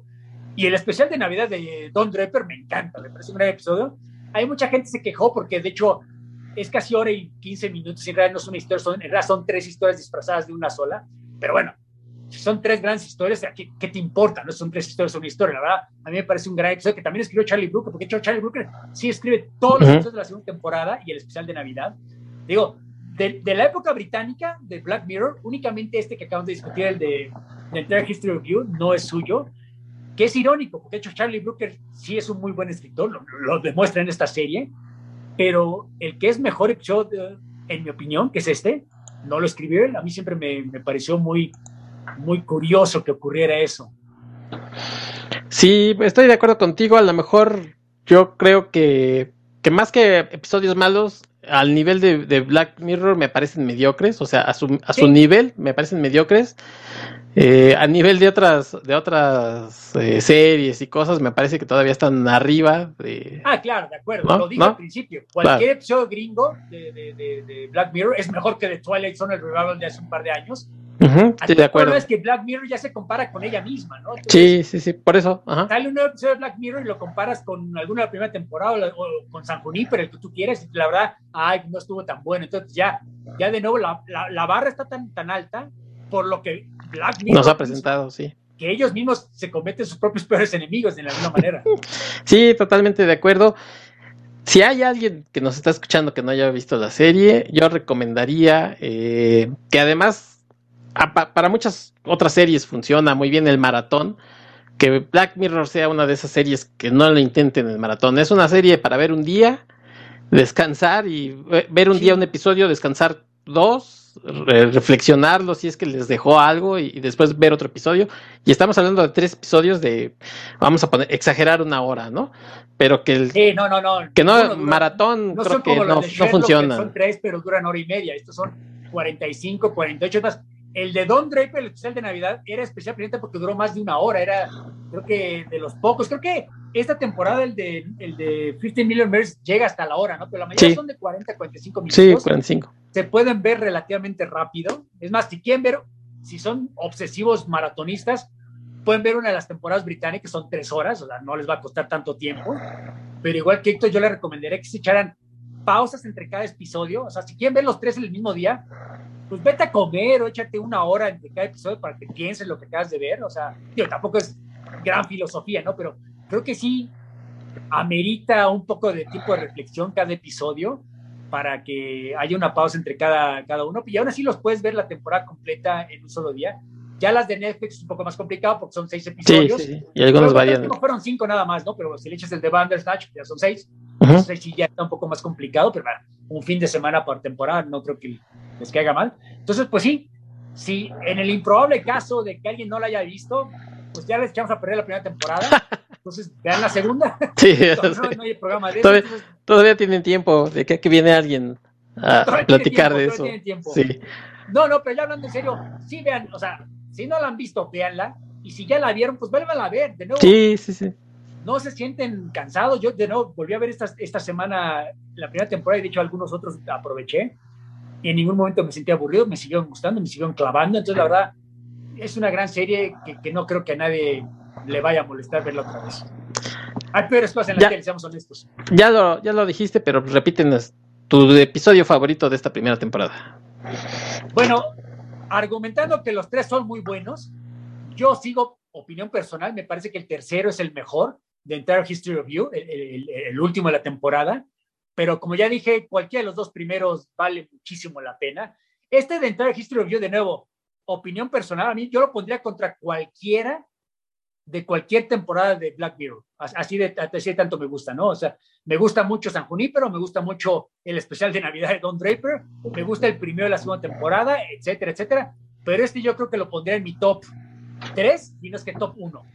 Y el especial de Navidad de Don Draper me encanta, me parece un gran episodio. Hay mucha gente se quejó porque de hecho es casi hora y 15 minutos, en realidad no es una historia, son, en realidad son tres historias disfrazadas de una sola, pero bueno, son tres grandes historias, ¿qué, ¿qué, te importa? No son tres historias, son una historia, la verdad, a mí me parece un gran episodio que también escribió Charlie Brooker, porque Charlie Brooker sí escribe todos los uh -huh. episodios de la segunda temporada y el especial de Navidad. Digo, de, la época británica de Black Mirror, únicamente este que acabamos de discutir, el de, de Entire History of You, no es suyo, que es irónico, porque de hecho Charlie Brooker sí es un muy buen escritor, lo, demuestra en esta serie, pero el que es mejor episodio, en mi opinión, que es este, no lo escribió él. A mí siempre me, me pareció muy, muy curioso que ocurriera eso. Sí, estoy de acuerdo contigo. A lo mejor yo creo que, que más que episodios malos, al nivel de, Black Mirror me parecen mediocres, o sea, a su, a su nivel me parecen mediocres. Eh, a nivel de otras, de otras eh, series y cosas, me parece que todavía están arriba. De... Ah, claro, de acuerdo, lo dije al principio. Cualquier episodio gringo de, de, Black Mirror es mejor que de Twilight Zone, el revival de hace un par de años. Sí, de acuerdo. es que Black Mirror ya se compara con ella misma, ¿no? sí, sí, sí, por eso. Ajá. Sale un nuevo episodio de Black Mirror y lo comparas con alguna de la primera temporada o, con San pero el que tú quieras, y la verdad, ay, no estuvo tan bueno. Entonces ya, ya de nuevo la, la, la barra está tan, tan alta por lo que nos ha presentado, sí. Que ellos mismos se cometen sus propios peores enemigos de la misma manera. sí, totalmente de acuerdo. Si hay alguien que nos está escuchando que no haya visto la serie, yo recomendaría eh, que además para muchas otras series funciona muy bien el maratón, que Black Mirror sea una de esas series que no lo intenten el maratón. Es una serie para ver un día, descansar y ver un día un episodio, descansar dos reflexionarlo si es que les dejó algo y, después ver otro episodio. Y estamos hablando de tres episodios de, vamos a poner, exagerar una hora, ¿no? Pero que el, no, no, no, que no, maratón creo que no, no funciona. Son tres, pero duran hora y media. Estos son 45, 48 horas. El de Don Draper, el especial de Navidad, era especialmente porque duró más de una hora. Era, creo que de los pocos. Creo que esta temporada, el de, el de 15 Million Mirrors, llega hasta la hora, ¿no? Pero la mayoría son de 40, 45 minutos. Sí, 45. Se pueden ver relativamente rápido. Es más, si quieren ver, si son obsesivos maratonistas, pueden ver una de las temporadas británicas, son tres horas, o sea, no les va a costar tanto tiempo. Pero igual que Héctor, yo les recomendaría que se echaran pausas entre cada episodio. O sea, si quieren ver los tres en el mismo día, pues vete a comer o échate una hora entre cada episodio para que pienses lo que acabas de ver. O sea, digo, tampoco es gran filosofía, ¿no? Pero creo que sí amerita un poco de tipo de reflexión cada episodio para que haya una pausa entre cada, cada uno. Y aún así los puedes ver la temporada completa en un solo día. Ya las de Netflix es un poco más complicado porque son seis episodios. Sí, sí, Y algunos varían. Fueron cinco nada más, ¿no? Pero si le echas el de Bandersnatch, ya son seis. Entonces sí ya está un poco más complicado, pero bueno, un fin de semana por temporada no creo que les caiga mal. Entonces, pues sí, si en el improbable caso de que alguien no la haya visto, pues ya les echamos a perder la primera temporada. Entonces, vean la segunda. Sí, no, hay programa de todavía, eso, todavía, tienen tiempo de que, que viene alguien a platicar de eso. Sí. No, no, pero ya hablando en serio, sí vean, o sea, si no la han visto, véanla. Y si ya la vieron, pues vuelvan a ver de nuevo. Sí, sí, sí. No se sienten cansados. Yo de nuevo volví a ver esta, esta semana la primera temporada y de hecho algunos otros aproveché. Y en ningún momento me sentí aburrido, me siguieron gustando, me siguieron clavando. Entonces, la verdad, es una gran serie que, que no creo que a nadie le vaya a molestar verla otra vez. Hay peores cosas en las que seamos honestos. Ya lo, ya lo dijiste, pero repítenos tu episodio favorito de esta primera temporada. Bueno, argumentando que los tres son muy buenos, yo sigo opinión personal, me parece que el tercero es el mejor de Entire History of You, el, el, último de la temporada, pero como ya dije, cualquiera de los dos primeros vale muchísimo la pena. Este de Entire History of You, de nuevo, opinión personal, a mí yo lo pondría contra cualquiera de cualquier temporada de Black Mirror. Así de, así tanto me gusta, ¿no? O sea, me gusta mucho San Junípero, me gusta mucho el especial de Navidad de Don Draper, me gusta el primero de la segunda temporada, etcétera, etcétera. Pero este yo creo que lo pondría en mi top 3 y no es que top 1.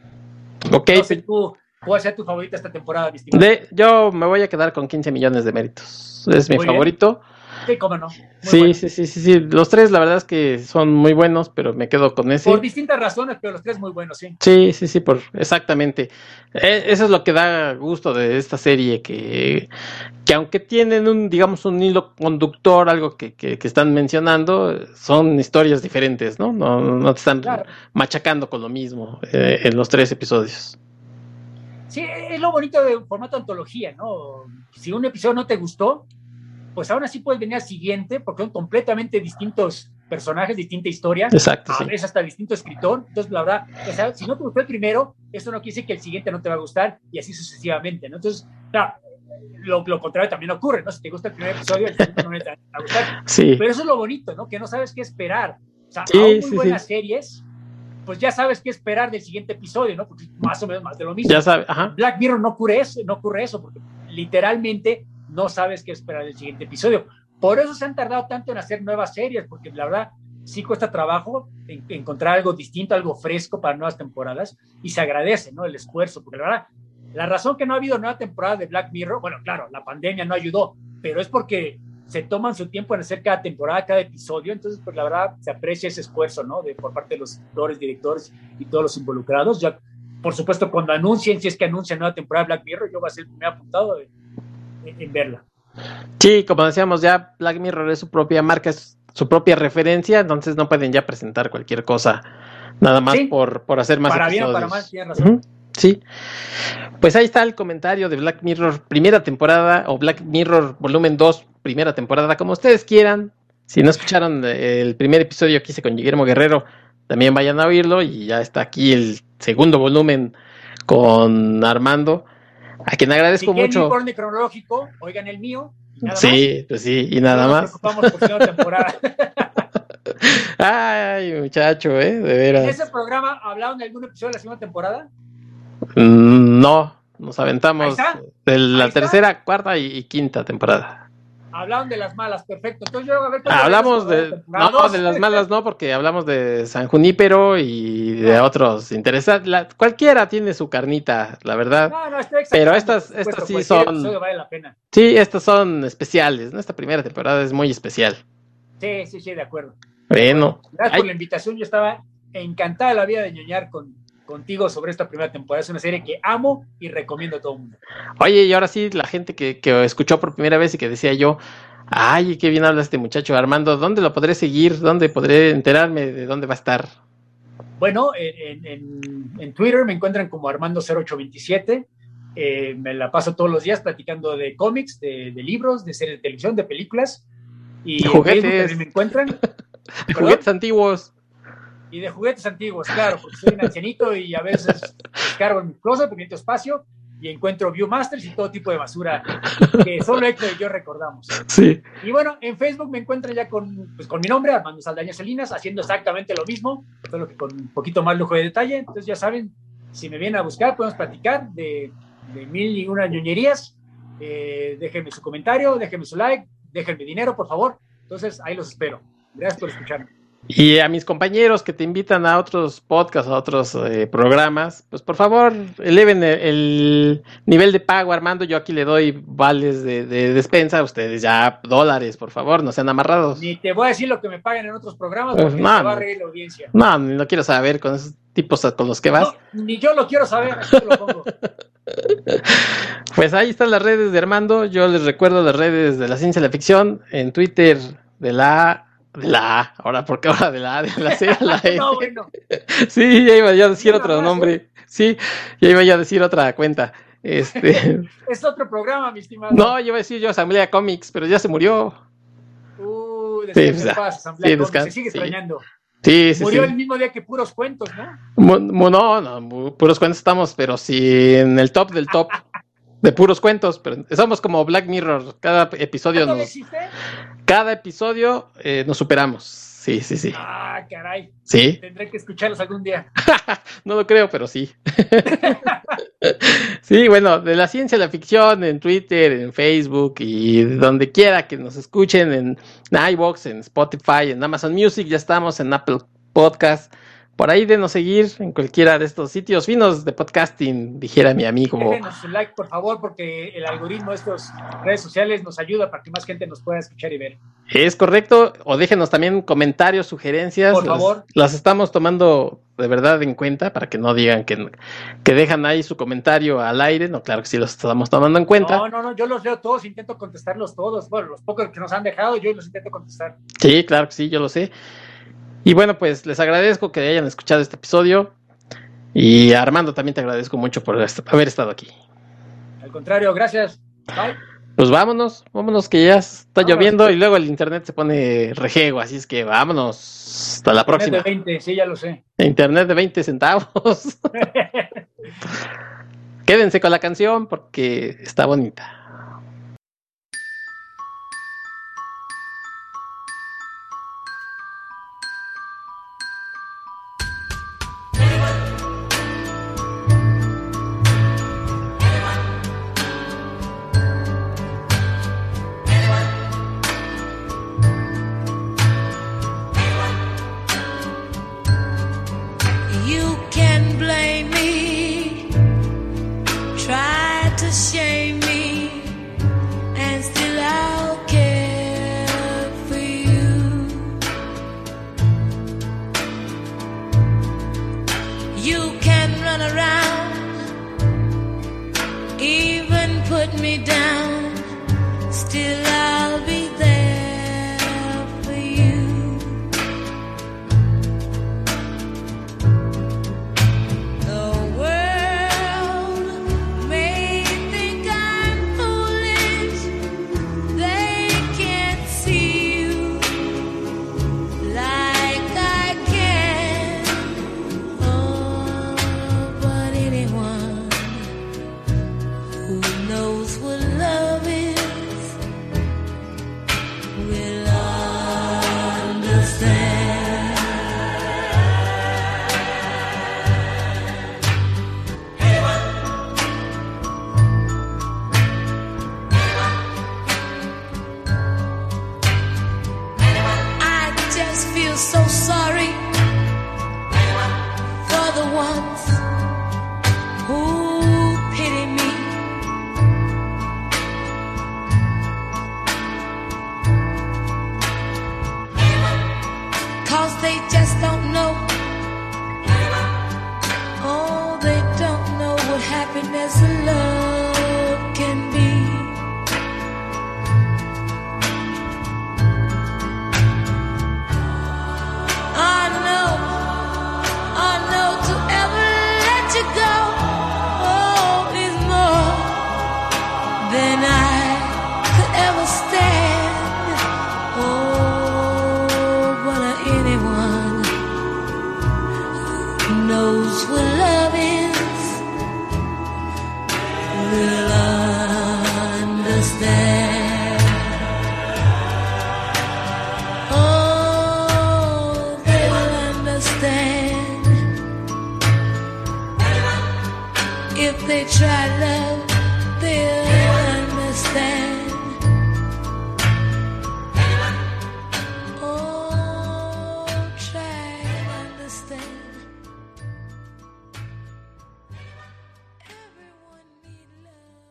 Ok. Sé tú, ¿Cuál sea tu favorita esta temporada? De, yo me voy a quedar con 15 millones de méritos. Es mi favorito. Sí, cómo no. Sí, sí, sí, sí, sí. Los tres, la verdad es que son muy buenos, pero me quedo con ese. Por distintas razones, pero los tres muy buenos, sí. Sí, sí, sí, por, exactamente. E, eso es lo que da gusto de esta serie, que, que aunque tienen un, digamos, un hilo conductor, algo que, que, están mencionando, son historias diferentes, ¿no? No, no te están machacando con lo mismo eh, en los tres episodios. Sí, es lo bonito de formato antología, ¿no? Si un episodio no te gustó, pues aún así puedes venir al siguiente, porque son completamente distintos personajes, distinta historia. Exacto. A veces hasta distinto escritor. Entonces, la verdad, o sea, si no te gustó el primero, eso no quiere decir que el siguiente no te va a gustar y así sucesivamente, ¿no? Entonces, claro, lo, lo, contrario también ocurre, ¿no? Si te gusta el primer episodio, el segundo no te va a gustar. Sí. Pero eso es lo bonito, ¿no? Que no sabes qué esperar. O sea, sí, aún muy sí, buenas sí. series, pues ya sabes qué esperar del siguiente episodio, ¿no? Porque más o menos más de lo mismo. Ya sabes, ajá. Black Mirror no ocurre eso, no ocurre eso, porque literalmente no sabes qué esperar del siguiente episodio. Por eso se han tardado tanto en hacer nuevas series, porque la verdad sí cuesta trabajo en, encontrar algo distinto, algo fresco para nuevas temporadas, y se agradece, ¿no? El esfuerzo, porque la verdad, la razón que no ha habido nueva temporada de Black Mirror, bueno, claro, la pandemia no ayudó, pero es porque se toman su tiempo en hacer cada temporada, cada episodio, entonces, pues la verdad, se aprecia ese esfuerzo, ¿no? De, por parte de los actores, directores y todos los involucrados. Ya, por supuesto, cuando anuncien, si es que anuncian nueva temporada de Black Mirror, yo voy a ser el primer apuntado en, en, en verla. Sí, como decíamos, ya Black Mirror es su propia marca, es su propia referencia, entonces no pueden ya presentar cualquier cosa, nada más Sí. por, por hacer más Para bien o para mal, tienes razón. Sí. Pues ahí está el comentario de Black Mirror, primera temporada, o Black Mirror volumen 2, primera temporada, como ustedes quieran. Si no escucharon el primer episodio que hice con Guillermo Guerrero, también vayan a oírlo. Y ya está aquí el segundo volumen con Armando, a quien Si agradezco quieren mucho. orden cronológico, oigan el mío. y nada Sí, pues sí, y más. nada No nos más. preocupamos por segunda temporada. Ay, muchacho, eh, de ¿En veras. ese programa hablaron de algún episodio de la segunda temporada? No, nos aventamos de la Ahí está. tercera, cuarta y, y quinta temporada. Hablaron de las malas, perfecto. Entonces yo a ver Hablamos de, no, dos. de las malas no, porque hablamos de San Junípero y de otros interesantes. La- cualquiera tiene su carnita, la verdad. No, no, estoy Pero estas- estas sí son- episodio vale la pena. Sí, estas son especiales, ¿no? Esta primera temporada es muy especial. Sí, sí, sí, de acuerdo. Bueno, Gracias por la invitación. Yo estaba encantada de la vida de ñoñar con, contigo sobre esta primera temporada. Es una serie que amo y recomiendo a todo el mundo. oye, y ahora sí, la gente que, que escuchó por primera vez y que decía yo, ay, qué bien habla este muchacho Armando, ¿dónde lo podré seguir? ¿Dónde podré enterarme de dónde va a estar? Bueno, en, en- en- en Twitter me encuentran como Armando0827. Eh, me la paso todos los días platicando de cómics, de, de libros, de series de televisión, de películas. Y en Juguetes. También me encuentran. Juguetes antiguos. Y de juguetes antiguos, claro, porque soy un ancianito y a veces descargo en mi closet necesito espacio y encuentro Viewmasters y todo tipo de basura que solo Héctor y yo recordamos. Sí. Y bueno, en Facebook me encuentran ya con, pues, con mi nombre, Armando Saldaña Salinas, haciendo exactamente lo mismo, solo que con un poquito más lujo de detalle. Entonces ya saben, si me vienen a buscar, podemos platicar de, de mil y una ñoñerías. Eh, déjenme su comentario, déjenme su like, déjenme dinero, por favor. Entonces ahí los espero. Gracias por escucharme. Y a mis compañeros que te invitan a otros podcasts, a otros eh, programas, pues por favor, eleven el, el nivel de pago, Armando. Yo aquí le doy vales de, de despensa, ustedes ya dólares, por favor, no sean amarrados. Ni te voy a decir lo que me pagan en otros programas Pues, porque no, se va a reír la audiencia. No, no quiero saber con esos tipos con los que vas. Ni yo lo quiero saber, aquí lo pongo. Pues ahí están las redes de Armando. Yo les recuerdo las redes de la ciencia y la ficción en Twitter de la A, de la A, ahora porque ahora de la A, de la C a la E. No, bueno, Sí, ya iba yo a decir otro nombre. Sí, ya iba yo a decir otra cuenta. Este, es otro programa, mi estimado. no, yo iba a decir yo Asamblea Comics, pero ya se murió. Uh, Sí, descansa pues, Asamblea Sí, descansa, se sigue sí. extrañando. Sí, sí, Murió sí. el mismo día que puros cuentos, ¿no? Mu- no, no, puros cuentos estamos, pero sí en el top del top de puros cuentos. Pero somos como Black Mirror. Cada episodio ¿Todavía nos, cada episodio eh, nos superamos. Sí, sí, sí. Ah, caray. Sí, Tendré que escucharlos algún día. no lo creo, pero sí. sí, bueno, de la ciencia a la ficción en Twitter, en Facebook y donde quiera que nos escuchen en iVoox, en Spotify, en Amazon Music, ya estamos en Apple Podcast. Por ahí denos seguir en cualquiera de estos sitios finos de podcasting, dijera mi amigo. Déjenos su like, por favor, porque el algoritmo de estas redes sociales nos ayuda para que más gente nos pueda escuchar y ver. Es correcto, o déjenos también comentarios, sugerencias. Por las- favor. Las, estamos tomando de verdad en cuenta para que no digan que, que dejan ahí su comentario al aire. No, claro que sí los estamos tomando en cuenta. No, no, no, yo los leo todos, intento contestarlos todos. Bueno, los pocos que nos han dejado, yo los intento contestar. Sí, claro que sí, yo lo sé. Y bueno, pues les agradezco que hayan escuchado este episodio. Y Armando también te agradezco mucho por haber estado aquí. Al contrario, gracias. Bye. Pues vámonos, vámonos que ya está Vámonos. lloviendo y luego el internet se pone rejego, así es que vámonos. Hasta la próxima. De 20, sí, ya lo sé. Internet de 20 centavos. Quédense con la canción porque está bonita.